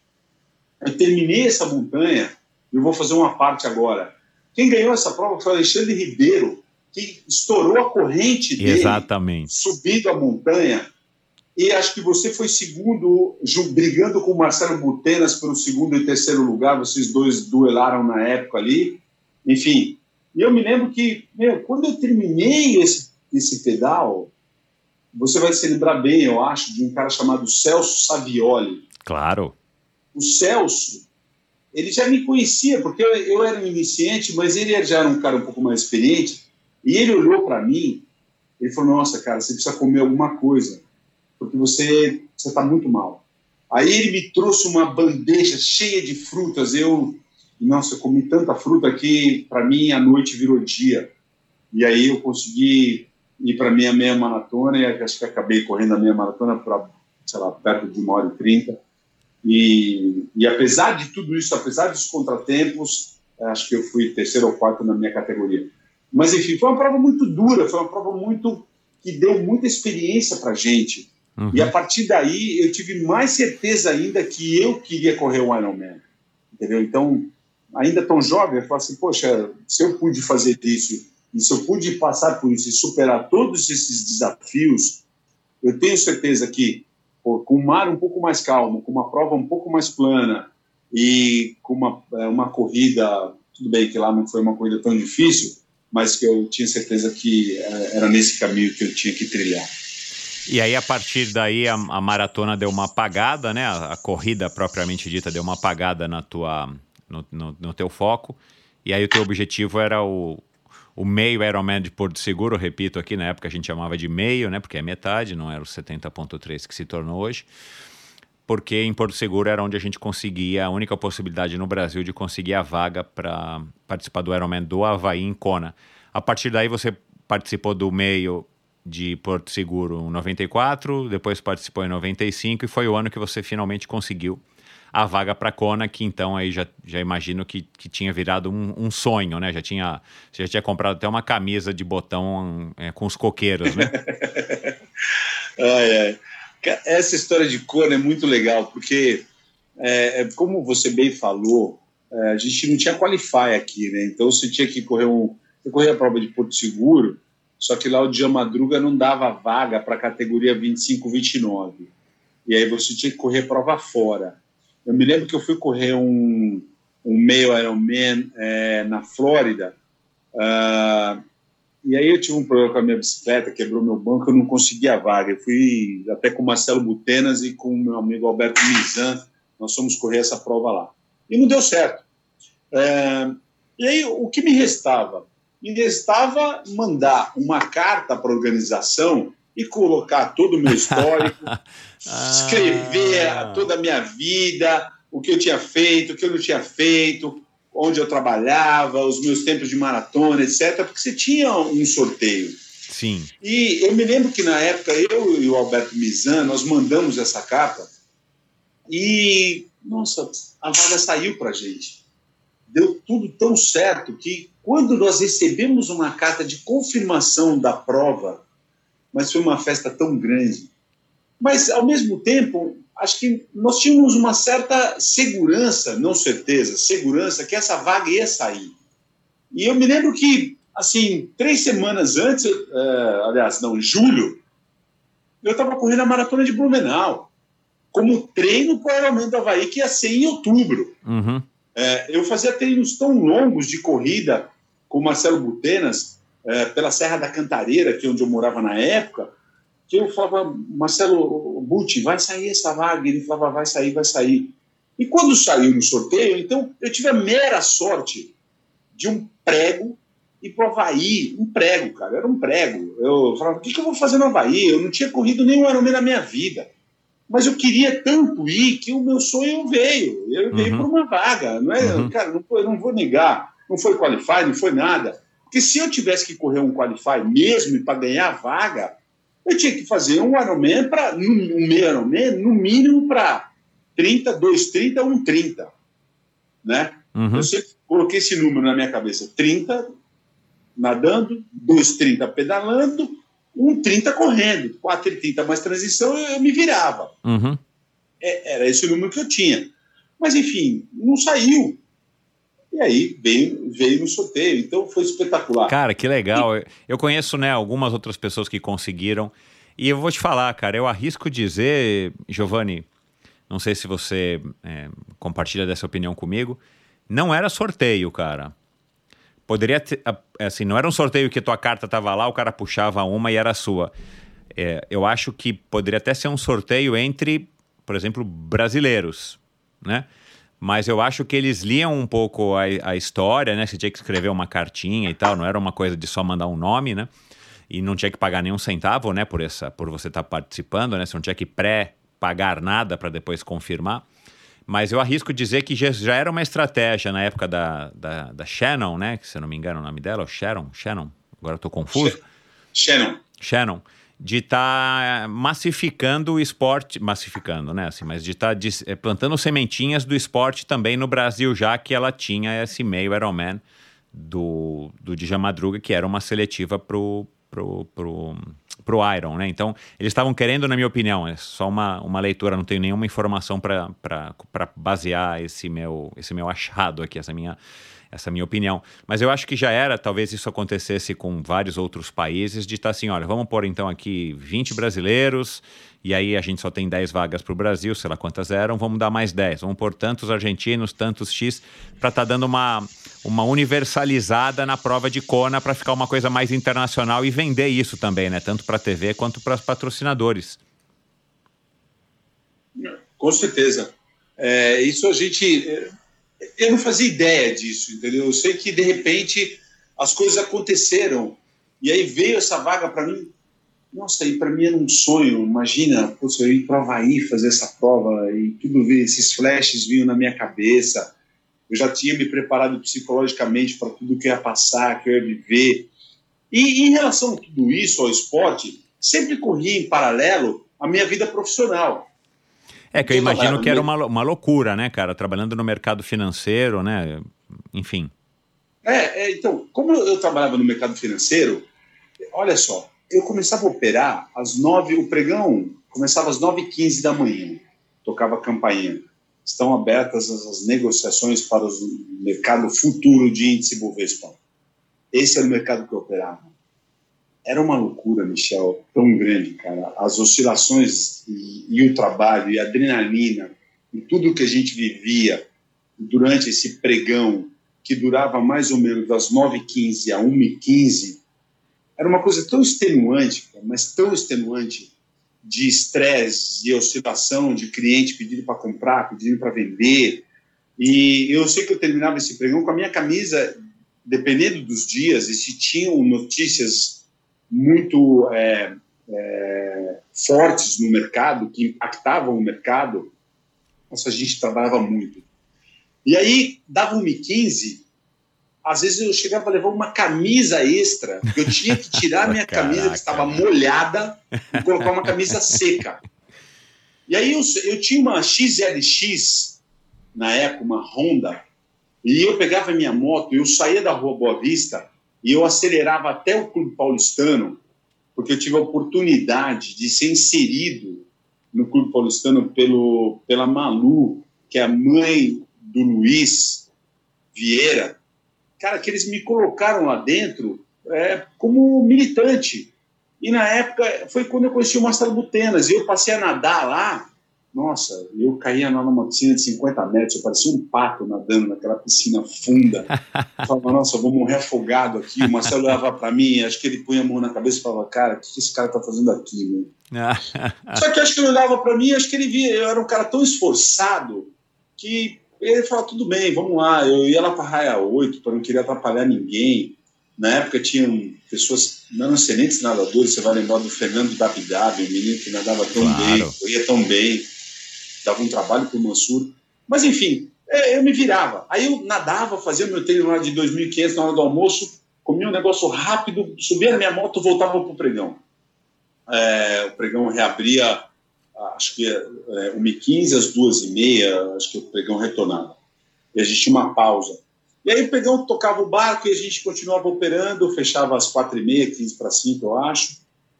eu terminei essa montanha. Eu vou fazer uma parte agora. Quem ganhou essa prova foi o Alexandre Ribeiro, que estourou a corrente dele, Exatamente. subindo a montanha e acho que você foi segundo, brigando com o Marcelo Butenas pelo segundo e terceiro lugar, vocês dois duelaram na época ali. Enfim, e eu me lembro que, meu, quando eu terminei esse, esse pedal, você vai se lembrar bem, eu acho, de um cara chamado Celso Savioli. Claro. O Celso, ele já me conhecia, porque eu, eu era um iniciante, mas ele já era um cara um pouco mais experiente, e ele olhou para mim, ele falou, nossa, cara, você precisa comer alguma coisa porque você está muito mal. Aí ele me trouxe uma bandeja cheia de frutas. Eu, nossa, eu comi tanta fruta que para mim a noite virou dia. E aí eu consegui ir para minha meia maratona e acho que acabei correndo a meia maratona para, sei lá, perto de uma hora e trinta. E, e apesar de tudo isso, apesar dos contratempos, acho que eu fui terceiro ou quarto na minha categoria. Mas enfim, foi uma prova muito dura, foi uma prova muito que deu muita experiência para gente. Uhum. E a partir daí eu tive mais certeza ainda que eu queria correr o Ironman. Entendeu? Então, ainda tão jovem, eu falo assim, poxa, se eu pude fazer isso, e se eu pude passar por isso e superar todos esses desafios, eu tenho certeza que pô, com um mar um pouco mais calmo, com uma prova um pouco mais plana e com uma, é, uma corrida, tudo bem que lá não foi uma corrida tão difícil, mas que eu tinha certeza que é, era nesse caminho que eu tinha que trilhar. E aí, a partir daí, a, a maratona deu uma apagada, né? A, a, corrida propriamente dita deu uma apagada na tua, no, no, no, teu foco. E aí, o teu objetivo era o, o meio Ironman de Porto Seguro, repito aqui, na época a gente chamava de meio, né? Porque é metade, não era o 70.3 que se tornou hoje. Porque em Porto Seguro era onde a gente conseguia, a única possibilidade no Brasil de conseguir a vaga para participar do Ironman do Havaí em Kona. A partir daí você participou do meio de Porto Seguro em 94, depois participou em 95 e foi o ano que você finalmente conseguiu a vaga para Kona, que então aí já, já imagino que, que tinha virado um, um, sonho, né? Já tinha, já tinha comprado até uma camisa de botão é, com os coqueiros, né? ai, ai. Essa história de Kona é muito legal, porque, é, é, como você bem falou, é, a gente não tinha qualify aqui, né? Então você tinha que correr um. Você a prova de Porto Seguro, só que lá o Dia Madruga não dava vaga para a categoria 25-29. E aí você tinha que correr prova fora. Eu me lembro que eu fui correr um, um meio Ironman é, na Flórida. Uh, e aí eu tive um problema com a minha bicicleta, quebrou meu banco, eu não consegui a vaga. Eu fui até com o Marcelo Butenas e com o meu amigo Alberto Mizan, nós fomos correr essa prova lá. E não deu certo. É, e aí, o que me restava? Me restava mandar uma carta para a organização e colocar todo o meu histórico, ah. escrever toda a minha vida, o que eu tinha feito, o que eu não tinha feito, onde eu trabalhava, os meus tempos de maratona, etc., porque você tinha um sorteio. Sim. E eu me lembro que na época eu e o Alberto Mizan, nós mandamos essa carta e, nossa, a vaga saiu para a gente. Deu tudo tão certo que quando nós recebemos uma carta de confirmação da prova, mas foi uma festa tão grande, mas ao mesmo tempo acho que nós tínhamos uma certa segurança, não certeza, segurança que essa vaga ia sair. E eu me lembro que, assim, três semanas antes, uh, aliás, não, em julho, eu estava correndo a maratona de Blumenau, como treino para o Ironman do Havaí, que ia ser em outubro. Uhum. É, eu fazia treinos tão longos de corrida com o Marcelo Butenas, é, pela Serra da Cantareira, que é onde eu morava na época, que eu falava, Marcelo Butti, vai sair essa vaga. Ele falava, vai sair, vai sair. E quando saiu no sorteio, então eu tive a mera sorte de um prego para o Havaí. Um prego, cara, era um prego. Eu falava, o que, que eu vou fazer no Havaí? Eu não tinha corrido nenhum Ironman na minha vida. Mas eu queria tanto ir que o meu sonho veio. Eu uhum. veio por uma vaga. Não é, uhum. Cara, não, foi, não vou negar. Não foi qualify, não foi nada. Porque se eu tivesse que correr um qualify mesmo para ganhar a vaga, eu tinha que fazer um Ironman para um meio Ironman, no mínimo para 30, 230, 130, né? Uhum. Eu sempre coloquei esse número na minha cabeça, 30 nadando, 230 pedalando, 130 correndo, 430 mais transição, eu, eu me virava. Uhum. É, era esse o número que eu tinha. Mas, enfim, não saiu. E aí veio, veio no sorteio. Então foi espetacular. Cara, que legal. E... Eu conheço né, algumas outras pessoas que conseguiram. E eu vou te falar, cara, eu arrisco dizer, Giovanni, não sei se você é, compartilha dessa opinião comigo, não era sorteio, cara. Poderia ter, assim, não era um sorteio que tua carta tava lá, o cara puxava uma e era sua. É, eu acho que poderia até ser um sorteio entre, por exemplo, brasileiros, né? mas eu acho que eles liam um pouco a, a, história, né? Você tinha que escrever uma cartinha e tal, não era uma coisa de só mandar um nome, né? E não tinha que pagar nenhum centavo, né? Por, essa, por você estar tá participando, né? Você não tinha que pré-pagar nada para depois confirmar. Mas eu arrisco dizer que já, era uma estratégia na época da, da, da Shannon, né? Que se eu não me engano o nome dela, ou Sharon, Shannon, agora eu tô confuso. Shannon. Shannon de estar tá massificando o esporte, massificando, né? Assim, mas de estar tá eh, plantando sementinhas do esporte também no Brasil, já que ela tinha esse meio Ironman do, do Dija Madruga, que era uma seletiva pro, pro, pro, pro Iron, né? Então, eles estavam querendo, na minha opinião, é só uma, uma leitura, não tenho nenhuma informação para basear esse meu, esse meu achado aqui, essa minha essa minha opinião. Mas eu acho que já era, talvez isso acontecesse com vários outros países, de estar assim, olha, vamos pôr então aqui 20 brasileiros, e aí a gente só tem 10 vagas para o Brasil, sei lá quantas eram, vamos dar mais 10. Vamos pôr tantos argentinos, tantos X, para estar tá dando uma, uma universalizada na prova de Kona para ficar uma coisa mais internacional e vender isso também, né? Tanto para a TV quanto para os patrocinadores. Com certeza. É, isso a gente eu não fazia ideia disso, entendeu? Eu sei que de repente as coisas aconteceram e aí veio essa vaga para mim. Nossa, aí para mim era um sonho. Imagina, poxa, eu ir para Havaí fazer essa prova e tudo esses flashes vinham na minha cabeça. Eu já tinha me preparado psicologicamente para tudo que ia passar, que eu ia viver. E em relação a tudo isso, ao esporte, sempre corri em paralelo a minha vida profissional. É que eu imagino que era uma, uma loucura, né, cara? Trabalhando no mercado financeiro, né? Enfim. É, é, então, como eu trabalhava no mercado financeiro, olha só, eu começava a operar às nove, o pregão começava às nove e quinze da manhã, tocava a campainha. Estão abertas as, negociações para o mercado futuro de índice Bovespa. Esse era o mercado que eu operava era uma loucura, Michel, tão grande, cara. As oscilações e, e, o trabalho e a adrenalina e tudo que a gente vivia durante esse pregão que durava mais ou menos das 9h15 a 1h15, era uma coisa tão extenuante, mas tão extenuante, de estresse, de oscilação, de cliente pedindo para comprar, pedindo para vender. E eu sei que eu terminava esse pregão com a minha camisa, dependendo dos dias, e se tinham notícias muito é, é, fortes no mercado, que impactavam o mercado, nossa, a gente trabalhava muito. E aí, dava 1h15, às vezes eu chegava a levar uma camisa extra, eu tinha que tirar minha camisa que estava molhada e colocar uma camisa seca. E aí eu, eu tinha uma XLX, na época, uma Honda, e eu pegava minha moto, eu saía da Rua Boa Vista e eu acelerava até o Clube Paulistano, porque eu tive a oportunidade de ser inserido no Clube Paulistano pelo, pela Malu, que é a mãe do Luiz Vieira, cara, que eles me colocaram lá dentro é, como militante. E na época foi quando eu conheci o Marcelo Butenas, e eu passei a nadar lá. Nossa, eu caía lá numa piscina de 50 metros, eu parecia um pato nadando naquela piscina funda. Eu falava, nossa, eu vou morrer afogado aqui. O Marcelo olhava para mim, acho que ele punha a mão na cabeça e falava, cara, o que esse cara tá fazendo aqui, meu? Só que acho que ele olhava para mim, acho que ele via, eu era um cara tão esforçado que ele falou, tudo bem, vamos lá. Eu ia lá para a Raia 8, para não querer atrapalhar ninguém. Na época tinham pessoas, não excelentes nadadores, você vai lembrar do Fernando Dabidabi, um menino que nadava tão claro. bem, corria tão bem, dava um trabalho para o Mansur. Mas enfim, é, eu me virava. Aí eu nadava, fazia meu treino lá de 2.500 na hora do almoço, comia um negócio rápido, subia na minha moto, voltava para o pregão. É, o pregão reabria acho que é, 1h15 às 2h30, acho que o pregão retornava. E a gente tinha uma pausa. E aí o pregão tocava o barco e a gente continuava operando, fechava às 4h30, 15 para 5, eu acho.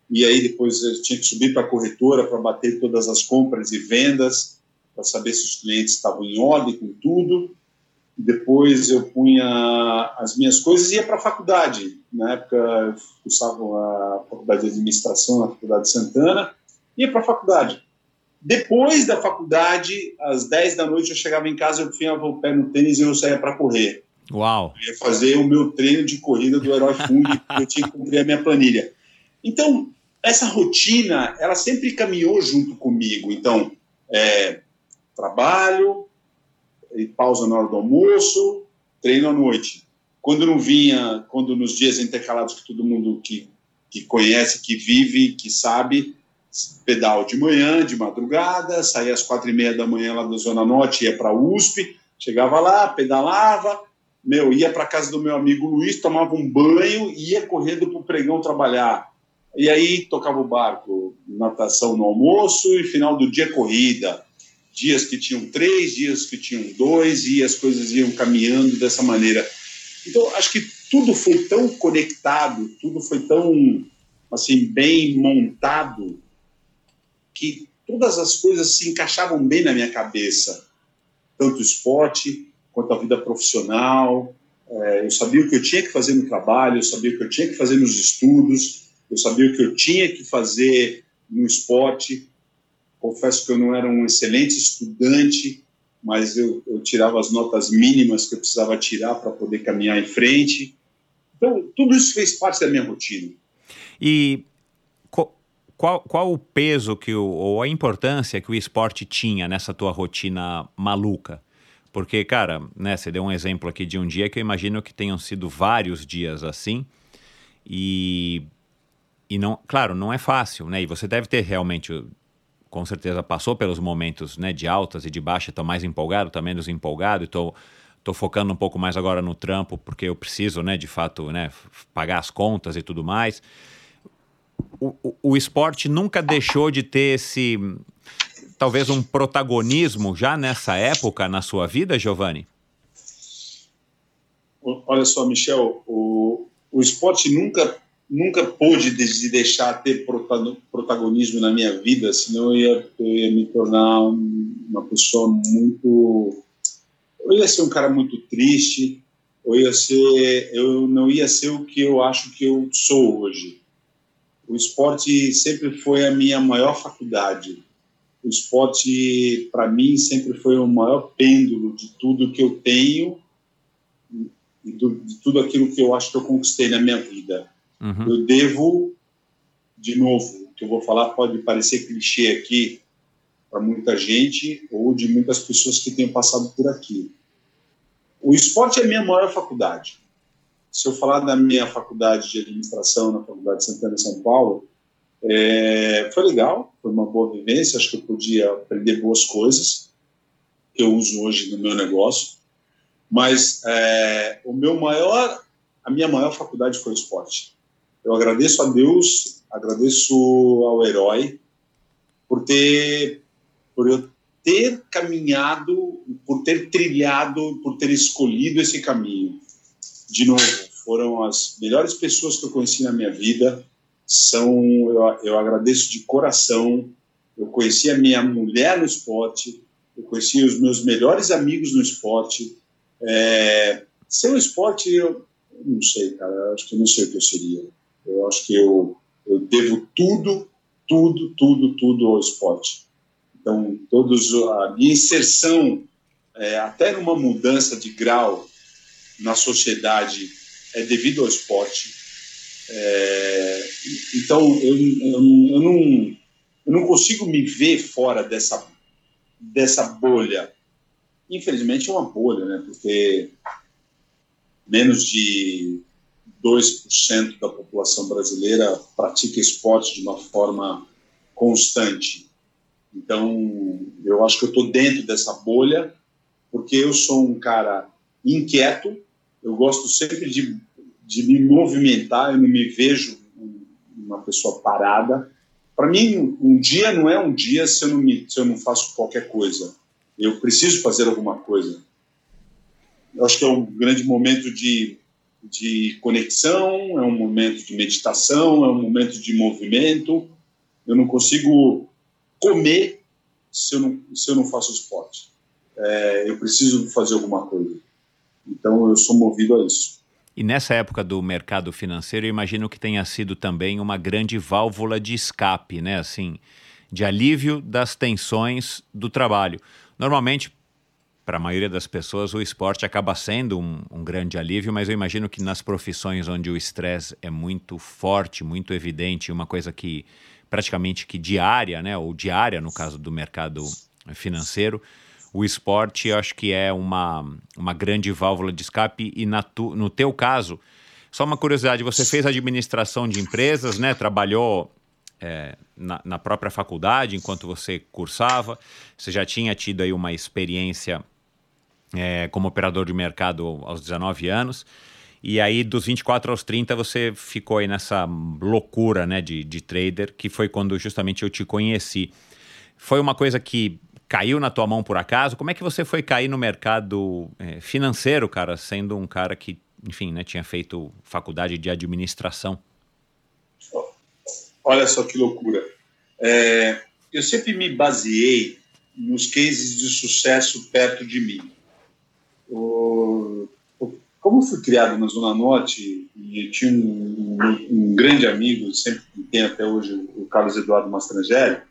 E aí depois eu tinha que subir para a corretora para bater todas as compras e vendas, para saber se os clientes estavam em ordem com tudo. Depois eu punha as minhas coisas e ia para a faculdade. Na época eu cursava a faculdade de administração na Faculdade de Santana, ia para a faculdade. Depois da faculdade, às 10 da noite, eu chegava em casa, eu tinha o pé no tênis e eu saía para correr. Uau! Eu ia fazer o meu treino de corrida do Herói Fung, eu tinha que cumprir a minha planilha. Então, essa rotina, ela sempre caminhou junto comigo. Então, é, trabalho, pausa na hora do almoço, treino à noite. Quando não vinha, quando nos dias intercalados que todo mundo que, que conhece, que vive, que sabe, pedal de manhã, de madrugada, saía às quatro e meia da manhã lá da Zona Norte, ia para a USP, chegava lá, pedalava, meu, ia para casa do meu amigo Luiz, tomava um banho ia correndo para o pregão trabalhar. E aí tocava o barco, natação no almoço e final do dia corrida. Dias que tinham três, dias que tinham dois, e as coisas iam caminhando dessa maneira. Então, acho que tudo foi tão conectado, tudo foi tão assim bem montado que todas as coisas se encaixavam bem na minha cabeça, tanto o esporte quanto a vida profissional. É, eu sabia o que eu tinha que fazer no trabalho, eu sabia o que eu tinha que fazer nos estudos, eu sabia o que eu tinha que fazer no esporte. Confesso que eu não era um excelente estudante, mas eu, eu tirava as notas mínimas que eu precisava tirar para poder caminhar em frente. Então, tudo isso fez parte da minha rotina. E qual, qual o peso que o, ou a importância que o esporte tinha nessa tua rotina maluca? Porque, cara, né, você deu um exemplo aqui de um dia que eu imagino que tenham sido vários dias assim. E, e não, claro, não é fácil, né? E você deve ter realmente, com certeza, passou pelos momentos né, de altas e de baixa. Estou mais empolgado, estou menos empolgado. Estou tô focando um pouco mais agora no trampo porque eu preciso, né, de fato, né, pagar as contas e tudo mais o, o, esporte nunca deixou de ter esse, talvez um protagonismo já nessa época na sua vida, Giovanni? Olha só, Michel, o, o esporte nunca nunca pôde de deixar ter protagonismo na minha vida, senão eu ia, eu ia me tornar uma pessoa muito. Eu ia ser um cara muito triste, eu, ia ser, eu não ia ser o que eu acho que eu sou hoje. O esporte sempre foi a minha maior faculdade. O esporte, para mim, sempre foi o maior pêndulo de tudo que eu tenho e do, de tudo aquilo que eu acho que eu conquistei na minha vida. Uhum. Eu devo, de novo, o que eu vou falar pode parecer clichê aqui para muita gente ou de muitas pessoas que tenham passado por aqui. O esporte é a minha maior faculdade. Se eu falar da minha faculdade de administração na Faculdade de Santana, São Paulo, é, foi legal, foi uma boa vivência, acho que eu podia aprender boas coisas que eu uso hoje no meu negócio. Mas é, o meu maior, a minha maior faculdade foi o esporte. Eu agradeço a Deus, agradeço ao herói por ter, por eu ter caminhado, por ter trilhado, por ter escolhido esse caminho. De novo, foram as melhores pessoas que eu conheci na minha vida. São, eu, eu agradeço de coração. Eu conheci a minha mulher no esporte, eu conheci os meus melhores amigos no esporte. É, sem o esporte, eu não sei, cara, eu acho que eu não sei o que eu seria. Eu acho que eu, eu devo tudo, tudo, tudo, tudo ao esporte. Então, todos a minha inserção, é, até numa mudança de grau na sociedade, é devido ao esporte. É, então, eu, eu, eu, não, eu não consigo me ver fora dessa, dessa bolha. Infelizmente, é uma bolha, né? Porque menos de 2% da população brasileira pratica esporte de uma forma constante. Então, eu acho que eu estou dentro dessa bolha, porque eu sou um cara inquieto, eu gosto sempre de, de me movimentar, eu não me vejo uma pessoa parada. Para mim, um dia não é um dia se eu, não me, se eu não faço qualquer coisa. Eu preciso fazer alguma coisa. Eu acho que é um grande momento de, de conexão, é um momento de meditação, é um momento de movimento. Eu não consigo comer se eu não, se eu não faço esporte. É, eu preciso fazer alguma coisa. Então eu sou movido a isso. E nessa época do mercado financeiro, eu imagino que tenha sido também uma grande válvula de escape, né? Assim, de alívio das tensões do trabalho. Normalmente, para a maioria das pessoas, o esporte acaba sendo um, um, grande alívio, mas eu imagino que nas profissões onde o estresse é muito forte, muito evidente, uma coisa que praticamente que diária, né, ou diária no caso do mercado financeiro, o esporte acho que é uma, uma grande válvula de escape. E na tu, no teu caso, só uma curiosidade, você fez administração de empresas, né, trabalhou é, na, na, própria faculdade enquanto você cursava, você já tinha tido aí uma experiência é, como operador de mercado aos 19 anos, e aí, dos 24 aos 30, você ficou aí nessa loucura né, de, de trader, que foi quando justamente eu te conheci. Foi uma coisa que caiu na tua mão por acaso? Como é que você foi cair no mercado é, financeiro, cara, sendo um cara que, enfim, né, tinha feito faculdade de administração? Olha só que loucura. É, eu sempre me baseei nos cases de sucesso perto de mim. O, como fui criado na Zona Norte e tinha um, um, um grande amigo, sempre tem até hoje, o Carlos Eduardo Mastrangeli,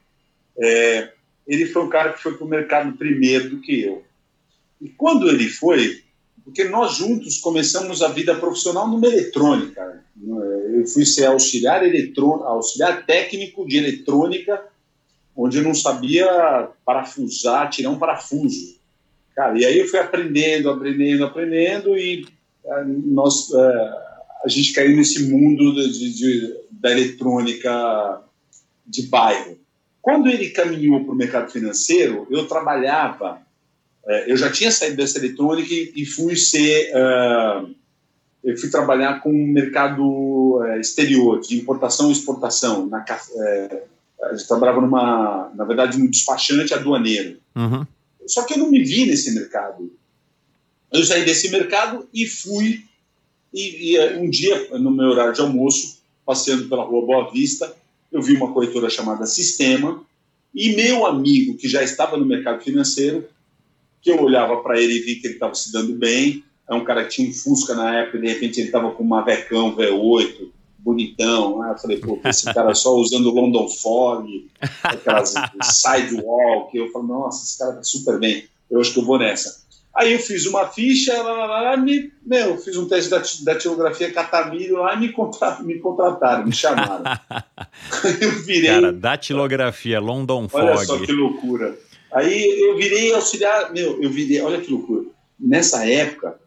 é, ele foi um cara que foi para o mercado primeiro do que eu. E quando ele foi, porque nós juntos começamos a vida profissional numa eletrônica. Eu fui ser auxiliar, eletrônico, auxiliar técnico de eletrônica, onde eu não sabia parafusar, tirar um parafuso. Cara, e aí eu fui aprendendo, aprendendo, aprendendo e nós, é, a gente caiu nesse mundo de, de, da eletrônica de bairro. Quando ele caminhou para o mercado financeiro, eu trabalhava, é, eu já tinha saído dessa eletrônica e fui ser, é, eu fui trabalhar com o mercado exterior, de importação e exportação. Na, a gente trabalhava numa, na verdade, um despachante aduaneiro. Uhum. Só que eu não me vi nesse mercado. Eu saí desse mercado e fui. E, e, um dia, no meu horário de almoço, passeando pela rua Boa Vista, eu vi uma corretora chamada Sistema. E meu amigo, que já estava no mercado financeiro, que eu olhava para ele e vi que ele estava se dando bem. É um cara que tinha um Fusca na época, e de repente ele estava com uma Vecão V8, bonitão. Aí eu falei, pô, esse cara só usando London Fog, aquelas sidewalk. Eu falei, nossa, esse cara tá super bem. Eu acho que eu vou nessa. Aí eu fiz uma ficha, lá, lá, lá, me, meu, fiz um teste da datilografia catamírio lá e me, contra, me contrataram, me chamaram. eu virei. Cara, datilografia, London Fog. Olha só que loucura. Aí eu virei auxiliar, meu, eu virei, olha que loucura. Nessa época,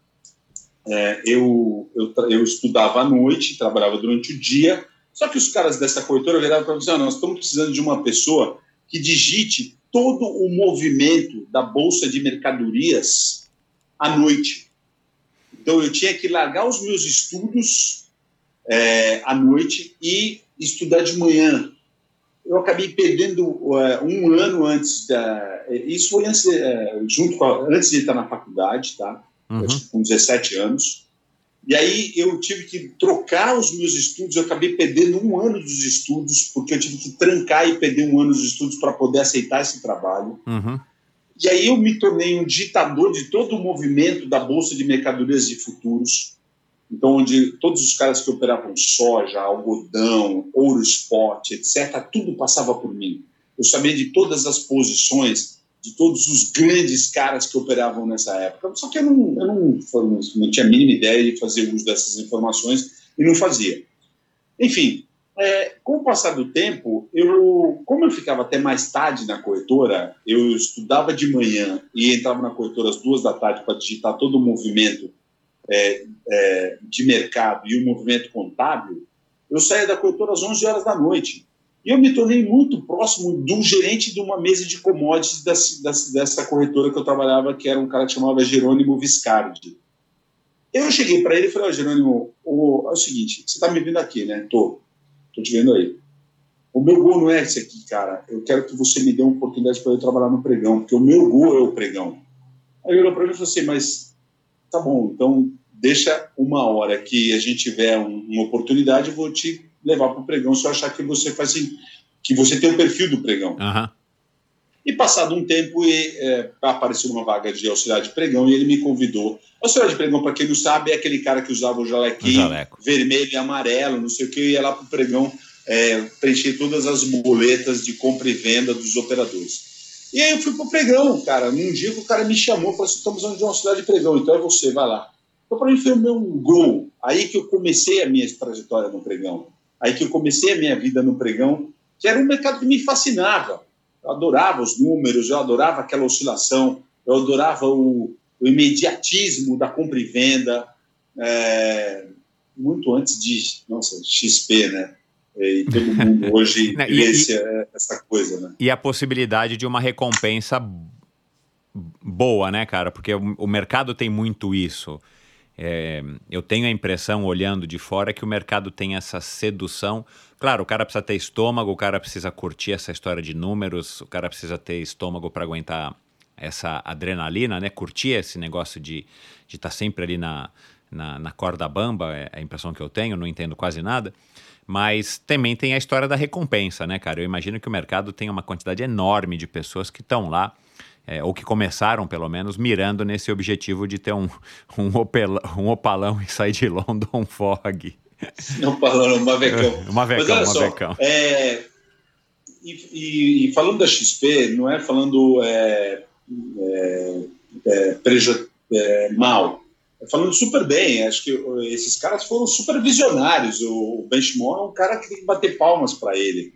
é, eu, eu, eu estudava à noite, trabalhava durante o dia, só que os caras dessa corretora viraram para mim ah, nós estamos precisando de uma pessoa que digite todo o movimento da Bolsa de Mercadorias à noite. Então eu tinha que largar os meus estudos é, à noite e estudar de manhã. Eu acabei perdendo uh, um ano antes da. Isso foi antes, uh, junto a, antes de entrar na faculdade, tá? Uhum. Com 17 anos. E aí eu tive que trocar os meus estudos, eu acabei perdendo um ano dos estudos, porque eu tive que trancar e perder um ano dos estudos para poder aceitar esse trabalho. Uhum. E aí eu me tornei um ditador de todo o movimento da Bolsa de Mercadorias e Futuros, então onde todos os caras que operavam soja, algodão, ouro spot, etc., tudo passava por mim. Eu sabia de todas as posições, de todos os grandes caras que operavam nessa época. Só que eu não, eu não, não tinha a mínima ideia de fazer uso dessas informações e não fazia. Enfim, é, com o passar do tempo, eu, como eu ficava até mais tarde na corretora, eu estudava de manhã e entrava na corretora às duas da tarde para digitar todo o movimento é, é, de mercado e o movimento contábil, eu saía da corretora às 11 horas da noite. E eu me tornei muito próximo do gerente de uma mesa de commodities dessa, corretora que eu trabalhava, que era um cara que chamava Jerônimo Viscardi. Eu cheguei para ele e falei: oh, Jerônimo, o, é o seguinte, você está me vendo aqui, né? Tô, tô te vendo aí. O meu gol não é esse aqui, cara. Eu quero que você me dê uma oportunidade para eu trabalhar no pregão, porque o meu gol é o pregão. Aí ele olhou para mim e falou assim: Mas tá bom, então deixa uma hora que a gente tiver um, uma oportunidade, eu vou te levar para o pregão se eu achar que você faz assim, que você tem o perfil do pregão. Uhum. E passado um tempo, e, é, apareceu uma vaga de auxiliar de pregão e ele me convidou. Auxiliar de pregão, para quem não sabe, é aquele cara que usava o jalequinho vermelho e amarelo, não sei o que, e ia lá para o pregão é, preencher todas as boletas de compra e venda dos operadores. E aí eu fui para o pregão, cara. Num dia o cara me chamou, falou assim: estamos usando de um auxiliar de pregão, então é você, vai lá. Então, para mim, foi o meu gol. Aí que eu comecei a minha trajetória no pregão. Aí que eu comecei a minha vida no pregão, que era um mercado que me fascinava. Eu adorava os números, eu adorava aquela oscilação, eu adorava o, o imediatismo da compra e venda, é, muito antes de, nossa, XP, né? E todo mundo hoje e, vê esse, essa coisa, né? E a possibilidade de uma recompensa boa, né, cara? Porque o, o mercado tem muito isso. É, eu tenho a impressão, olhando de fora, que o mercado tem essa sedução. Claro, o cara precisa ter estômago, o cara precisa curtir essa história de números, o cara precisa ter estômago para aguentar essa adrenalina, né? Curtir esse negócio de estar tá sempre ali na, na, na, corda bamba, é a impressão que eu tenho, não entendo quase nada. Mas também tem a história da recompensa, né, cara? Eu imagino que o mercado tem uma quantidade enorme de pessoas que estão lá é, ou que começaram, pelo menos, mirando nesse objetivo de ter um, um, um opalão e sair de London Fog. Opalão, um mavecão. Mavecão, um mavecão. É, e, e, falando da XP, não é falando é, é, é, preju, é, mal, é falando super bem. Acho que esses caras foram super visionários. O Benchmore é um cara que tem que bater palmas para ele.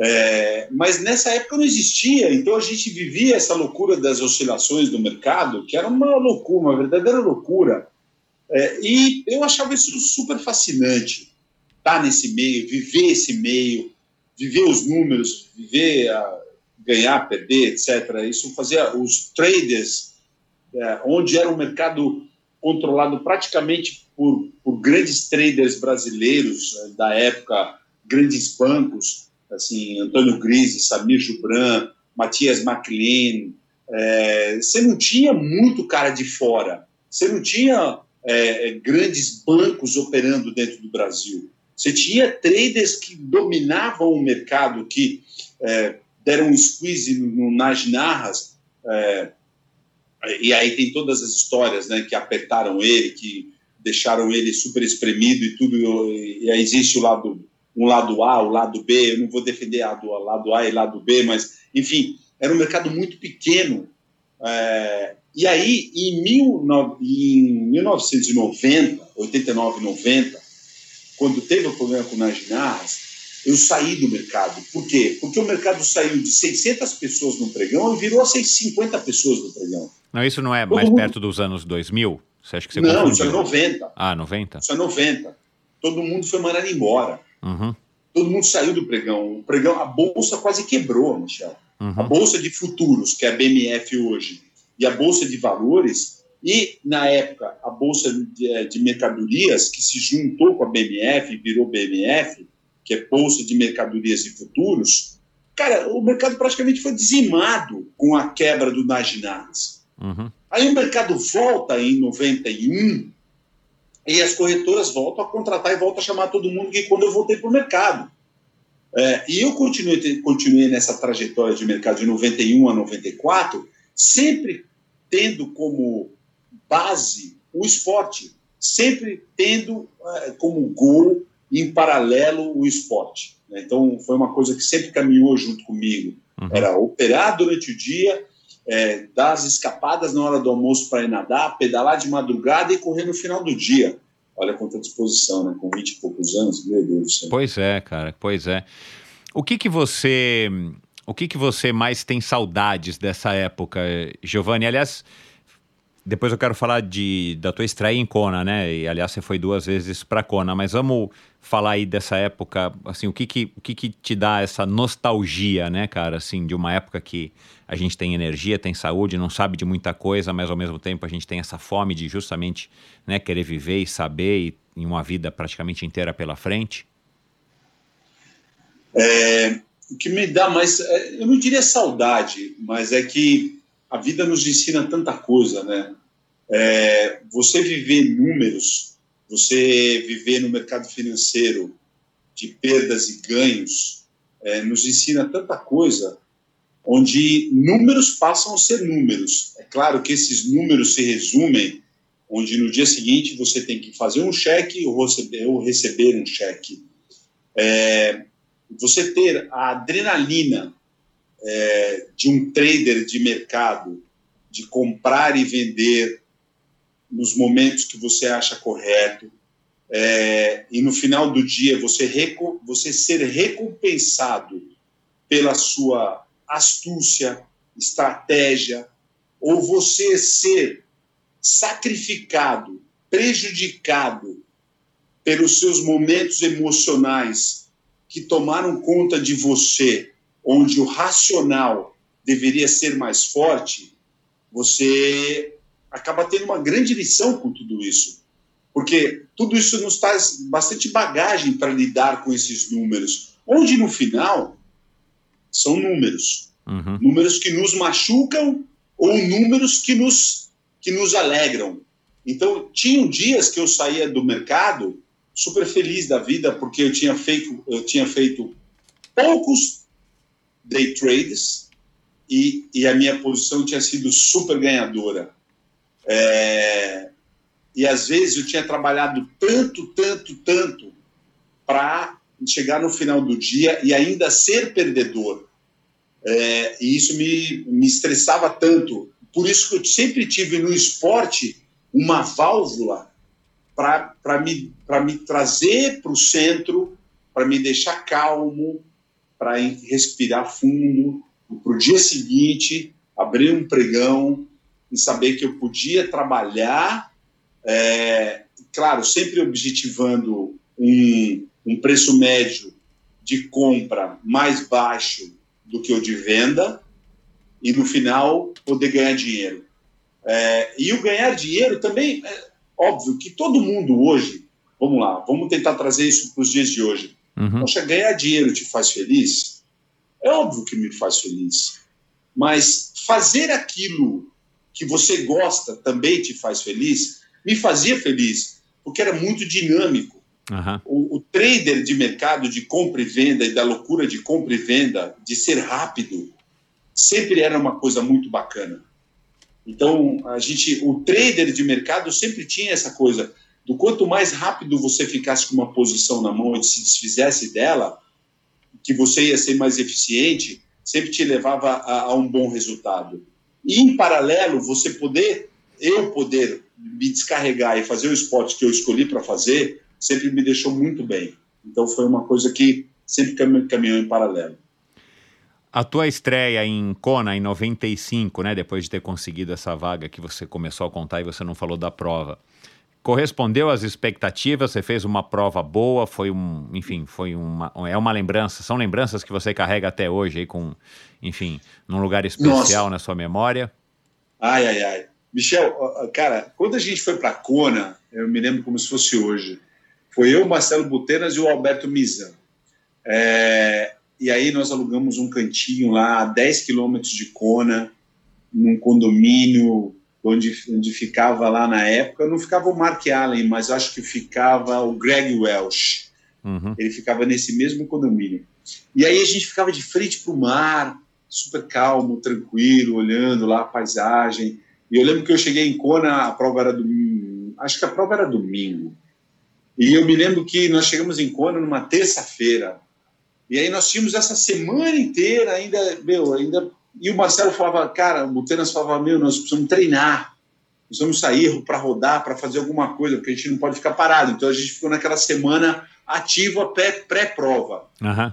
É, mas nessa época não existia, então a gente vivia essa loucura das oscilações do mercado, que era uma loucura, uma verdadeira loucura. É, e eu achava isso super fascinante, estar tá nesse meio, viver esse meio, viver os números, viver a, ganhar, perder, etc. Isso fazia os traders, é, onde era um mercado controlado praticamente por, por grandes traders brasileiros é, da época, grandes bancos assim, Antônio Grise, Samir Jubran, Matias McLean, é, você não tinha muito cara de fora, você não tinha é, grandes bancos operando dentro do Brasil. Você tinha traders que dominavam o mercado, que é, deram um squeeze no, nas narras, é, e aí tem todas as histórias né, que apertaram ele, que deixaram ele super espremido e tudo, e aí existe o lado um lado A, o lado B, eu não vou defender do lado A e lado B, mas, enfim, era um mercado muito pequeno É, e aí, em, mil, em 1990, 89, 90, quando teve o problema com o Najinarras, eu saí do mercado. Por quê? Porque o mercado saiu de 600 pessoas no pregão e virou a 650 pessoas no pregão. Não, isso não é Todo mais mundo... perto dos anos 2000? Você acha que você Não, isso é 90. Ah, 90? Isso é 90. Todo mundo foi mandado embora. Uhum. Todo mundo saiu do pregão. O pregão, a bolsa quase quebrou, Michel. Uhum. A bolsa de futuros, que é a BMF hoje, e a bolsa de valores, e na época a bolsa de, eh, de mercadorias, que se juntou com a BMF virou BMF, que é bolsa de mercadorias e futuros, cara, o mercado praticamente foi dizimado com a quebra do Naginares. Uhum. Aí o mercado volta em 91 e as corretoras voltam a contratar e voltam a chamar todo mundo que quando eu voltei para o mercado. É, e eu continuei, continuei nessa trajetória de mercado de 91 a 94, sempre tendo como base o esporte, sempre tendo é, como gol, em paralelo, o esporte. Né? Então, foi uma coisa que sempre caminhou junto comigo. Uhum. Era operar durante o dia, é, dar as escapadas na hora do almoço para ir nadar, pedalar de madrugada e correr no final do dia. Olha quanta disposição, né? Com 20 e poucos anos, meu Deus do céu. Pois é, cara, pois é. O que que você, o que que você mais tem saudades dessa época, Giovanni? Aliás, depois eu quero falar de, da tua estreia em Kona, né? E aliás, você foi duas vezes para Kona, mas vamos falar aí dessa época, assim, o que que, o que que te dá essa nostalgia, né, cara, assim, de uma época que a gente tem energia, tem saúde, não sabe de muita coisa, mas ao mesmo tempo a gente tem essa fome de justamente, né, querer viver e saber e, em uma vida praticamente inteira pela frente? É, o que me dá mais, é, eu não diria saudade, mas é que a vida nos ensina tanta coisa, né? É, você viver números, você viver no mercado financeiro de perdas e ganhos, é, nos ensina tanta coisa, onde números passam a ser números. É claro que esses números se resumem, onde no dia seguinte você tem que fazer um cheque ou receber, ou receber um cheque. É, você ter a adrenalina é, de um trader de mercado, de comprar e vender nos momentos que você acha correto, é, e no final do dia você, você ser recompensado pela sua astúcia, estratégia, ou você ser sacrificado, prejudicado pelos seus momentos emocionais que tomaram conta de você, onde o racional deveria ser mais forte, você acaba tendo uma grande lição com tudo isso. Porque tudo isso nos traz bastante bagagem para lidar com esses números, onde no final são números. Uhum. Números que nos machucam ou números que nos, que nos alegram. Então, tinham dias que eu saía do mercado super feliz da vida, porque eu tinha feito, eu tinha feito poucos day trades e, e a minha posição tinha sido super ganhadora. É, e às vezes eu tinha trabalhado tanto, tanto, tanto para chegar no final do dia e ainda ser perdedor. É, e isso me, me estressava tanto. Por isso que eu sempre tive no esporte uma válvula para me, me trazer para o centro, para me deixar calmo, para respirar fundo, para o dia seguinte abrir um pregão e saber que eu podia trabalhar, é, claro, sempre objetivando um, um preço médio de compra mais baixo do que o de venda e no final poder ganhar dinheiro. É, e o ganhar dinheiro também, é óbvio que todo mundo hoje, vamos lá, vamos tentar trazer isso para os dias de hoje. Uhum. Poxa, ganhar dinheiro te faz feliz? É óbvio que me faz feliz. Mas fazer aquilo que você gosta também te faz feliz? Me fazia feliz, porque era muito dinâmico. Uhum. O, o, trader de mercado de compra e venda e da loucura de compra e venda, de ser rápido, sempre era uma coisa muito bacana. Então, a gente, o trader de mercado sempre tinha essa coisa do quanto mais rápido você ficasse com uma posição na mão e se desfizesse dela, que você ia ser mais eficiente, sempre te levava a, a um bom resultado. E, em paralelo, você poder, eu poder me descarregar e fazer o esporte que eu escolhi para fazer, sempre me deixou muito bem. Então, foi uma coisa que sempre caminhou em paralelo. A tua estreia em Kona em 95, né, depois de ter conseguido essa vaga que você começou a contar e você não falou da prova, correspondeu às expectativas? Você fez uma prova boa? Foi um, enfim, foi uma é uma lembrança, são lembranças que você carrega até hoje aí com, enfim, num lugar especial Nossa. na sua memória? Ai, ai, ai. Michel, cara, quando a gente foi para Kona, eu me lembro como se fosse hoje. Foi eu, Marcelo Butenas e o Alberto Mizan. É, e aí nós alugamos um cantinho lá a 10 quilômetros de Kona, num condomínio onde, onde ficava lá na época, não ficava o Mark Allen, mas acho que ficava o Greg Welsh. Uhum. Ele ficava nesse mesmo condomínio. E aí a gente ficava de frente para o mar, super calmo, tranquilo, olhando lá a paisagem. E eu lembro que eu cheguei em Kona, a prova era domingo, acho que a prova era domingo. E eu me lembro que nós chegamos em Kona numa terça-feira. E aí nós tínhamos essa semana inteira ainda, meu, ainda e o Marcelo falava, cara, o Butenas falava, meu, nós precisamos treinar, nós vamos sair para rodar, para fazer alguma coisa, porque a gente não pode ficar parado. Então a gente ficou naquela semana ativa pré-prova. Uhum.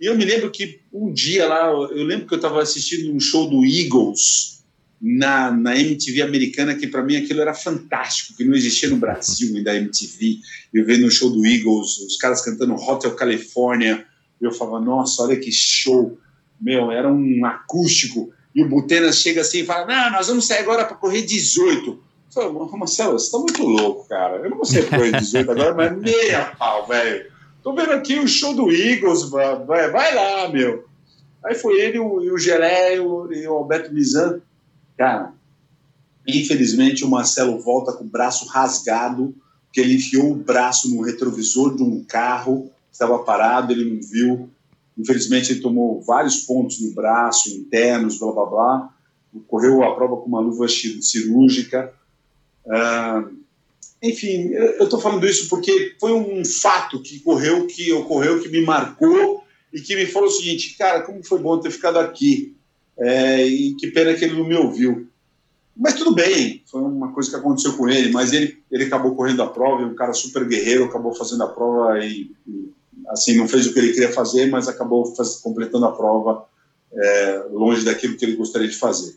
E eu me lembro que um dia lá, eu lembro que eu estava assistindo um show do Eagles na, na MTV americana, que para mim aquilo era fantástico, que não existia no Brasil ainda MTV. Eu vendo o show do Eagles, os caras cantando Hotel California, eu falava, nossa, olha que show meu, era um acústico, e o Butenas chega assim e fala: Não, nós vamos sair agora para correr 18. Eu falei, Marcelo, você está muito louco, cara. Eu não sair correr 18 agora, mas meia pau, velho. Tô vendo aqui o show do Eagles, vai, vai lá, meu. Aí foi ele, o, o Gelé e o, e o Alberto Mizan. Cara, infelizmente o Marcelo volta com o braço rasgado, porque ele enfiou o braço no retrovisor de um carro, estava parado, ele não viu. Infelizmente, ele tomou vários pontos no braço, internos, blá blá blá. Correu a prova com uma luva cirúrgica. Uh, enfim, eu estou falando isso porque foi um fato que correu, que ocorreu, que me marcou e que me falou o seguinte, cara, como foi bom ter ficado aqui. É, e que pena que ele não me ouviu. Mas tudo bem, foi uma coisa que aconteceu com ele, mas ele, ele acabou correndo a prova, um cara super guerreiro, acabou fazendo a prova e, e assim, não fez o que ele queria fazer, mas acabou faz, completando a prova é, longe daquilo que ele gostaria de fazer.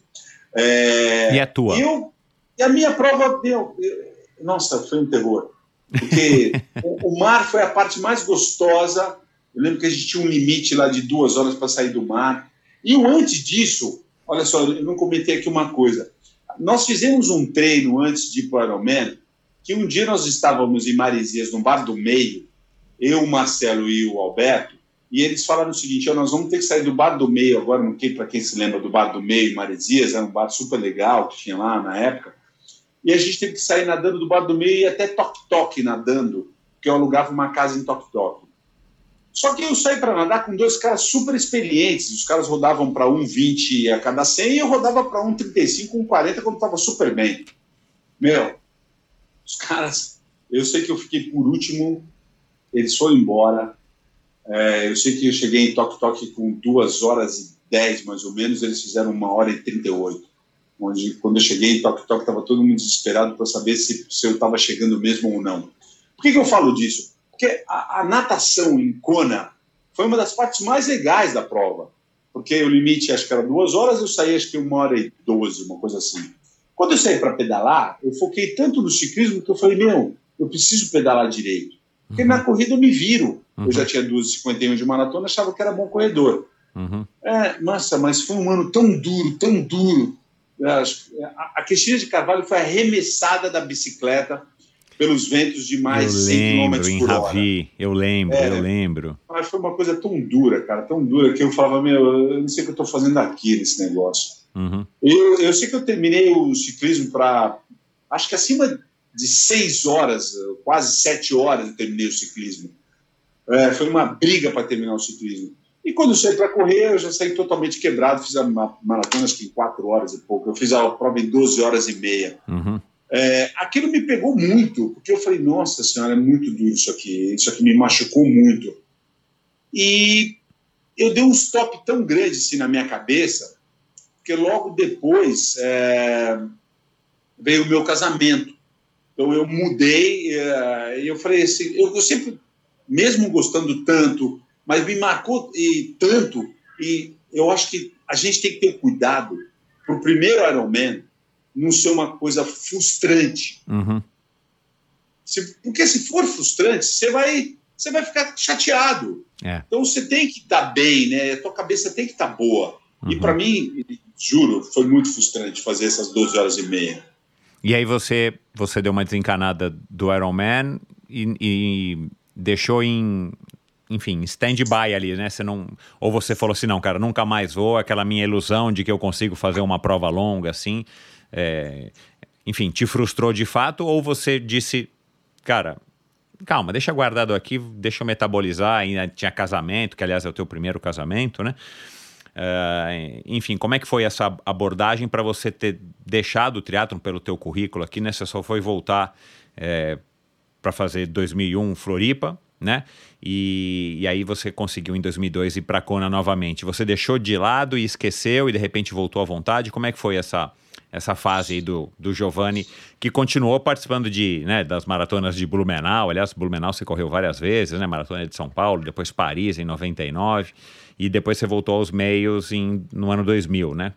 É, e a tua? E, eu, e a minha prova, meu, nossa, foi um terror. Porque o, o, mar foi a parte mais gostosa. Eu lembro que a gente tinha um limite lá de duas horas para sair do mar. E antes disso, olha só, eu não comentei aqui uma coisa. Nós fizemos um treino antes de ir para o Ironman, que um dia nós estávamos em Maresias, no Bar do Meio, eu, o Marcelo e o Alberto, e eles falaram o seguinte: oh, nós vamos ter que sair do bar do meio agora, não sei para quem se lembra do bar do meio, Maresias, era um bar super legal que tinha lá na época. E a gente teve que sair nadando do bar do meio e até toque-toque nadando, porque eu alugava uma casa em toque-toque. Só que eu saí para nadar com dois caras super experientes. Os caras rodavam para 1,20 a cada 100 e eu rodava para 1,35, 1,40 quando estava super bem. Meu, os caras. Eu sei que eu fiquei por último eles foram embora. É, eu sei que eu cheguei em Tok Tok com duas horas e dez, mais ou menos, eles fizeram uma hora e trinta e oito. Onde, quando eu cheguei em Tok Tok, estava todo mundo desesperado para saber se, se eu estava chegando mesmo ou não. Por que, que eu falo disso? Porque a, a, natação em Kona foi uma das partes mais legais da prova. Porque o limite, acho que era duas horas, eu saí acho que uma hora e doze, uma coisa assim. Quando eu saí para pedalar, eu foquei tanto no ciclismo que eu falei, meu, eu preciso pedalar direito. Porque uhum. na corrida eu me viro. Uhum. Eu já tinha 2,51 de maratona, achava que era bom corredor. Uhum. É, nossa, mas foi um ano tão duro, tão duro. A, a Cristina de Carvalho foi arremessada da bicicleta pelos ventos de mais eu 100 km por hora. Ravi, eu lembro, é, eu lembro. Mas foi uma coisa tão dura, cara, tão dura, que eu falava, meu, eu não sei o que eu estou fazendo aqui nesse negócio. Uhum. Eu, eu sei que eu terminei o ciclismo para, acho que acima de seis horas, quase sete horas eu terminei o ciclismo. É, foi uma briga para terminar o ciclismo. E quando eu saí para correr, eu já saí totalmente quebrado, fiz a maratona acho que em quatro horas e pouco. Eu fiz a prova em 12 horas e meia. Uhum. É, aquilo me pegou muito, porque eu falei, nossa senhora, é muito duro isso aqui, isso aqui me machucou muito. E eu dei um stop tão grande assim na minha cabeça, porque logo depois é, veio o meu casamento. Então eu mudei é, e eu falei assim, eu, eu, sempre, mesmo gostando tanto, mas me marcou e tanto, e eu acho que a gente tem que ter cuidado para o primeiro Ironman não ser uma coisa frustrante. Uhum. Se, porque se for frustrante, você vai, você vai ficar chateado. É. Então você tem que estar tá bem, né? A tua cabeça tem que estar tá boa. Uhum. E para mim, juro, foi muito frustrante fazer essas 12 horas e meia. E aí você, você deu uma desencanada do Iron Man e, e deixou em, enfim, stand-by ali, né? Você não, ou você falou assim, não, cara, nunca mais vou, aquela minha ilusão de que eu consigo fazer uma prova longa assim, é, enfim, te frustrou de fato, ou você disse, cara, calma, deixa guardado aqui, deixa eu metabolizar, ainda tinha casamento, que aliás é o teu primeiro casamento, né? Uh, enfim, como é que foi essa abordagem para você ter deixado o triatlon pelo teu currículo aqui, né? Você só foi voltar é, para fazer 2001 Floripa, né? E, e, aí você conseguiu em 2002 ir para Kona novamente. Você deixou de lado e esqueceu e de repente voltou à vontade? Como é que foi essa essa fase aí do, do Giovanni, que continuou participando de, né, das maratonas de Blumenau. Aliás, Blumenau você correu várias vezes, né? Maratona de São Paulo, depois Paris em 99 e depois você voltou aos meios em, no ano 2000, né?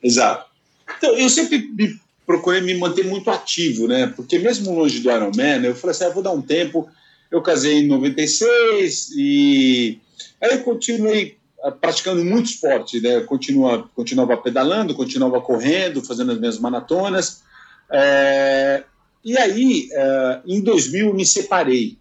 Exato. Então, eu sempre me procurei me manter muito ativo, né? Porque mesmo longe do Ironman, eu falei assim, ah, eu vou dar um tempo. Eu casei em 96 e aí eu continuei ah, praticando muito esporte, né? Continua, continuava pedalando, continuava correndo, fazendo as minhas maratonas. É... E aí, é... em 2000, me separei.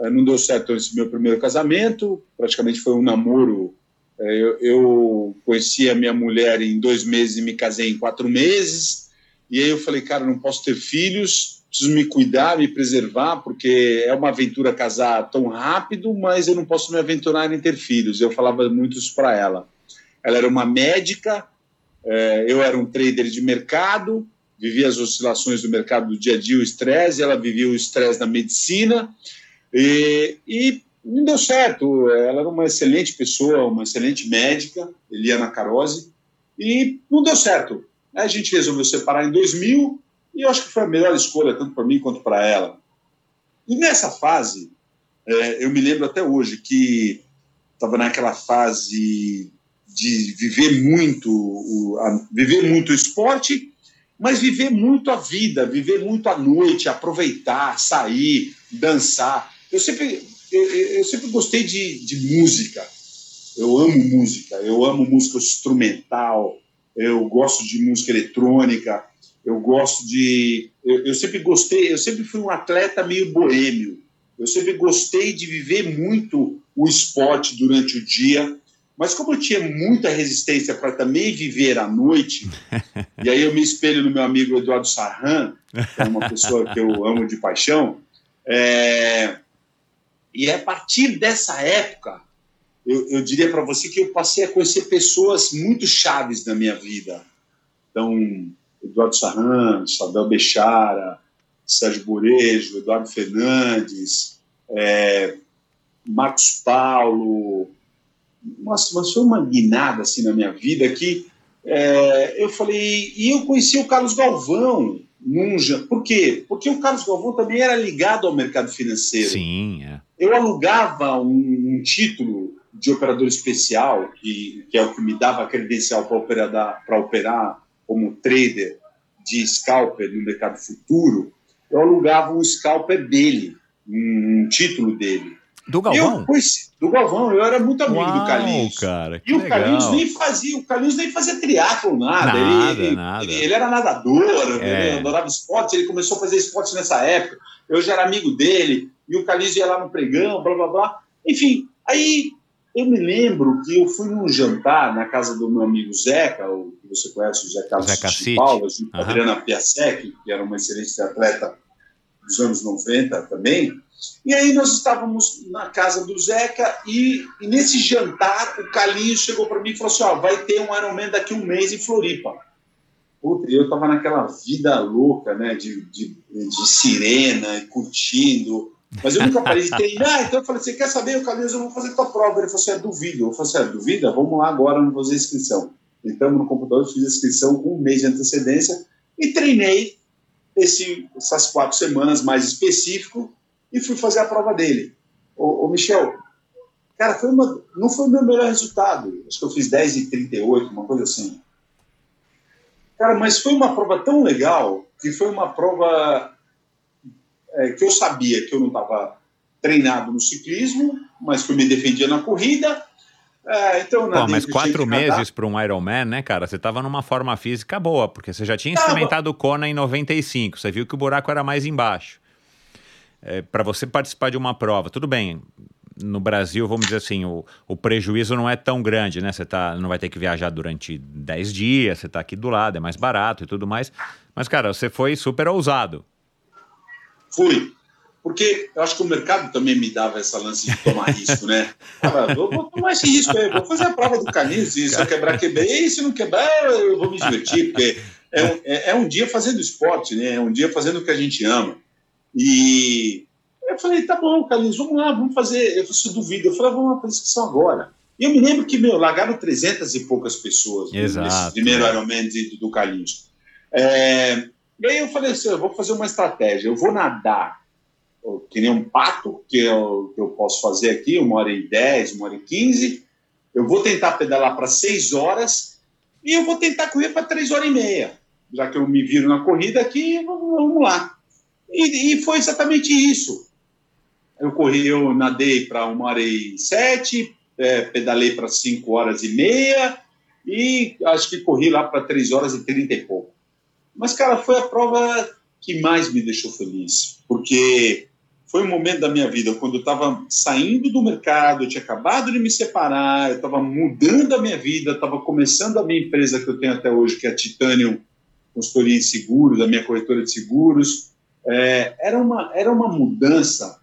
Eh, não deu certo esse meu primeiro casamento, praticamente foi um namoro. Eh, eu, eu conheci a minha mulher em dois meses e me casei em quatro meses. E aí eu falei, cara, não posso ter filhos, preciso me cuidar, me preservar, porque é uma aventura casar tão rápido, mas eu não posso me aventurar em ter filhos. Eu falava muito isso para ela. Ela era uma médica, eh, eu era um trader de mercado, vivia as oscilações do mercado do dia a dia, o estresse, ela vivia o estresse da medicina. E, e não deu certo. Ela era uma excelente pessoa, uma excelente médica, Eliana Carose, e não deu certo. A gente resolveu separar em 2000 e eu acho que foi a melhor escolha, tanto para mim quanto para ela. E nessa fase, é, eu me lembro até hoje que estava naquela fase de viver muito, o, a, viver muito o esporte, mas viver muito a vida, viver muito a noite, aproveitar, sair, dançar. Eu sempre, eu, eu sempre gostei de, de música. Eu amo música, eu amo música instrumental, eu gosto de música eletrônica, eu gosto de. Eu, eu, sempre gostei, eu sempre fui um atleta meio boêmio. Eu sempre gostei de viver muito o esporte durante o dia, mas como eu tinha muita resistência para também viver à noite, e aí eu me espelho no meu amigo Eduardo Sarran, que é uma pessoa que eu amo de paixão, é, e é a partir dessa época, eu, eu diria para você que eu passei a conhecer pessoas muito chaves na minha vida. Então, Eduardo Sarran, Sabel Bechara, Sérgio Borejo, Eduardo Fernandes, é, Marcos Paulo. Nossa, mas foi uma guinada assim na minha vida que é, eu falei. E eu conheci o Carlos Galvão, Munja. Por quê? Porque o Carlos Galvão também era ligado ao mercado financeiro. Sim, é. Eu alugava um, um título de operador especial, que, que é o que me dava a credencial para operar, operar como trader de scalper no mercado futuro. Eu alugava um scalper dele, um, um título dele. Do Galvão? Eu conheci, do Galvão, eu era muito amigo Uau, do Carlinhos. cara, e o Carlinhos nem fazia, o Carlinhos nem fazia triatlo, nada. Nada, ele, nada. Ele, ele, era nadador, É. ele adorava esporte, ele começou a fazer esporte nessa época. Eu já era amigo dele, e o Carlinhos ia lá no pregão, blá blá blá. Enfim, aí eu me lembro que eu fui num jantar na casa do meu amigo Zeca, o que você conhece, o Zeca, Zeca de. Paula, junto com a. Adriana Piasek, que era uma excelente atleta dos anos 90 também. E aí nós estávamos na casa do Zeca e, e nesse jantar o Carlinhos chegou para mim e falou assim, ó, vai ter um Ironman daqui a um mês em Floripa. Puta, e eu estava naquela vida louca, né, de, de, de sirena e curtindo, mas eu nunca parei de treinar, então eu falei, você quer saber, o Carlinhos, eu vou fazer tua prova. Ele falou assim, é, duvido. Eu falei assim, é, duvida? Vamos lá agora, vou fazer inscrição. Entramos no computador, fiz a inscrição com um mês de antecedência e treinei esse, essas quatro semanas mais específico e fui fazer a prova dele. Ô, ô Michel, cara, foi uma, não foi o meu melhor resultado. Acho que eu fiz 10 e 38, uma coisa assim. Cara, mas foi uma prova tão legal que foi uma prova é, que eu sabia que eu não estava treinado no ciclismo, mas que eu me defendia na corrida. É, então, Pô, mas quatro meses para um Ironman, né, cara? Você estava numa forma física boa, porque você já tinha tava. experimentado o Kona em 95, você viu que o buraco era mais embaixo. É, para você participar de uma prova, tudo bem, no Brasil, vamos dizer assim, o, o prejuízo não é tão grande, né? Você tá, não vai ter que viajar durante 10 dias, você está aqui do lado, é mais barato e tudo mais. Mas, cara, você foi super ousado. Fui. Porque eu acho que o mercado também me dava essa lance de tomar risco, né? Ah, vou, vou, tomar esse risco aí, vou fazer a prova do canil, se, se eu quebrar, quebrei, e se não quebrar, eu vou me divertir, porque é um, é, é um dia fazendo esporte, né? É um dia fazendo o que a gente ama. E eu falei, tá bom, Carlinhos, vamos lá, vamos fazer. Eu falei, duvido. Eu falei, vamos lá para a inscrição agora. E eu me lembro que, meu, largaram 300 e poucas pessoas Exato, nesse primeiro é. Ironman do, do Carlinhos. É, e aí eu falei assim, eu vou fazer uma estratégia, eu vou nadar que nem um pato, que eu, que eu posso fazer aqui, uma hora e dez, uma hora e quinze. Eu vou tentar pedalar para seis horas e eu vou tentar correr para três horas e meia. Já que eu me viro na corrida aqui, vamos lá. E, e foi exatamente isso. Eu corri, eu nadei para uma hora e sete, é, pedalei para cinco horas e meia e acho que corri lá para três horas e trinta e pouco. Mas, cara, foi a prova que mais me deixou feliz, porque foi um momento da minha vida quando eu estava saindo do mercado, eu tinha acabado de me separar, eu estava mudando a minha vida, estava começando a minha empresa que eu tenho até hoje, que é a Titanium Consultoria em Seguros, a minha corretora de seguros. É, era, uma, era uma mudança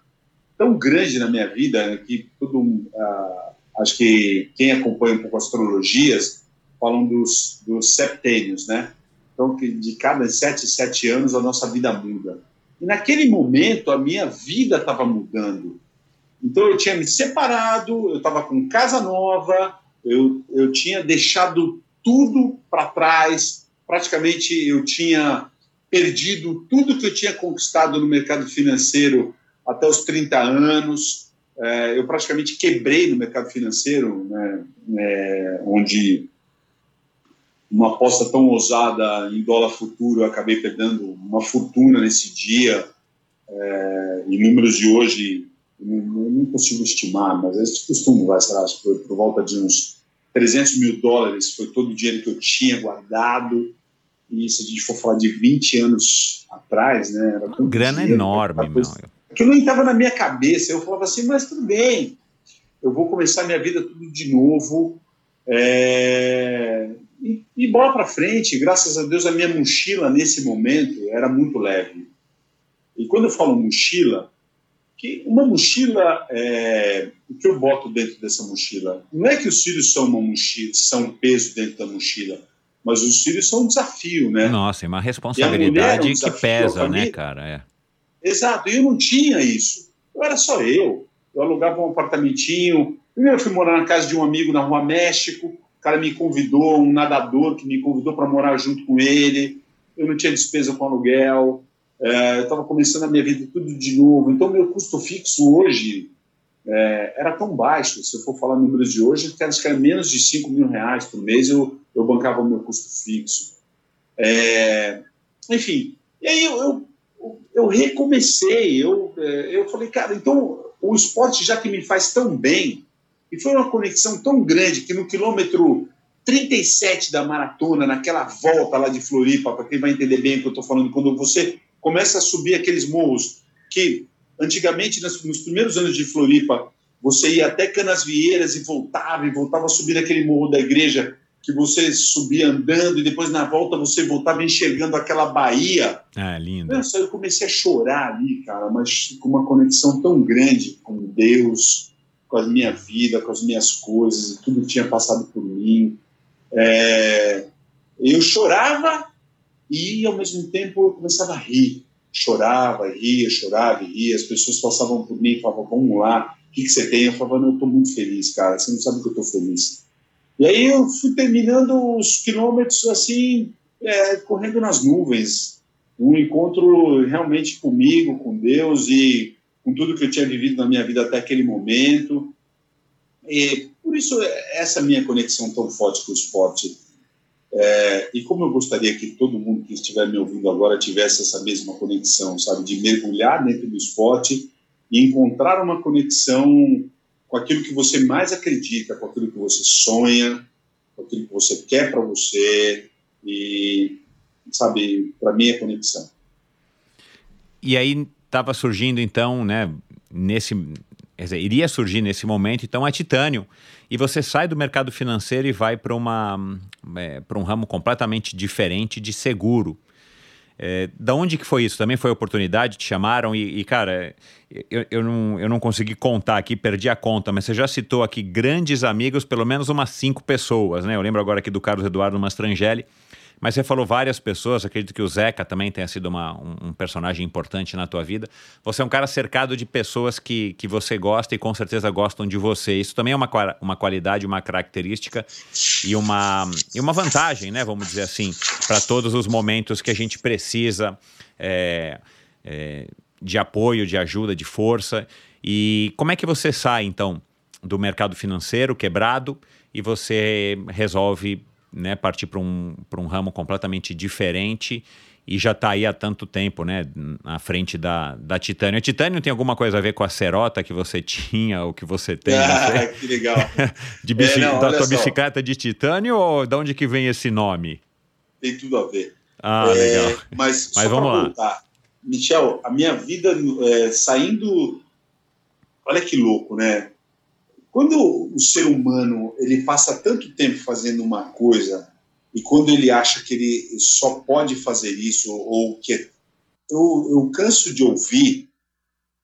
tão grande na minha vida que todo uh, acho que quem acompanha um pouco astrologias falam dos, dos septênios, né? Então, de cada sete, sete anos a nossa vida muda. E naquele momento a minha vida estava mudando. Então eu tinha me separado, eu estava com casa nova, eu, eu tinha deixado tudo para trás, praticamente eu tinha perdido tudo que eu tinha conquistado no mercado financeiro até os 30 anos. É, eu praticamente quebrei no mercado financeiro, né, é, onde uma aposta tão ousada em dólar futuro, eu acabei perdendo uma fortuna nesse dia. É, em números de hoje, eu não, não consigo estimar, mas esse costume vai, sei lá, foi por volta de uns 300 mil dólares, foi todo o dinheiro que eu tinha guardado. E se a gente for falar de 20 anos atrás, né? Era uma grana dinheiro, enorme, meu. Que não estava na minha cabeça. Eu falava assim, mas tudo bem, eu vou começar minha vida tudo de novo. É, e, bola para frente. Graças a Deus, a minha mochila nesse momento era muito leve. E quando eu falo mochila, que uma mochila, é, o que eu boto dentro dessa mochila? Não é que os filhos são uma mochila, são um peso dentro da mochila, mas os filhos são um desafio, né? Nossa, é uma responsabilidade é um que pesa, né, cara? É. Exato, e eu não tinha isso. Eu era só eu. Eu alugava um apartamentinho. Primeiro eu fui morar na casa de um amigo na Rua México cara me convidou, um nadador que me convidou para morar junto com ele, eu não tinha despesa com aluguel, é, eu estava começando a minha vida tudo de novo, então meu custo fixo hoje é, era tão baixo, se eu for falar números de hoje, acho que era menos de 5 mil reais por mês. Eu, eu bancava o meu custo fixo. É, enfim, e aí eu, eu, eu recomecei, eu, é, eu falei, cara, então o esporte já que me faz tão bem, e foi uma conexão tão grande que no quilômetro 37 da maratona, naquela volta lá de Floripa, para quem vai entender bem o que eu estou falando, quando você começa a subir aqueles morros que antigamente, nos primeiros anos de Floripa, você ia até Canasvieiras e voltava, e voltava a subir aquele morro da igreja, que você subia andando e depois na volta você voltava enxergando aquela Bahia. Ah, lindo. Nossa, eu comecei a chorar ali, cara, mas com uma conexão tão grande com Deus, com a minha vida, com as minhas coisas, tudo que tinha passado por mim. É, eu chorava e, ao mesmo tempo, eu começava a rir. Chorava, ria, chorava e ria. As pessoas passavam por mim e falavam, vamos lá, o que, que você tem? Eu falava, não, eu estou muito feliz, cara. Você não sabe que eu estou feliz. E aí eu fui terminando os quilômetros assim, é, correndo nas nuvens. Um encontro realmente comigo, com Deus e com tudo que eu tinha vivido na minha vida até aquele momento. E por isso, essa minha conexão tão forte com o esporte. É, e como eu gostaria que todo mundo que estiver me ouvindo agora tivesse essa mesma conexão, sabe, de mergulhar dentro do esporte e encontrar uma conexão com aquilo que você mais acredita, com aquilo que você sonha, com aquilo que você quer para você e sabe, para mim é conexão. E aí estava surgindo então, né, nesse dizer, iria surgir nesse momento então a Titânio e você sai do mercado financeiro e vai para uma é, para um ramo completamente diferente de seguro. É, da onde que foi isso? Também foi oportunidade? Te chamaram e, e cara, eu, eu, não, eu não consegui contar aqui, perdi a conta, mas você já citou aqui grandes amigos, pelo menos umas cinco pessoas, né? Eu lembro agora aqui do Carlos Eduardo Mastrangelli, mas você falou várias pessoas, acredito que o Zeca também tenha sido uma, um, um, personagem importante na tua vida. Você é um cara cercado de pessoas que, que você gosta e com certeza gostam de você. Isso também é uma, uma qualidade, uma característica e uma, e uma vantagem, né? Vamos dizer assim, para todos os momentos que a gente precisa é, é, de apoio, de ajuda, de força. E como é que você sai, então, do mercado financeiro quebrado e você resolve né, partir para um, um ramo completamente diferente e já está aí há tanto tempo, né, na frente da, da Titânio. A Titânio tem alguma coisa a ver com a Serota que você tinha ou que você tem? Ah, que legal. de bici, é, não, da só. bicicleta de Titânio ou de onde que vem esse nome? Tem tudo a ver. Ah, é, legal. Mas, mas vamos lá. Michel, a minha vida é, saindo... Olha que louco, né? Quando o ser humano ele passa tanto tempo fazendo uma coisa e quando ele acha que ele só pode fazer isso ou que eu, eu canso de ouvir,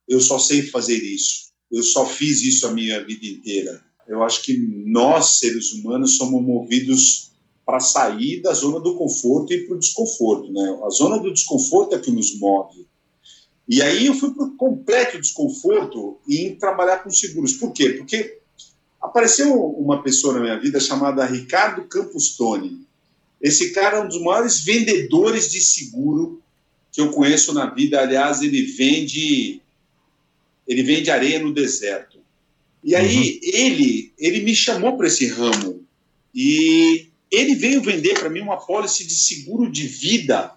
eu só sei fazer isso, eu só fiz isso a minha vida inteira. Eu acho que nós seres humanos somos movidos para sair da zona do conforto e para o desconforto, né? A zona do desconforto é que nos move. E aí eu fui para o completo desconforto em trabalhar com seguros. Por quê? Porque apareceu uma pessoa na minha vida chamada Ricardo Campos Toni. Esse cara é um dos maiores vendedores de seguro que eu conheço na vida. Aliás, ele vende ele vende areia no deserto. E aí uhum. ele ele me chamou para esse ramo e ele veio vender para mim uma pólice de seguro de vida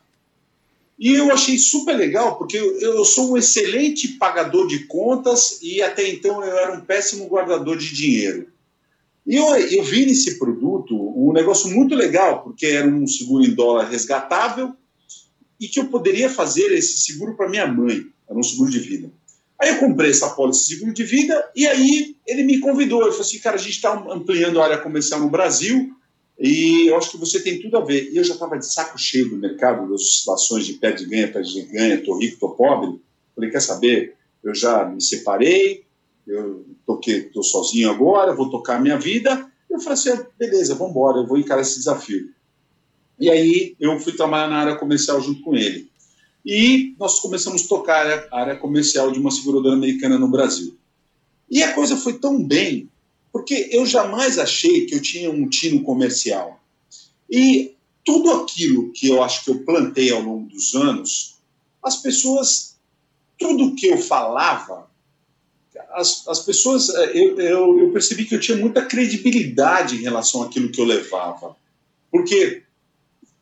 e eu achei super legal, porque eu, sou um excelente pagador de contas e até então eu era um péssimo guardador de dinheiro. E eu, eu vi nesse produto um negócio muito legal, porque era um seguro em dólar resgatável e que eu poderia fazer esse seguro para minha mãe. Era um seguro de vida. Aí eu comprei essa pólice de seguro de vida e aí ele me convidou. Ele falou assim, cara, a gente está ampliando a área comercial no Brasil e eu acho que você tem tudo a ver. E eu já estava de saco cheio do mercado, das oscilações de pé de ganha, pé de ganha, tô rico, tô pobre. Falei, quer saber? Eu já me separei, eu toquei, tô sozinho agora, vou tocar a minha vida. Eu falei assim, beleza, vamos embora, eu vou encarar esse desafio. E aí eu fui trabalhar na área comercial junto com ele. E nós começamos a tocar a área comercial de uma seguradora americana no Brasil. E a coisa foi tão bem porque eu jamais achei que eu tinha um tino comercial. E tudo aquilo que eu acho que eu plantei ao longo dos anos, as pessoas, tudo que eu falava, as, as pessoas, eh, eu, eu, eu percebi que eu tinha muita credibilidade em relação àquilo que eu levava. Porque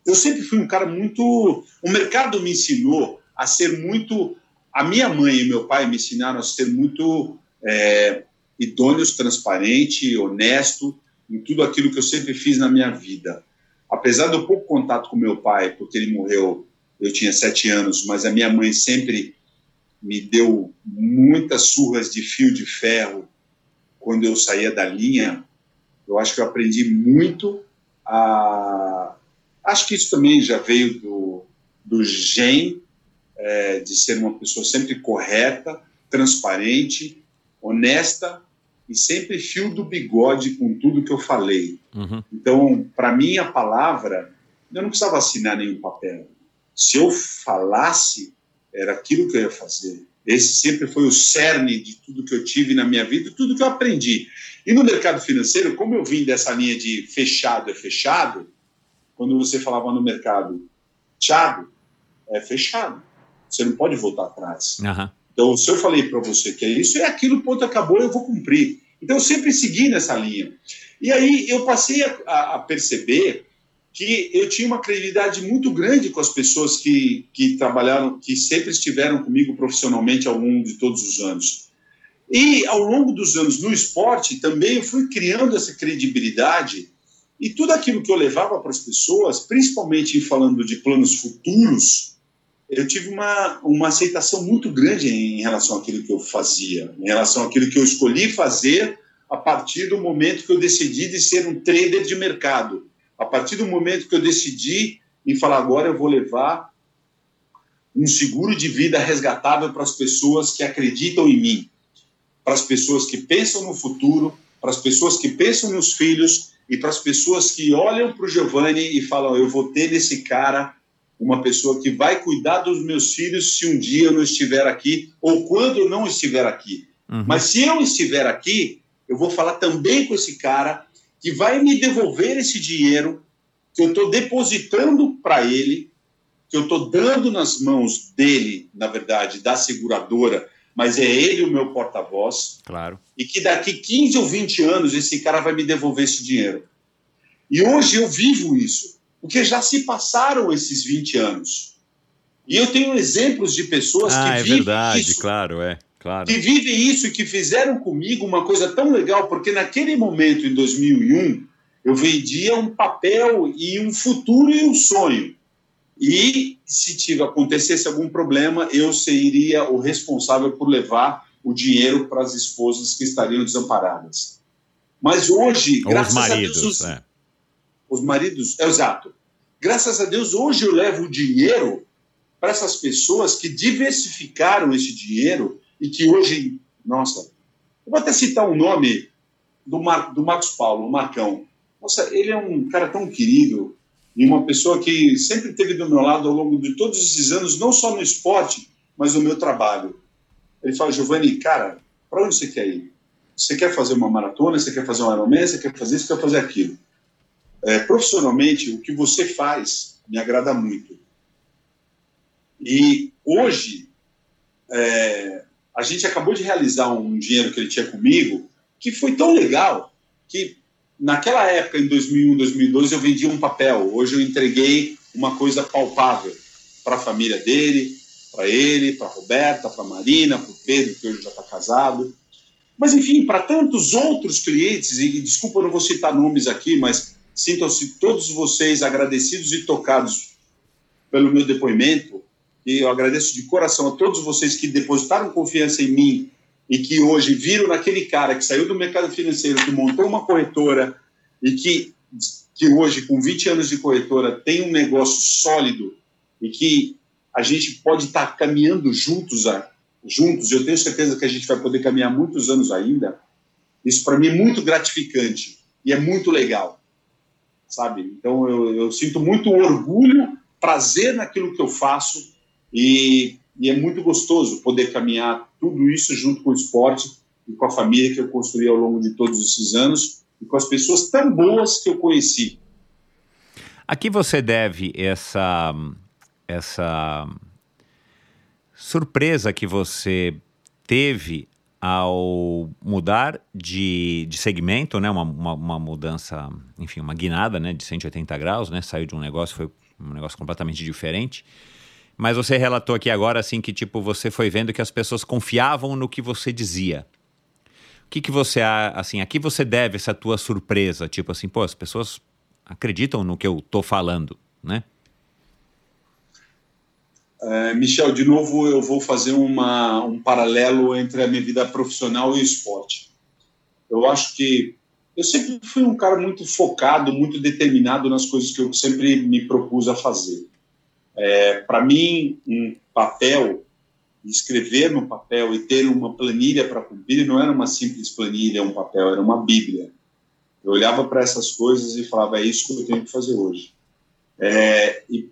eu sempre fui um cara muito. O mercado me ensinou a ser muito. A minha mãe e meu pai me ensinaram a ser muito é, idôneos, transparente, honesto em tudo aquilo que eu sempre fiz na minha vida. Apesar do pouco contato com meu pai, porque ele morreu, eu tinha sete anos, mas a minha mãe sempre me deu muitas surras de fio de ferro quando eu saía da linha. Eu acho que eu aprendi muito a. Acho que isso também já veio do, do gen é, de ser uma pessoa sempre correta, transparente, honesta e sempre fio do bigode com tudo que eu falei. Uhum. Então, para mim, a palavra, eu não precisava assinar nenhum papel. Se eu falasse, era aquilo que eu ia fazer. Esse sempre foi o cerne de tudo que eu tive na minha vida, tudo que eu aprendi. E no mercado financeiro, como eu vim dessa linha de fechado é fechado, quando você falava no mercado, fechado é fechado. Você não pode voltar atrás. Aham. Então, se eu falei para você que é isso, é aquilo, ponto, acabou, eu vou cumprir. Então, eu sempre segui nessa linha. E aí, eu passei a, a- perceber que eu tinha uma credibilidade muito grande com as pessoas que, que trabalharam, que sempre estiveram comigo profissionalmente ao longo de todos os anos. E ao longo dos anos no esporte também eu fui criando essa credibilidade e tudo aquilo que eu levava para as pessoas, principalmente falando de planos futuros, eu tive uma, uma aceitação muito grande em relação àquilo que eu fazia, em relação àquilo que eu escolhi fazer a partir do momento que eu decidi de ser um trader de mercado, a partir do momento que eu decidi em falar agora eu vou levar um seguro de vida resgatável para as pessoas que acreditam em mim, para as pessoas que pensam no futuro, para as pessoas que pensam nos filhos e para as pessoas que olham para o Giovanni e falam eu vou ter nesse cara uma pessoa que vai cuidar dos meus filhos se um dia eu não estiver aqui ou quando eu não estiver aqui. Uhum. Mas se eu estiver aqui, eu vou falar também com esse cara que vai me devolver esse dinheiro que eu estou depositando para ele, que eu estou dando nas mãos dele, na verdade, da seguradora, mas é ele o meu porta-voz, Claro. e que daqui 15 ou 20 anos esse cara vai me devolver esse dinheiro. E hoje eu vivo isso, porque já se passaram esses 20 anos. E eu tenho exemplos de pessoas Ah, que é vivem verdade, isso claro, é. Claro. que vivem isso e que fizeram comigo uma coisa tão legal, porque naquele momento, em 2001, eu vendia um papel e um futuro e um sonho. E se tiver, acontecesse algum problema, eu seria o responsável por levar o dinheiro para as esposas que estariam desamparadas. Mas hoje, Ou graças maridos, a Deus, os, é. Os maridos, é exato. Graças a Deus, hoje eu levo o dinheiro para essas pessoas que diversificaram esse dinheiro e que hoje, nossa, eu vou até citar um nome do, Mar, do Marcos Paulo, o Marcão. Nossa, ele é um cara tão querido e uma pessoa que sempre esteve do meu lado ao longo de todos esses anos, não só no esporte, mas no meu trabalho. Ele fala, Giovanni, cara, para onde você quer ir? Você quer fazer uma maratona, você quer fazer um Ironman, você quer fazer isso, quer fazer aquilo. É, profissionalmente, o que você faz me agrada muito. E hoje, é, a gente acabou de realizar um dinheiro que ele tinha comigo, que foi tão legal que naquela época, em 2001, 2002, eu vendia um papel. Hoje eu entreguei uma coisa palpável para a família dele, para ele, para Roberta, para Marina, para o Pedro, que hoje já está casado. Mas, enfim, para tantos outros clientes, e desculpa, eu não vou citar nomes aqui, mas sintam-se todos vocês agradecidos e tocados pelo meu depoimento. E eu agradeço de coração a todos vocês que depositaram confiança em mim e que hoje viram naquele cara que saiu do mercado financeiro, que montou uma corretora e que, que hoje, com 20 anos de corretora, tem um negócio sólido e que a gente pode estar caminhando juntos, a, juntos. Eu tenho certeza que a gente vai poder caminhar muitos anos ainda. Isso para mim é muito gratificante e é muito legal, sabe? Então eu, eu sinto muito orgulho, prazer naquilo que eu faço e, e, é muito gostoso poder caminhar tudo isso junto com o esporte e com a família que eu construí ao longo de todos esses anos e com as pessoas tão boas que eu conheci. A que você deve essa essa surpresa que você teve ao mudar de, de segmento, né? Uma, uma, uma, mudança, enfim, uma guinada né? de 180 graus, né? Saiu de um negócio, foi um negócio completamente diferente. Mas você relatou aqui agora, assim, que tipo, você foi vendo que as pessoas confiavam no que você dizia. O que que você, assim, a que você deve essa tua surpresa? Tipo assim, pô, as pessoas acreditam no que eu tô falando, né? É, Michel, de novo eu vou fazer uma, um paralelo entre a minha vida profissional e o esporte. Eu acho que eu sempre fui um cara muito focado, muito determinado nas coisas que eu sempre me propus a fazer. É, Para mim, um papel, escrever no papel e ter uma planilha para cumprir não era uma simples planilha, um papel, era uma bíblia. Eu olhava para essas coisas e falava, é isso que eu tenho que fazer hoje. É, e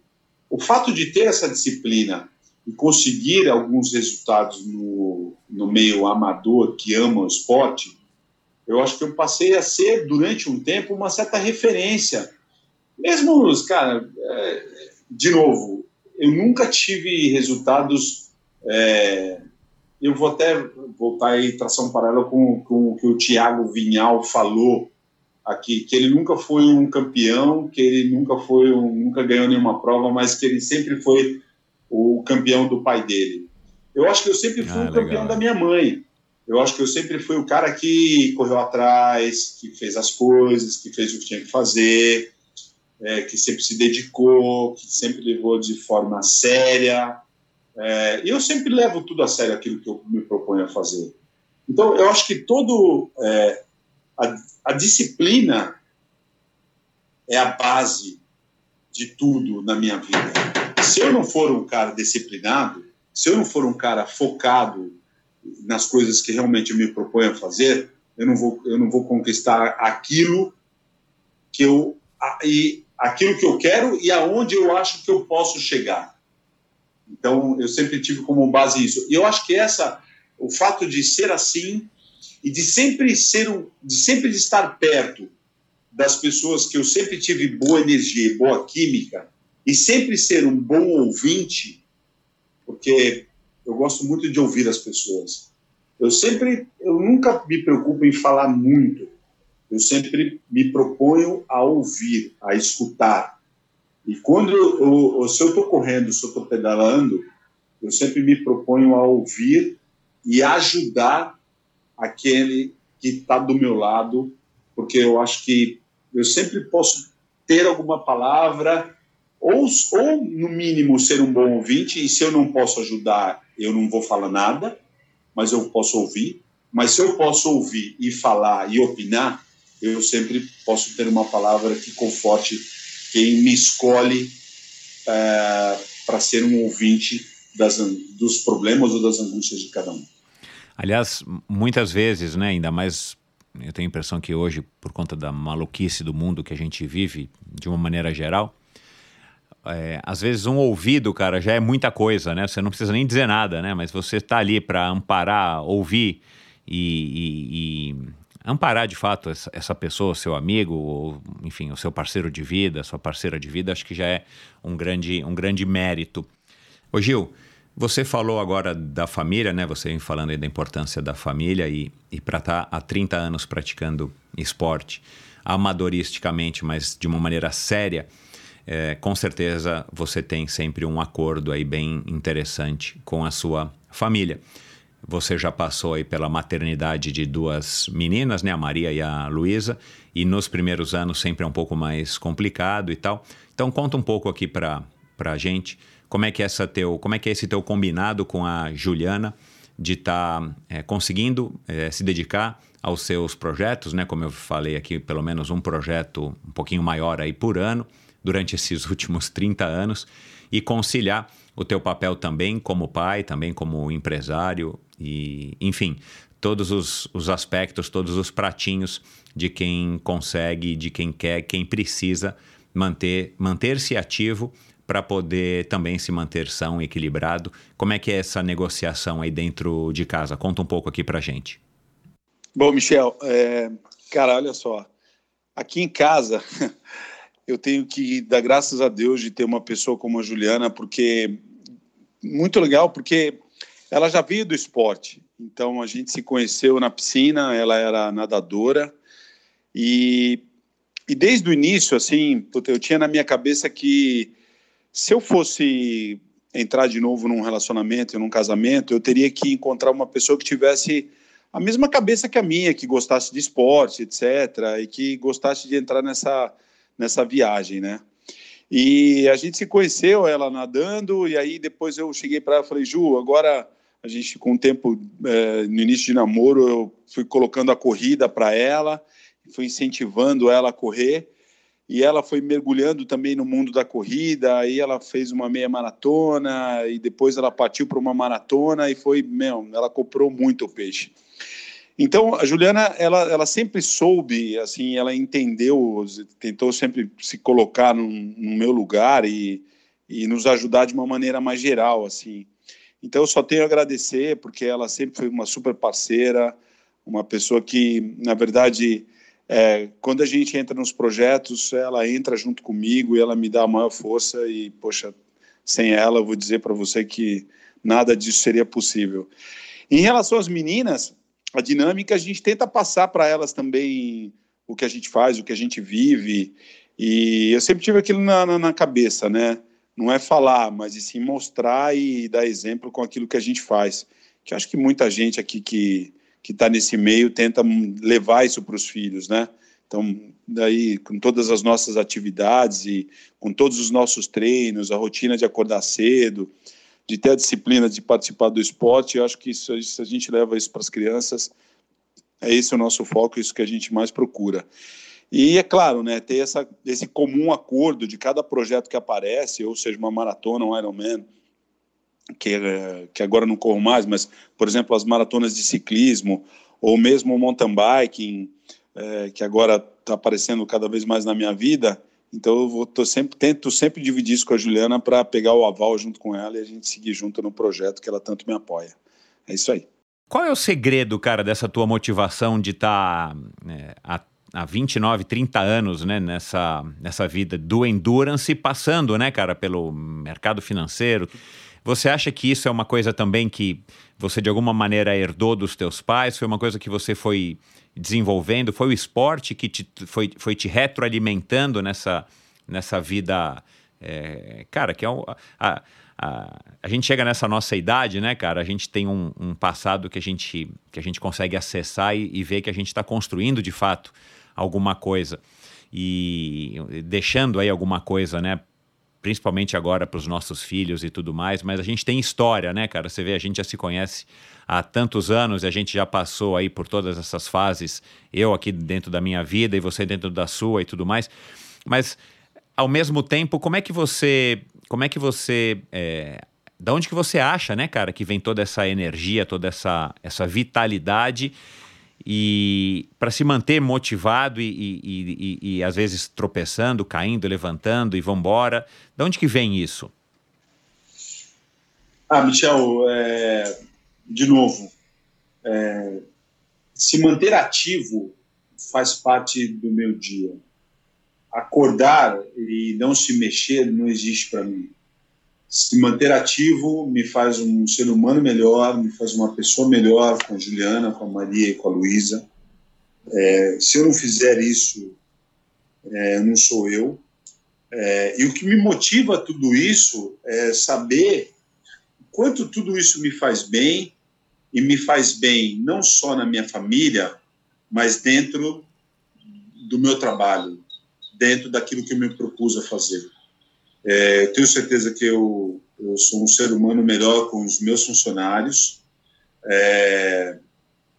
o fato de ter essa disciplina e conseguir alguns resultados no, no meio amador que ama o esporte, eu acho que eu passei a ser, durante um tempo, uma certa referência. Mesmo, cara, é, de novo, eu nunca tive resultados. É, eu vou até voltar e traçar um paralelo com, com o que o Thiago Vinhal falou aqui, que ele nunca foi um campeão, que ele nunca foi um, nunca ganhou nenhuma prova, mas que ele sempre foi o campeão do pai dele. Eu acho que eu sempre fui ah, o campeão legal. da minha mãe. Eu acho que eu sempre fui o cara que correu atrás, que fez as coisas, que fez o que tinha que fazer, é, que sempre se dedicou, que sempre levou de forma séria. É, e eu sempre levo tudo a sério aquilo que eu me proponho a fazer. Então, eu acho que todo é, a, a disciplina é a base de tudo na minha vida. Se eu não for um cara disciplinado, se eu não for um cara focado nas coisas que realmente eu me proponho a fazer, eu não vou, eu não vou conquistar aquilo que eu e aquilo que eu quero e aonde eu acho que eu posso chegar. Então, eu sempre tive como base isso. E eu acho que essa o fato de ser assim e de sempre ser um, de sempre estar perto das pessoas que eu sempre tive boa energia, boa química e sempre ser um bom ouvinte, porque eu gosto muito de ouvir as pessoas. Eu sempre, eu nunca me preocupo em falar muito. Eu sempre me proponho a ouvir, a escutar. E quando eu, eu se eu estou correndo, se eu estou pedalando, eu sempre me proponho a ouvir e ajudar aquele que está do meu lado, porque eu acho que eu sempre posso ter alguma palavra, ou, ou no mínimo ser um bom ouvinte, e se eu não posso ajudar, eu não vou falar nada, mas eu posso ouvir. Mas se eu posso ouvir e falar e opinar, eu sempre posso ter uma palavra que conforte quem me escolhe é, para ser um ouvinte das, dos problemas ou das angústias de cada um. Aliás, muitas vezes, né, ainda mais eu tenho a impressão que hoje, por conta da maluquice do mundo que a gente vive, de uma maneira geral, é, às vezes um ouvido, cara, já é muita coisa, né? Você não precisa nem dizer nada, né? Mas você está ali para amparar, ouvir e, e, e, amparar de fato essa, essa, pessoa, seu amigo, ou enfim, o seu parceiro de vida, sua parceira de vida, acho que já é um grande, um grande mérito. Ô Gil, você falou agora da família, né? Você vem falando aí da importância da família e, e para estar tá há 30 anos praticando esporte, amadoristicamente, mas de uma maneira séria, é, com certeza você tem sempre um acordo aí bem interessante com a sua família. Você já passou aí pela maternidade de duas meninas, né? A Maria e a Luísa, e nos primeiros anos sempre é um pouco mais complicado e tal. Então conta um pouco aqui para a gente como é que é essa teu, como é que é esse teu combinado com a Juliana de estar tá, é, conseguindo é, se dedicar aos seus projetos, né? Como eu falei aqui, pelo menos um projeto um pouquinho maior aí por ano durante esses últimos 30 anos e conciliar o teu papel também como pai, também como empresário e, enfim, todos os, os aspectos, todos os pratinhos de quem consegue, de quem quer, quem precisa manter manter-se ativo para poder também se manter são equilibrado. Como é que é essa negociação aí dentro de casa? Conta um pouco aqui para gente. Bom, Michel, é, cara, olha só, aqui em casa eu tenho que dar graças a Deus de ter uma pessoa como a Juliana, porque muito legal, porque ela já veio do esporte. Então a gente se conheceu na piscina, ela era nadadora e, e desde o início, assim, eu tinha na minha cabeça que se eu fosse entrar de novo num relacionamento, num casamento, eu teria que encontrar uma pessoa que tivesse a mesma cabeça que a minha, que gostasse de esporte, etc., e que gostasse de entrar nessa, nessa viagem, né? E a gente se conheceu, ela nadando, e aí depois eu cheguei para ela e falei, Ju, agora a gente, com o tempo, é, no início de namoro, eu fui colocando a corrida para ela, fui incentivando ela a correr, e ela foi mergulhando também no mundo da corrida, aí ela fez uma meia maratona e depois ela partiu para uma maratona e foi, meu, ela comprou muito o peixe. Então, a Juliana, ela, ela sempre soube, assim, ela entendeu, tentou sempre se colocar no, no meu lugar e, e nos ajudar de uma maneira mais geral, assim. Então eu só tenho a agradecer, porque ela sempre foi uma super parceira, uma pessoa que, na verdade, é, quando a gente entra nos projetos, ela entra junto comigo e ela me dá a maior força e, poxa, sem ela, eu vou dizer para você que nada disso seria possível. Em relação às meninas, a dinâmica a gente tenta passar para elas também o que a gente faz, o que a gente vive, e eu sempre tive aquilo na, na, na cabeça, né? Não é falar, mas sim mostrar e dar exemplo com aquilo que a gente faz. Que acho que muita gente aqui que que está nesse meio tenta levar isso para os filhos, né? Então, daí, com todas as nossas atividades e com todos os nossos treinos, a rotina de acordar cedo, de ter a disciplina de participar do esporte, eu acho que isso, se a gente leva isso para as crianças, é esse o nosso foco, isso que a gente mais procura. E é claro, né, ter essa, esse comum acordo de cada projeto que aparece, ou seja, uma maratona, um Ironman, que, que agora não corro mais, mas, por exemplo, as maratonas de ciclismo, ou mesmo o mountain biking, é, que agora está aparecendo cada vez mais na minha vida. Então, eu vou, tô sempre, tento sempre dividir isso com a Juliana para pegar o aval junto com ela e a gente seguir junto no projeto que ela tanto me apoia. É isso aí. Qual é o segredo, cara, dessa tua motivação de estar tá, é, há, há 29, 30 anos né, nessa, nessa vida do endurance, passando, né, cara, pelo mercado financeiro? Você acha que isso é uma coisa também que você de alguma maneira herdou dos teus pais? Foi uma coisa que você foi desenvolvendo? Foi o esporte que te, foi, foi te retroalimentando nessa, nessa vida? É, cara, que é um, a, a, a, gente chega nessa nossa idade, né, cara? A gente tem um, um passado que a gente, que a gente consegue acessar e, e ver que a gente está construindo de fato alguma coisa e deixando aí alguma coisa, né, principalmente agora para os nossos filhos e tudo mais, mas a gente tem história, né, cara? Você vê, a gente já se conhece há tantos anos e a gente já passou aí por todas essas fases, eu aqui dentro da minha vida e você dentro da sua e tudo mais. Mas ao mesmo tempo, como é que você, como é que você, é, da onde que você acha, né, cara, que vem toda essa energia, toda essa, essa vitalidade? E para se manter motivado e, e, e, e, às vezes tropeçando, caindo, levantando e vamos embora. De onde que vem isso? Ah, Michel, é, de novo, é, se manter ativo faz parte do meu dia. Acordar e não se mexer não existe para mim se manter ativo me faz um ser humano melhor, me faz uma pessoa melhor com a Juliana, com a Maria e com a Luísa. É, se eu não fizer isso, é, não sou eu. É, e o que me motiva tudo isso é saber quanto tudo isso me faz bem e me faz bem não só na minha família, mas dentro do meu trabalho, dentro daquilo que eu me propus a fazer. É, tenho certeza que eu, eu, sou um ser humano melhor com os meus funcionários. É,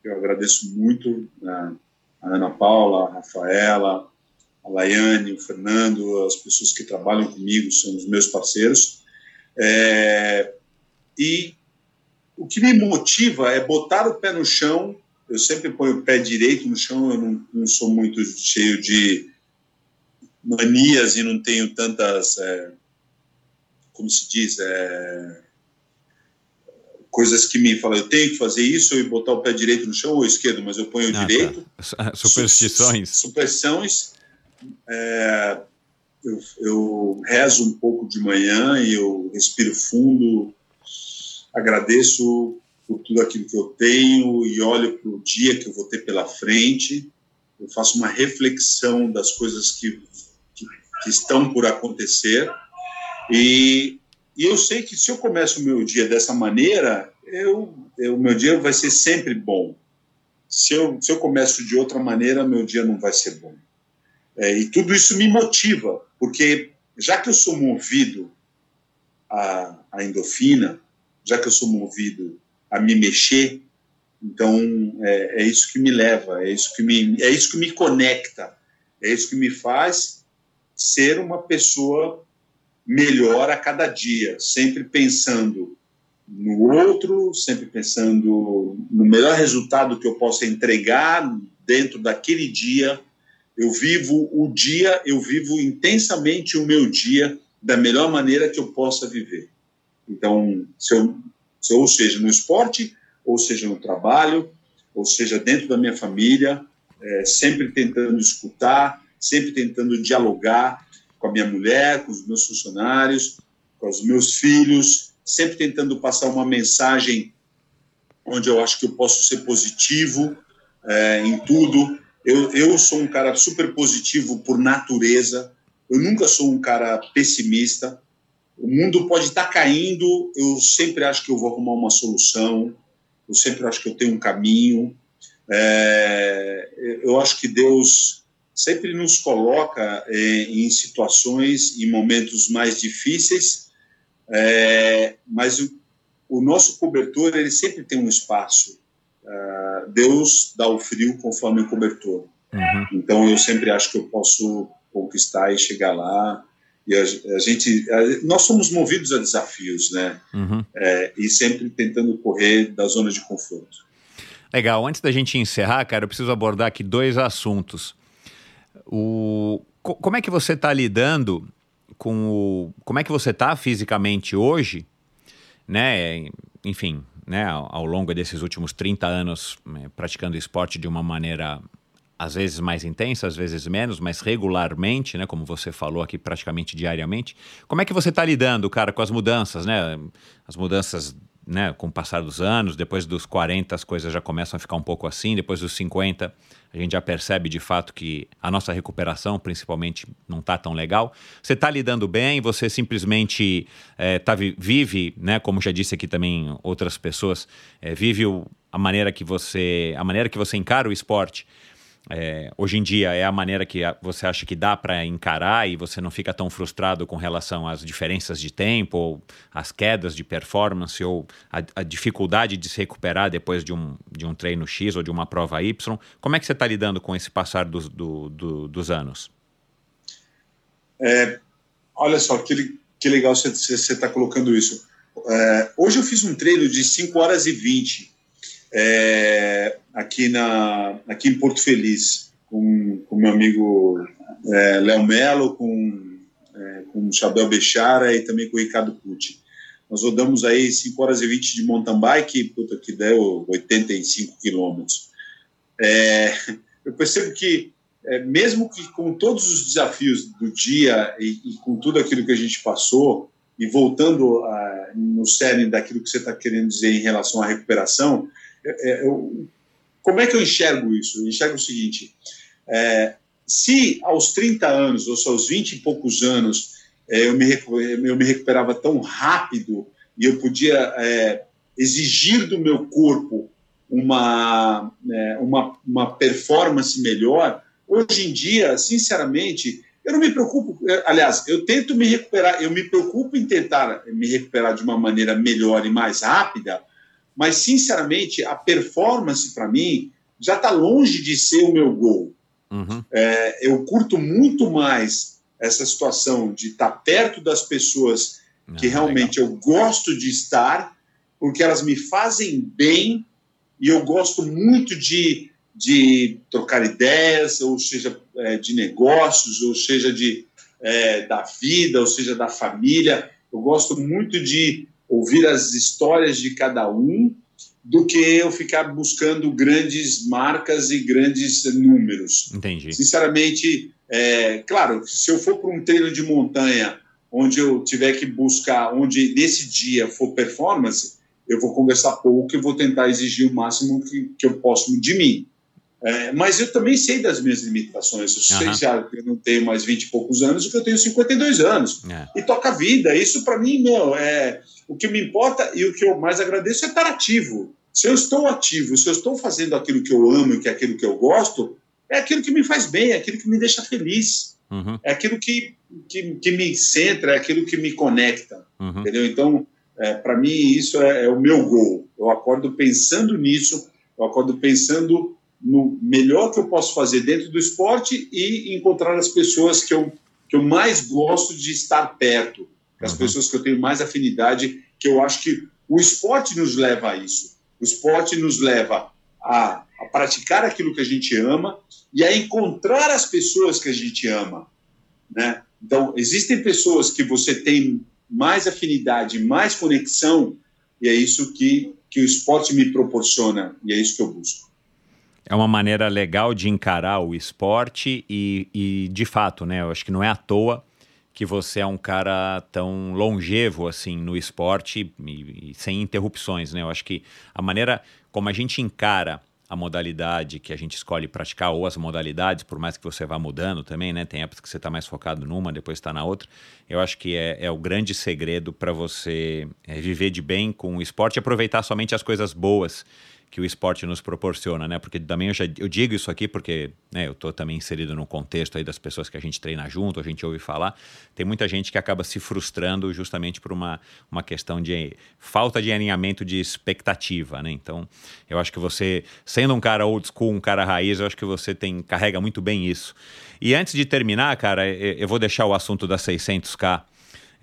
eu agradeço muito a, a, Ana Paula, a Rafaela, a Laiane, o Fernando, as pessoas que trabalham comigo, são os meus parceiros. É, e o que me motiva é botar o pé no chão. Eu sempre ponho o pé direito no chão, eu não, não sou muito cheio de manias e não tenho tantas, é, como se diz, é, coisas que me falam, eu tenho que fazer isso e botar o pé direito no chão ou esquerdo, mas eu ponho ah, direito. Tá. Superstições. Superstições. É, eu, eu rezo um pouco de manhã e eu respiro fundo, agradeço por tudo aquilo que eu tenho e olho para o dia que eu vou ter pela frente. Eu faço uma reflexão das coisas que que estão por acontecer. E, e eu sei que se eu começo o meu dia dessa maneira, eu, o meu dia vai ser sempre bom. Se eu, se eu começo de outra maneira, meu dia não vai ser bom. É, e tudo isso me motiva, porque já que eu sou movido à, à endorfina, já que eu sou movido a me mexer, então é, é, isso que me leva, é isso que me, é isso que me conecta, é isso que me faz ser uma pessoa melhor a cada dia, sempre pensando no outro, sempre pensando no melhor resultado que eu possa entregar dentro daquele dia. Eu vivo o dia, eu vivo intensamente o meu dia da melhor maneira que eu possa viver. Então, se eu, ou seja no esporte, ou seja no trabalho, ou seja dentro da minha família, é, sempre tentando escutar, sempre tentando dialogar com a minha mulher, com os meus funcionários, com os meus filhos, sempre tentando passar uma mensagem onde eu acho que eu posso ser positivo é, em tudo. Eu, eu sou um cara super positivo por natureza, eu nunca sou um cara pessimista. O mundo pode estar caindo, eu sempre acho que eu vou arrumar uma solução, eu sempre acho que eu tenho um caminho. É, eu acho que Deus sempre nos coloca é, em situações, em momentos mais difíceis, é, mas o, o, nosso cobertor ele sempre tem um espaço. Uh, Deus dá o frio conforme o cobertor. Uhum. Então eu sempre acho que eu posso conquistar e chegar lá. E a, a gente, a, nós somos movidos a desafios, né? Uhum. É, e sempre tentando correr da zona de conforto. Legal. Antes da gente encerrar, cara, eu preciso abordar aqui dois assuntos. O, como é que você está lidando com o. Como é que você está fisicamente hoje, né? Enfim, né, ao, longo desses últimos 30 anos né, praticando esporte de uma maneira às vezes mais intensa, às vezes menos, mas regularmente, né, como você falou aqui praticamente diariamente. Como é que você está lidando, cara, com as mudanças, né? As mudanças né, com o passar dos anos, depois dos 40 as coisas já começam a ficar um pouco assim, depois dos 50 a gente já percebe de fato que a nossa recuperação, principalmente, não está tão legal. Você está lidando bem, você simplesmente é, tá, vive, né, como já disse aqui também outras pessoas, é, vive o, a maneira que você a maneira que você encara o esporte é, hoje em dia é a maneira que você acha que dá para encarar e você não fica tão frustrado com relação às diferenças de tempo, ou às quedas de performance, ou a, a dificuldade de se recuperar depois de um, de um treino X ou de uma prova Y. Como é que você está lidando com esse passar do, do, do, dos anos? É, olha só, que, que legal você está colocando isso. É, hoje eu fiz um treino de 5 horas e 20 é, aqui, na, aqui em Porto Feliz, com, com meu amigo é, Léo Melo, com, é, com o Chabel Bechara e também com o Ricardo Pucci. Nós rodamos aí 5 horas e 20 de mountain bike, puta, que deu 85 quilômetros. É, eu percebo que, é, mesmo que com todos os desafios do dia e, e, com tudo aquilo que a gente passou, e voltando a, no cerne daquilo que você está querendo dizer em relação à recuperação, eu, como é que eu enxergo isso? Eu enxergo o seguinte: é, se aos 30 anos, ou se aos 20 e poucos anos, é, eu, me, eu me recuperava tão rápido e eu podia é, exigir do meu corpo uma, é, uma, uma performance melhor, hoje em dia, sinceramente, eu não me preocupo. Aliás, eu tento me recuperar, eu me preocupo em tentar me recuperar de uma maneira melhor e mais rápida mas sinceramente a performance para mim já está longe de ser o meu gol. Uhum. É, eu curto muito mais essa situação de estar tá perto das pessoas que ah, realmente legal. eu gosto de estar, porque elas me fazem bem e eu gosto muito de, de trocar ideias, ou seja, é, de negócios, ou seja, de, é, da vida, ou seja, da família. Eu gosto muito de ouvir as histórias de cada um do que eu ficar buscando grandes marcas e grandes números. Entendi. Sinceramente, é, claro, se eu for para um treino de montanha onde eu tiver que buscar, onde nesse dia for performance, eu vou conversar pouco e vou tentar exigir o máximo que, que eu posso de mim. É, mas eu também sei das minhas limitações. Eu sei já que eu não tenho mais 20 e poucos anos, que eu tenho 52 anos. É. E toca a vida. Isso, para mim, meu, é o que me importa e o que eu mais agradeço é estar ativo. Se eu estou ativo, se eu estou fazendo aquilo que eu amo e que é aquilo que eu gosto, é aquilo que me faz bem, é aquilo que me deixa feliz. Uhum. É aquilo que, que, que, me centra, é aquilo que me conecta. Uhum. Entendeu? Então, é, para mim, isso é, é o meu gol. Eu acordo pensando nisso, eu acordo pensando no melhor que eu posso fazer dentro do esporte e encontrar as pessoas que eu, que eu mais gosto de estar perto, as uhum. pessoas que eu tenho mais afinidade, que eu acho que o esporte nos leva a isso. O esporte nos leva a, a praticar aquilo que a gente ama e a encontrar as pessoas que a gente ama, né? Então, existem pessoas que você tem mais afinidade, mais conexão, e é isso que, que o esporte me proporciona, e é isso que eu busco. É uma maneira legal de encarar o esporte e, e, de fato, né? Eu acho que não é à toa que você é um cara tão longevo assim no esporte e, e sem interrupções, né? Eu acho que a maneira como a gente encara a modalidade que a gente escolhe praticar ou as modalidades, por mais que você vá mudando também, né? Tem épocas que você está mais focado numa, depois está na outra. Eu acho que é, é o grande segredo para você é, viver de bem com o esporte e aproveitar somente as coisas boas que o esporte nos proporciona, né? Porque também eu, já, eu digo isso aqui porque né, eu estou também inserido no contexto aí das pessoas que a gente treina junto, a gente ouve falar. Tem muita gente que acaba se frustrando justamente por uma, uma questão de falta de alinhamento de expectativa, né? Então, eu acho que você, sendo um cara old school, um cara raiz, eu acho que você tem carrega muito bem isso. E antes de terminar, cara, eu vou deixar o assunto da 600K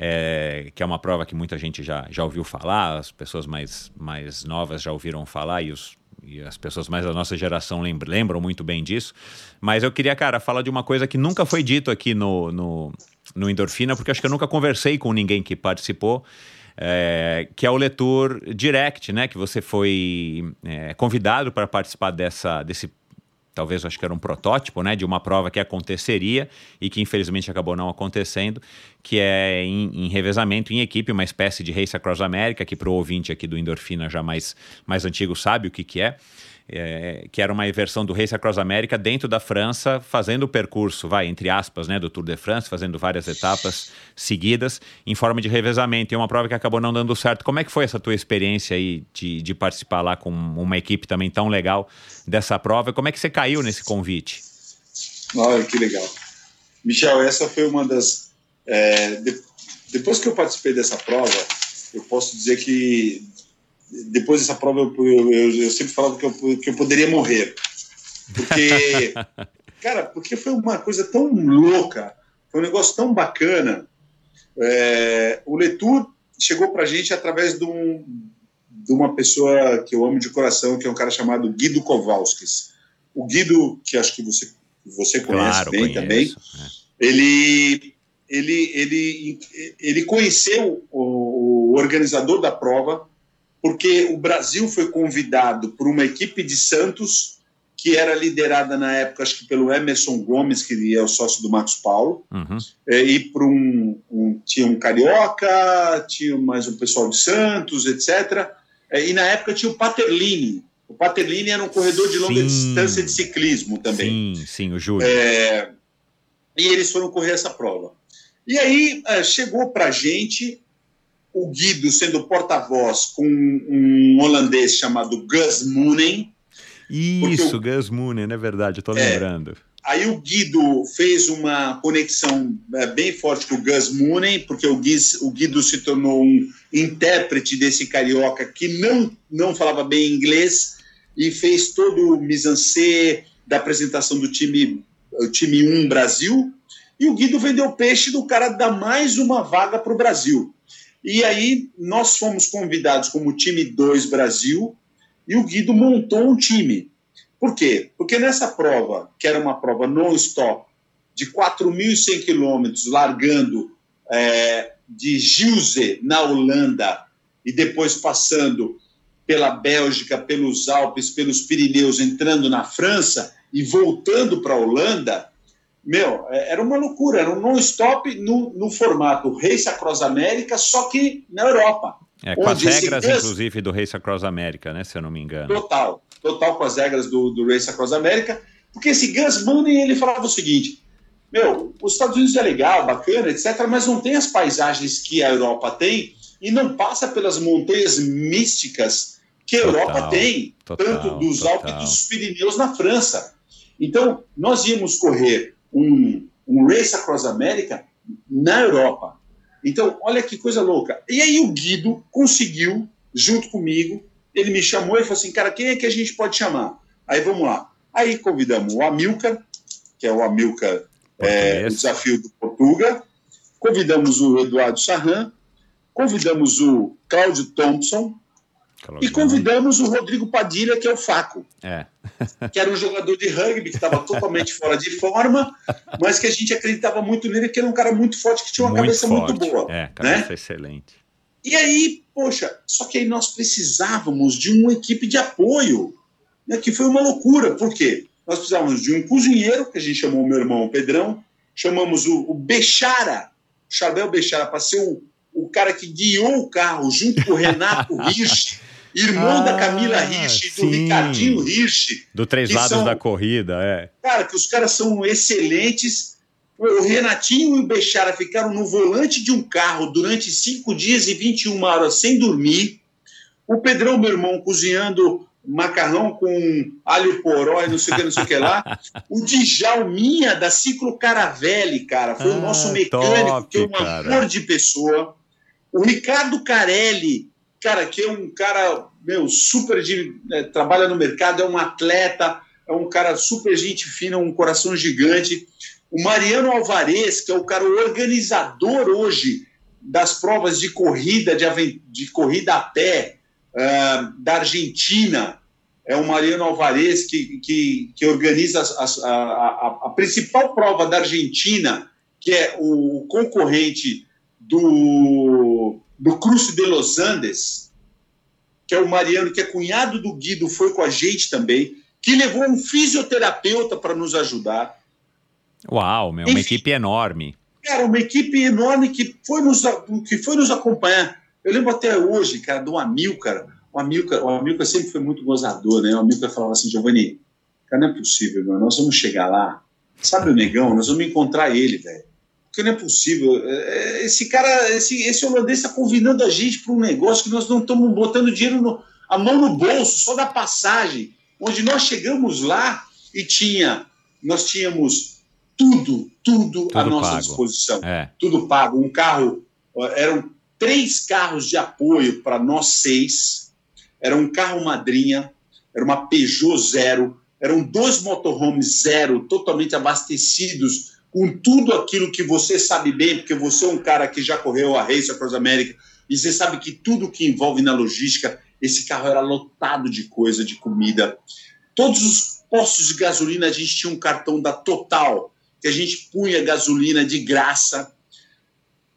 é, que é uma prova que muita gente já, já ouviu falar, as pessoas mais, mais novas já ouviram falar e, os, e as pessoas mais da nossa geração lembram, lembram muito bem disso. Mas eu queria, cara, falar de uma coisa que nunca foi dito aqui no, no, no Endorfina, porque acho que eu nunca conversei com ninguém que participou. É, que é o Letour Direct, né? Que você foi é, convidado para participar dessa, desse talvez acho que era um protótipo, né, de uma prova que aconteceria e que infelizmente acabou não acontecendo, que é em, em revezamento em equipe, uma espécie de Race Across America, que para o ouvinte aqui do Endorfina já mais, mais antigo sabe o que, que é é, que era uma versão do Race Across America dentro da França, fazendo o percurso, vai, entre aspas, né, do Tour de France, fazendo várias etapas seguidas em forma de revezamento. E uma prova que acabou não dando certo. Como é que foi essa tua experiência aí de, de participar lá com uma equipe também tão legal dessa prova? E como é que você caiu nesse convite? Olha, que legal. Michel, essa foi uma das. É, de, depois que eu participei dessa prova, eu posso dizer que depois dessa prova eu, eu, eu, sempre falava que eu, que eu poderia morrer. Porque, cara, porque foi uma coisa tão louca, foi um negócio tão bacana. É, o Letour chegou para a gente através de, um, de, uma pessoa que eu amo de coração, que é um cara chamado Guido Kowalskis. O Guido, que acho que você, você conhece claro, bem conheço, também, é. ele, ele, ele, ele conheceu o, o organizador da prova porque o Brasil foi convidado por uma equipe de Santos que era liderada na época, acho que pelo Emerson Gomes, que é o sócio do Marcos Paulo, uhum. É, e por um, um, tinha um carioca, tinha mais um pessoal de Santos, etc. É, e na época tinha o Paterlini. O Paterlini era um corredor de longa sim. distância de ciclismo também. Sim, sim, o Júlio. É, e eles foram correr essa prova. E aí chegou para a gente o Guido sendo porta-voz com um holandês chamado Gus Moonen. Isso, o, Gus Moonen, é verdade, tô é, lembrando. Aí o Guido fez uma conexão é, bem forte com o Gus Moonen, porque o, o Guido se tornou um intérprete desse carioca que não, não falava bem inglês e fez todo o mise da apresentação do time, o time 1 Brasil. E o Guido vendeu peixe do cara dar mais uma vaga para o Brasil. E aí nós fomos convidados como time 2 Brasil e o Guido montou um time. Por quê? Porque nessa prova, que era uma prova non-stop, de 4.100 quilômetros, largando é, de Gilze, na Holanda, e depois passando pela Bélgica, pelos Alpes, pelos Pirineus, entrando na França e voltando para a Holanda, meu, é, era uma loucura, era um non-stop no, no, formato Race Across América, só que na Europa. É, com as regras, inclusive, do Race Across América, né, se eu não me engano. Total, total com as regras do, do Race Across América, porque esse Gus Money, ele falava o seguinte, meu, os Estados Unidos é legal, bacana, etc., mas não tem as paisagens que a Europa tem e não passa pelas montanhas místicas que a total, Europa tem, total, tanto dos total. Alpes e dos Pirineus na França. Então, nós íamos correr um, um Race Across America na Europa. Então, olha que coisa louca. E aí o Guido conseguiu, junto comigo, ele me chamou e falou assim, cara, quem é que a gente pode chamar? Aí vamos lá. Aí convidamos o Amilcar, que é o Amilcar é, o Desafio do Portuga, convidamos o Eduardo Sarran, convidamos o Cláudio Thompson, e convidamos o Rodrigo Padilha, que é o Faco. É. que era um jogador de rugby que estava totalmente fora de forma, mas que a gente acreditava muito nele, que era um cara muito forte, que tinha uma muito cabeça forte. muito boa. É, cabeça né? excelente. E aí, poxa, só que aí nós precisávamos de uma equipe de apoio, né, que foi uma loucura. Por quê? Nós precisávamos de um cozinheiro, que a gente chamou o meu irmão Pedrão, chamamos o, o Bechara, Chabel Bechara, para ser o, o cara que guiou o carro junto com o Renato Hirsch, irmão ah, da Camila Hirsch e do Ricardinho Hirsch. Do Três Lados são, da Corrida, é. Cara, que os caras são excelentes. O Renatinho e o Bechara ficaram no volante de um carro durante cinco dias e 21 horas sem dormir. O Pedrão, meu irmão, cozinhando macarrão com alho poró e não sei o que, não sei o que lá. O Djalminha da Ciclo Caravelli, cara, foi ah, o nosso mecânico, top, que é um amor de pessoa. O Ricardo Carelli, cara, que é um cara, meu, super de. É, trabalha no mercado, é um atleta, é um cara super gente fina, um coração gigante. O Mariano Alvarez, que é o cara organizador hoje das provas de corrida, de, de corrida a pé, uh, da Argentina. É o Mariano Alvarez que, que, que organiza a, a, a, a principal prova da Argentina, que é o concorrente do, do Cruce de Los Andes, que é o Mariano, que é cunhado do Guido, foi com a gente também, que levou um fisioterapeuta para nos ajudar. Uau, meu, Enfim, uma equipe enorme. Cara, uma equipe enorme que foi nos, que foi nos acompanhar. Eu lembro até hoje, cara, do Amilcar. O Amilcar, o Amilcar sempre foi muito gozador, né? O Amilcar falava assim, Giovanni, cara, não é possível, meu. Nós vamos chegar lá, sabe o negão? Nós vamos encontrar ele, velho. Porque não é possível. É, é, esse cara, esse, esse holandês está convidando a gente para um negócio que nós não estamos botando dinheiro, no, a mão no bolso, só da passagem. Onde nós chegamos lá e tinha, nós tínhamos tudo, tudo, tudo à nossa pago. disposição. É. Tudo pago. Um carro, eram três carros de apoio para nós seis. Era um carro madrinha, era uma Peugeot zero, eram dois motorhomes zero, totalmente abastecidos com tudo aquilo que você sabe bem, porque você é um cara que já correu a Race Across America, e você sabe que tudo que envolve na logística, esse carro era lotado de coisa, de comida. Todos os postos de gasolina, a gente tinha um cartão da Total, que a gente punha gasolina de graça.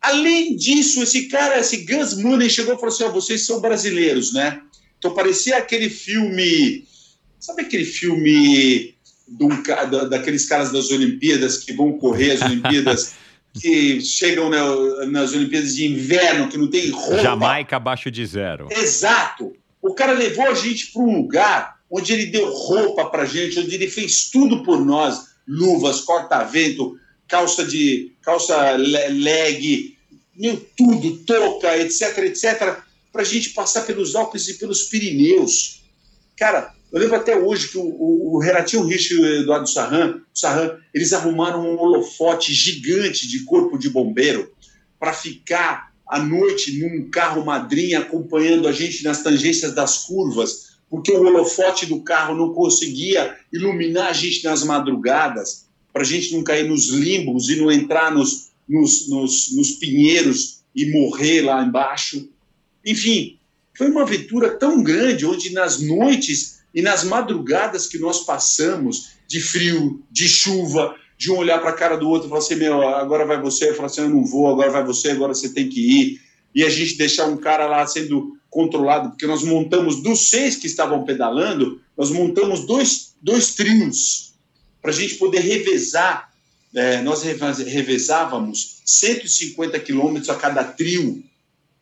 Além disso, esse cara, esse Gus Mooney chegou e falou assim: oh, vocês são brasileiros, né? Então parecia aquele filme. Sabe aquele filme do, daqueles caras das Olimpíadas que vão correr as Olimpíadas, que chegam na, nas Olimpíadas de inverno, que não tem roupa? Jamaica abaixo de zero. Exato. O cara levou a gente para um lugar onde ele deu roupa para gente, onde ele fez tudo por nós: luvas, corta-vento, calça de calça leg, meu, tudo, toca, etc, etc, para a gente passar pelos Alpes e pelos Pirineus. Cara, eu lembro até hoje que o, o, o Renatinho Rich e o Eduardo Sarran, Sarran, eles arrumaram um holofote gigante de corpo de bombeiro para ficar à noite num carro madrinha acompanhando a gente nas tangências das curvas, porque o holofote do carro não conseguia iluminar a gente nas madrugadas, para a gente não cair nos limbos e não entrar nos, nos, nos, nos pinheiros e morrer lá embaixo. Enfim, foi uma aventura tão grande, onde nas noites e nas madrugadas que nós passamos, de frio, de chuva, de um olhar para a cara do outro e falar assim: meu, agora vai você, falar assim: eu não vou, agora vai você, agora você tem que ir. E a gente deixar um cara lá sendo controlado, porque nós montamos, dos seis que estavam pedalando, nós montamos dois, dois trios para a gente poder revezar é, nós revezávamos 150 quilômetros a cada trio,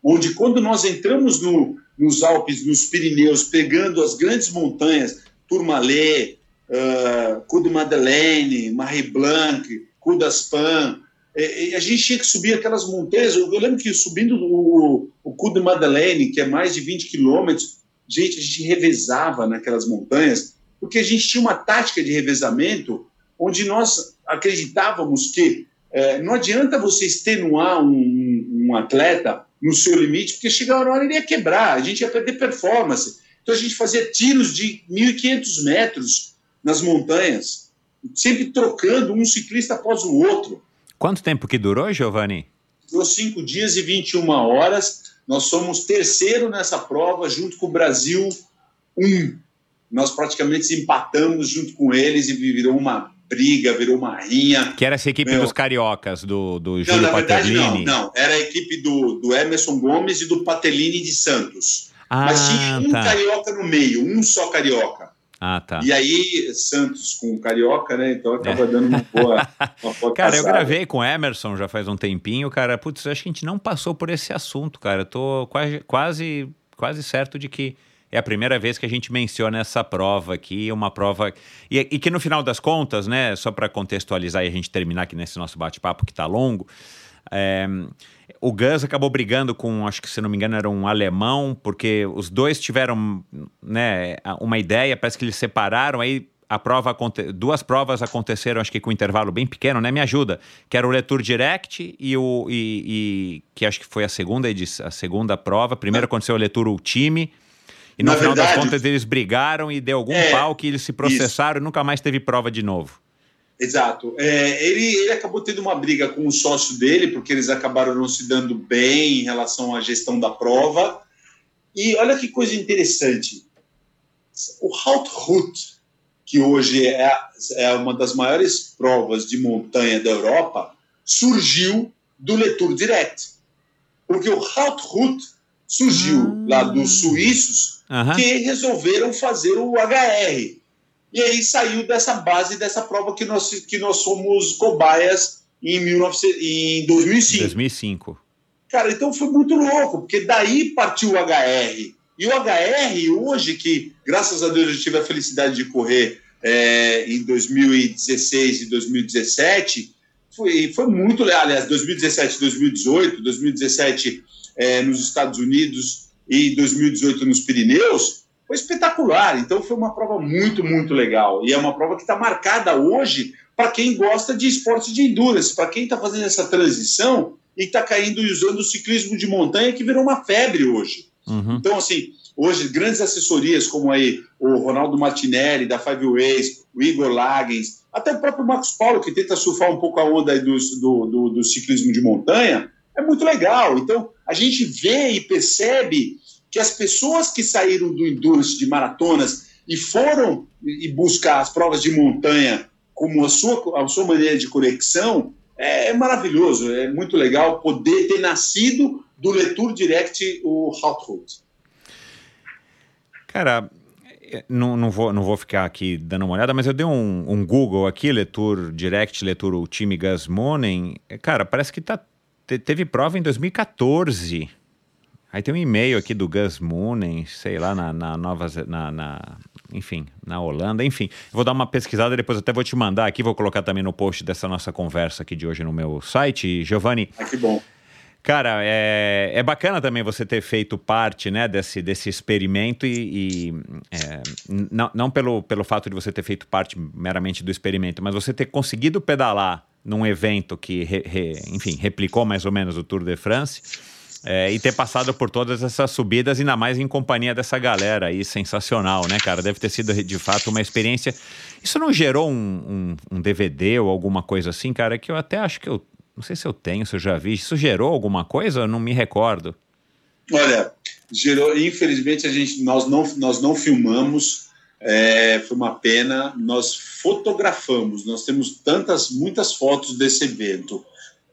onde quando nós entramos no, nos Alpes, nos Pirineus, pegando as grandes montanhas, Tourmalet, uh, Coup de Madeleine, Marie Blanc, Coup d'Aspan, a gente tinha que subir aquelas montanhas. Eu lembro que subindo o, o de Madeleine, que é mais de 20 quilômetros, gente, a gente revezava naquelas montanhas, porque a gente tinha uma tática de revezamento onde nós acreditávamos que é, não adianta você extenuar um, um, atleta no seu limite, porque chegar uma hora ele ia quebrar, a gente ia perder performance. Então a gente fazia tiros de 1.500 metros nas montanhas, sempre trocando um ciclista após o outro. Quanto tempo que durou, Giovanni? Durou cinco dias e 21 horas. Nós somos terceiro nessa prova, junto com o Brasil, um. Nós praticamente empatamos junto com eles e virou uma briga, virou uma rinha. Que era essa equipe Meu. dos cariocas, do, do Não, Júlio na verdade, não, não. Era a equipe do, do Emerson Gomes e do Patelini de Santos. Ah, Mas tinha um tá. carioca no meio, um só carioca. Ah, tá. E aí, Santos com carioca, né? Então acaba dando uma boa. Uma boa É. Cara, eu caçada. gravei com o Emerson já faz um tempinho, cara. Putz, eu acho que a gente não passou por esse assunto, cara. Eu tô quase, quase, quase certo de que é a primeira vez que a gente menciona essa prova aqui, uma prova. E, e que no final das contas, né, só para contextualizar e a gente terminar aqui nesse nosso bate-papo que tá longo. é, o Gus acabou brigando com, acho que se não me engano, era um alemão, porque os dois tiveram né, uma ideia, parece que eles separaram, aí a prova duas provas aconteceram, acho que com um intervalo bem pequeno, né? Me ajuda. Que era o Letour Direct e o. E, e- que acho que foi a segunda a segunda prova. Primeiro aconteceu o Letour Ultime. E no Na final das verdade- contas eles brigaram e deu algum É, pau que eles se processaram e nunca mais teve prova de novo. Exato. É, ele, ele acabou tendo uma briga com o sócio dele, porque eles acabaram não se dando bem em relação à gestão da prova. E olha que coisa interessante. O Hautrut, que hoje é, é uma das maiores provas de montanha da Europa, surgiu do Letour Direct. Porque o Hautrut surgiu lá dos suíços Aham. que resolveram fazer o HR. E aí saiu dessa base dessa prova que nós, que nós somos cobaias em, 19, em 2005. 2005. Cara, então foi muito louco, porque daí partiu o HR. E o HR, hoje, que graças a Deus eu tive a felicidade de correr é, em 2016 e 2017, foi, foi muito legal. Aliás, 2017 2018, 2017 é, nos Estados Unidos e 2018 nos Pirineus, foi espetacular. Então foi uma prova muito, muito legal. E é uma prova que está marcada hoje para quem gosta de esporte de endurance, para quem está fazendo essa transição e está caindo e usando o ciclismo de montanha, que virou uma febre hoje. Uhum. Então, assim, hoje, grandes assessorias como aí o Ronaldo Martinelli, da Five Ways, o Igor Lagens, até o próprio Marcos Paulo, que tenta surfar um pouco a onda aí do, do, do, do ciclismo de montanha, é muito legal. Então, a gente vê e percebe que as pessoas que saíram do endurance de maratonas e foram e buscar as provas de montanha como a sua, a sua maneira de conexão, é, é maravilhoso, é muito legal poder ter nascido do Letour Direct o Hautrut. Cara, eh, não, não, vou, não vou ficar aqui dando uma olhada, mas eu dei um, um Google aqui, Letour Direct, Letour Ultime Gas Morning. Cara, parece que tá, te- teve prova em 2014. Aí tem um e-mail aqui do Gus Moonen, sei lá, na, na Nova na, na- enfim, na Holanda, enfim. Vou dar uma pesquisada, depois até vou te mandar aqui, vou colocar também no post dessa nossa conversa aqui de hoje no meu site. Giovanni, Ah, que bom. Cara, é, é bacana também você ter feito parte né, desse, desse experimento e, e, é, não, não pelo, pelo fato de você ter feito parte meramente do experimento, mas você ter conseguido pedalar num evento que, re- re- enfim, replicou mais ou menos o Tour de France é, e ter passado por todas essas subidas, ainda mais em companhia dessa galera aí, sensacional, né, cara? Deve ter sido de fato uma experiência. Isso não gerou um, um, um DVD ou alguma coisa assim, cara, que eu até acho que eu. Não sei se eu tenho, se eu já vi. Isso gerou alguma coisa? Eu não me recordo. Olha, gerou, infelizmente a gente, nós não, nós não filmamos, é, foi uma pena. Nós fotografamos, nós temos tantas, muitas fotos desse evento.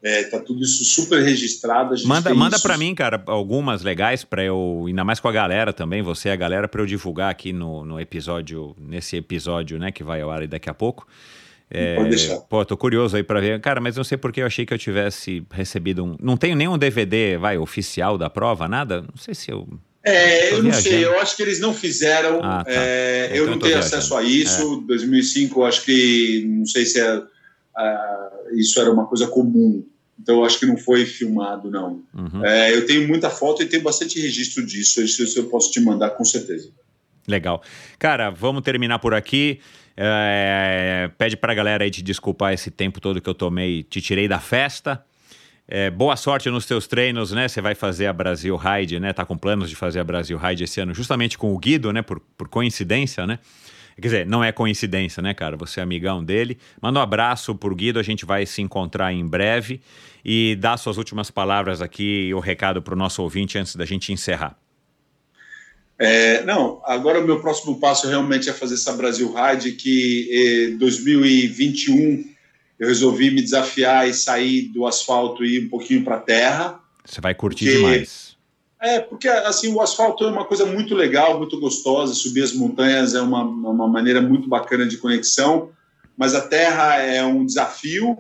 É, tá tudo isso super registrado. Manda, manda para mim, cara, algumas legais para eu, ainda mais com a galera também, você e a galera, para eu divulgar aqui no, no episódio, nesse episódio, né, que vai ao ar daqui a pouco. É, Pode deixar. Pô, tô curioso aí pra ver. Cara, mas não sei porque eu achei que eu tivesse recebido um. Não tenho nenhum DVD, vai, oficial da prova, nada? Não sei se eu. É, eu não sei, eu acho que eles não fizeram. Ah, tá. é, Então eu não tenho viajando. acesso a isso. 2005, eu acho que. Não sei se é, ah, isso era uma coisa comum. Então, eu acho que não foi filmado, não. Uhum. É, eu tenho muita foto e tenho bastante registro disso. Isso, isso eu posso te mandar com certeza. Legal. Cara, vamos terminar por aqui. É, pede pra galera aí te desculpar esse tempo todo que eu tomei, te tirei da festa. É, boa sorte nos teus treinos, né? Você vai fazer a Brasil Ride, né? Tá com planos de fazer a Brasil Ride esse ano, justamente com o Guido, né? Por, por coincidência, né? Quer dizer, não é coincidência, né, cara? Você é amigão dele. Manda um abraço pro Guido, a gente vai se encontrar em breve. E dá suas últimas palavras aqui e o recado pro nosso ouvinte antes da gente encerrar. É, não, agora o meu próximo passo realmente é fazer essa Brasil Ride, que em 2021 eu resolvi me desafiar e sair do asfalto e ir um pouquinho para a terra. Você vai curtir porque, demais. É, porque assim, o asfalto é uma coisa muito legal, muito gostosa, subir as montanhas é uma, uma maneira muito bacana de conexão, mas a terra é um desafio,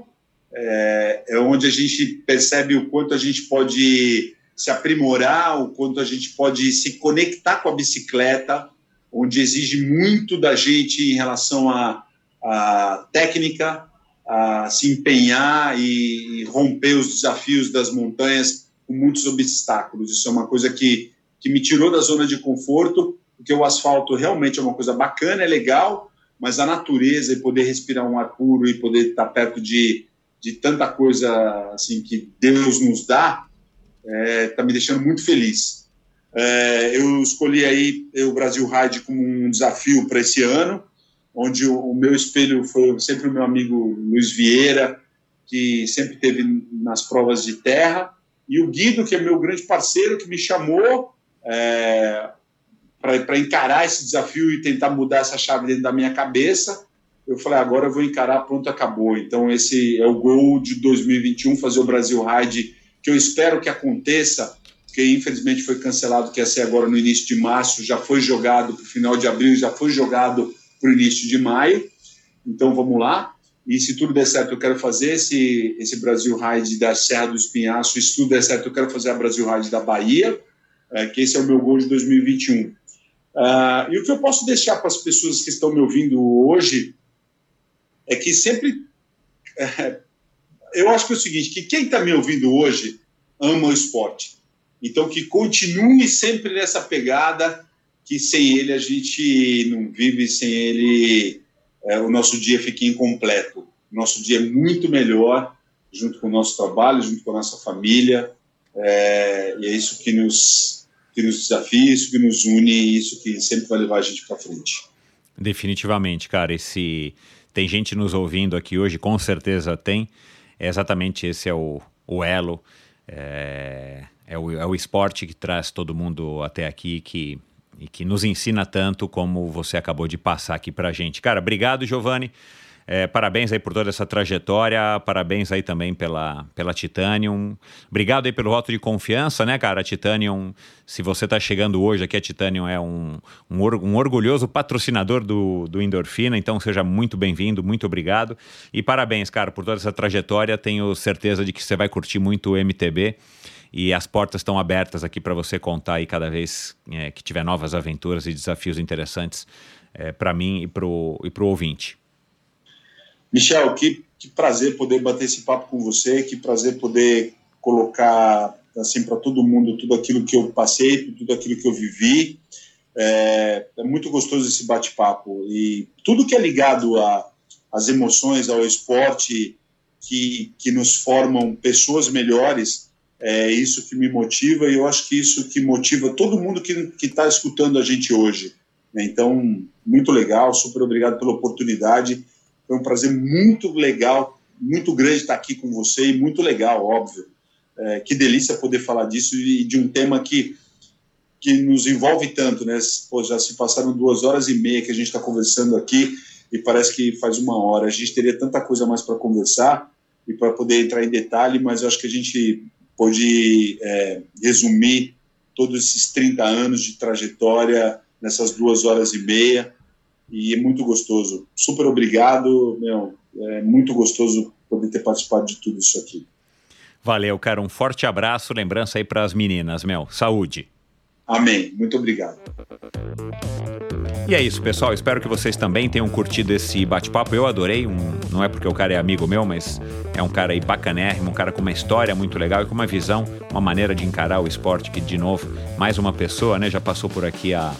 é, é onde a gente percebe o quanto a gente pode se aprimorar, o quanto a gente pode se conectar com a bicicleta, onde exige muito da gente em relação à, à técnica, a se empenhar e, romper os desafios das montanhas com muitos obstáculos. Isso é uma coisa que, que me tirou da zona de conforto, porque o asfalto realmente é uma coisa bacana, é legal, mas a natureza e poder respirar um ar puro e poder estar perto de, de tanta coisa assim que Deus nos dá, está é, tá me deixando muito feliz. É, eu escolhi aí o Brasil Ride como um desafio para esse ano, onde o, o, meu espelho foi sempre o meu amigo Luiz Vieira, que sempre teve nas provas de terra, e o Guido, que é meu grande parceiro, que me chamou é, para encarar esse desafio e tentar mudar essa chave dentro da minha cabeça. Eu falei, agora eu vou encarar, pronto, acabou. Então, esse é o gol de 2021, fazer o Brasil Ride que eu espero que aconteça, porque infelizmente foi cancelado, que ia ser agora no início de março, já foi jogado para o final de abril, já foi jogado para o início de maio. Então vamos lá. E se tudo der certo, eu quero fazer esse, esse Brasil Ride da Serra do Espinhaço. Se tudo der certo, eu quero fazer a Brasil Ride da Bahia, é, que esse é o meu gol de 2021. Uh, ah, e o que eu posso deixar para as pessoas que estão me ouvindo hoje é que sempre é, eu acho que é o seguinte, que quem está me ouvindo hoje ama o esporte. Então, que continue sempre nessa pegada, que sem ele a gente não vive, sem ele é, o nosso dia fica incompleto. O nosso dia é muito melhor junto com o nosso trabalho, junto com a nossa família, é, e é isso que nos, que nos desafia, isso que nos une, isso que sempre vai levar a gente para frente. Definitivamente, cara. Esse tem gente nos ouvindo aqui hoje, com certeza tem é exatamente esse é o, o elo, é, é, o, é o esporte que traz todo mundo até aqui, que, e que nos ensina tanto como você acabou de passar aqui pra gente. Cara, obrigado, Giovanni. É, parabéns aí por toda essa trajetória, parabéns aí também pela, pela Titanium. Obrigado aí pelo voto de confiança, né, cara? A Titanium, se você está chegando hoje aqui, a Titanium é um, um, um, orgulhoso patrocinador do, do Endorfina, então seja muito bem-vindo, muito obrigado. E parabéns, cara, por toda essa trajetória. Tenho certeza de que você vai curtir muito o MTB e as portas estão abertas aqui para você contar aí cada vez é, que tiver novas aventuras e desafios interessantes é, para mim e para o ouvinte. Michel, que, que prazer poder bater esse papo com você, que prazer poder colocar assim para todo mundo tudo aquilo que eu passei, tudo aquilo que eu vivi. É, é muito gostoso esse bate-papo e tudo que é ligado às emoções, ao esporte, que, que nos formam pessoas melhores, é isso que me motiva e eu acho que isso que motiva todo mundo que está escutando a gente hoje. Então, muito legal, super obrigado pela oportunidade foi um prazer muito legal, muito grande estar aqui com você e muito legal, óbvio. É, que delícia poder falar disso e de um tema que, que nos envolve tanto, né? Pô, já se passaram duas horas e meia que a gente está conversando aqui e parece que faz uma hora. A gente teria tanta coisa mais para conversar e para poder entrar em detalhe, mas eu acho que a gente pode é, resumir todos esses 30 anos de trajetória nessas duas horas e meia e é muito gostoso. Super obrigado, meu, é muito gostoso poder ter participado de tudo isso aqui. Valeu, cara, um forte abraço, lembrança aí para as meninas, meu, saúde. Amém, muito obrigado. E é isso, pessoal. Espero que vocês também tenham curtido esse bate-papo. Eu adorei. Um, não é porque o cara é amigo meu, mas é um cara aí bacanérrimo, um cara com uma história muito legal e com uma visão, uma maneira de encarar o esporte. Que, de novo, mais uma pessoa, né? Já passou por aqui a,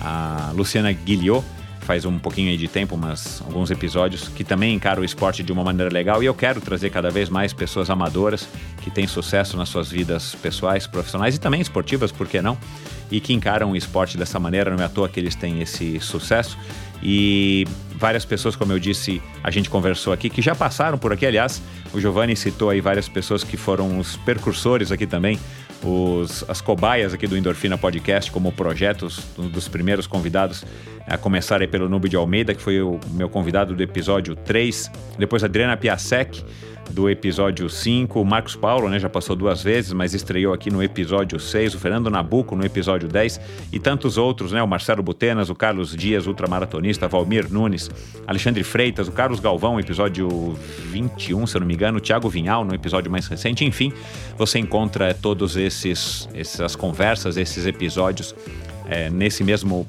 a Luciana Guilhot faz um pouquinho aí de tempo, mas alguns episódios, que também encara o esporte de uma maneira legal e eu quero trazer cada vez mais pessoas amadoras que têm sucesso nas suas vidas pessoais, profissionais e também esportivas, por que não? E que encaram o esporte dessa maneira, não é à toa que eles têm esse sucesso. E várias pessoas, como eu disse, a gente conversou aqui, que já passaram por aqui. Aliás, o Giovanni citou aí várias pessoas que foram os percursores aqui também os, as cobaias aqui do Endorfina Podcast como projetos, um dos primeiros convidados a começar pelo Nube de Almeida, que foi o meu convidado do episódio 3, depois Adriana Piasek, do episódio 5. O Marcos Paulo, né, já passou duas vezes, mas estreou aqui no episódio 6. O Fernando Nabuco no episódio 10 e tantos outros, né? O Marcelo Butenas, o Carlos Dias, ultramaratonista, Valmir Nunes, Alexandre Freitas, o Carlos Galvão, episódio 21, se eu não me engano, o Thiago Vinhal no episódio mais recente. Enfim, você encontra todos esses essas conversas, esses episódios é, nesse mesmo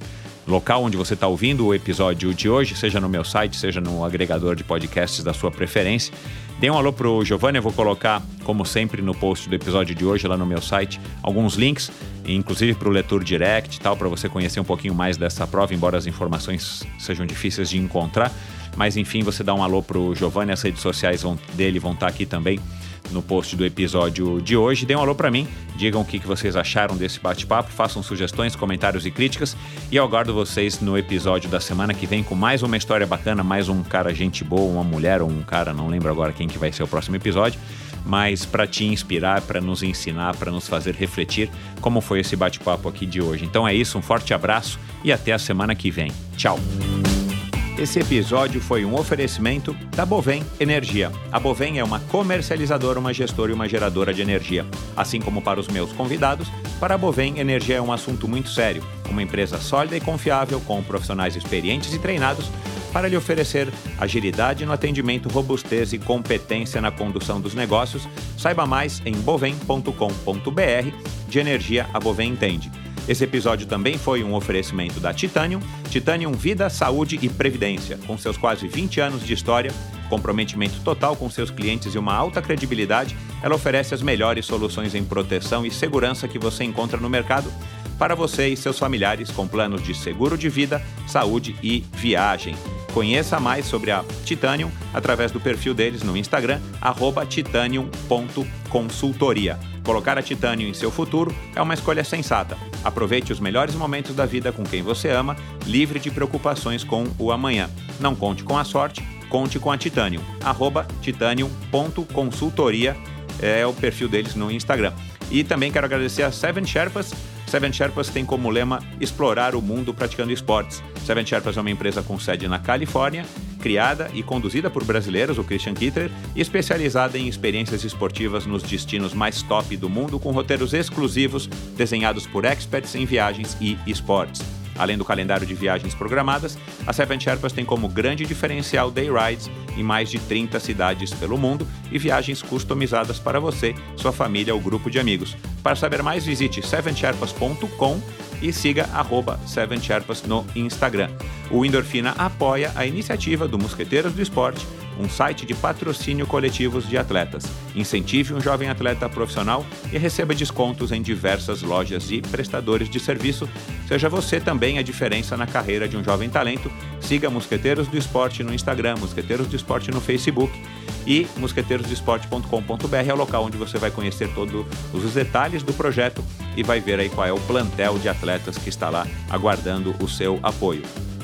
local onde você está ouvindo o episódio de hoje, seja no meu site, seja no agregador de podcasts da sua preferência. Dê um alô pro Giovanni, eu vou colocar, como sempre, no post do episódio de hoje lá no meu site, alguns links, inclusive para o Leitor Direct e tal, para você conhecer um pouquinho mais dessa prova, embora as informações sejam difíceis de encontrar. Mas enfim, você dá um alô pro Giovanni, as redes sociais vão, dele vão estar tá aqui também no post do episódio de hoje. Dê um alô para mim, digam o que, que vocês acharam desse bate-papo, façam sugestões, comentários e críticas. E eu aguardo vocês no episódio da semana que vem com mais uma história bacana, mais um cara gente boa, uma mulher ou um cara, não lembro agora quem que vai ser o próximo episódio, mas para te inspirar, para nos ensinar, para nos fazer refletir como foi esse bate-papo aqui de hoje. Então é isso, um forte abraço e até a semana que vem. Tchau. Esse episódio foi um oferecimento da Bovem Energia. A Bovem é uma comercializadora, uma gestora e uma geradora de energia. Assim como para os meus convidados, para a Bovem, energia é um assunto muito sério. Uma empresa sólida e confiável, com profissionais experientes e treinados para lhe oferecer agilidade no atendimento, robustez e competência na condução dos negócios. Saiba mais em bovem.com.br. De energia, a Bovem entende. Esse episódio também foi um oferecimento da Titanium, Titanium Vida, Saúde e Previdência. Com seus quase 20 anos de história, comprometimento total com seus clientes e uma alta credibilidade, ela oferece as melhores soluções em proteção e segurança que você encontra no mercado para você e seus familiares com planos de seguro de vida, saúde e viagem. Conheça mais sobre a Titanium através do perfil deles no Instagram, titanium.consultoria. Colocar a Titanium em seu futuro é uma escolha sensata. Aproveite os melhores momentos da vida com quem você ama, livre de preocupações com o amanhã. Não conte com a sorte, conte com a Titanium. titanium.consultoria é o perfil deles no Instagram. E também quero agradecer a Seven Sherpas. Seven Sherpas tem como lema explorar o mundo praticando esportes. Seven Sherpas é uma empresa com sede na Califórnia, criada e conduzida por brasileiros, o Christian Kitter, e especializada em experiências esportivas nos destinos mais top do mundo, com roteiros exclusivos desenhados por experts em viagens e esportes. Além do calendário de viagens programadas, a Seven Sherpas tem como grande diferencial day rides em mais de 30 cidades pelo mundo e viagens customizadas para você, sua família ou grupo de amigos. Para saber mais, visite sevensherpas.com e siga arroba Seven Sherpas no Instagram. O Endorfina apoia a iniciativa do Mosqueteiros do Esporte, um site de patrocínio coletivos de atletas. Incentive um jovem atleta profissional e receba descontos em diversas lojas e prestadores de serviço. Seja você também a diferença na carreira de um jovem talento. Siga Mosqueteiros do Esporte no Instagram, Mosqueteiros do Esporte no Facebook e mosqueteirosdoesporte.com.br é o local onde você vai conhecer todos os detalhes do projeto e vai ver aí qual é o plantel de atletas que está lá aguardando o seu apoio.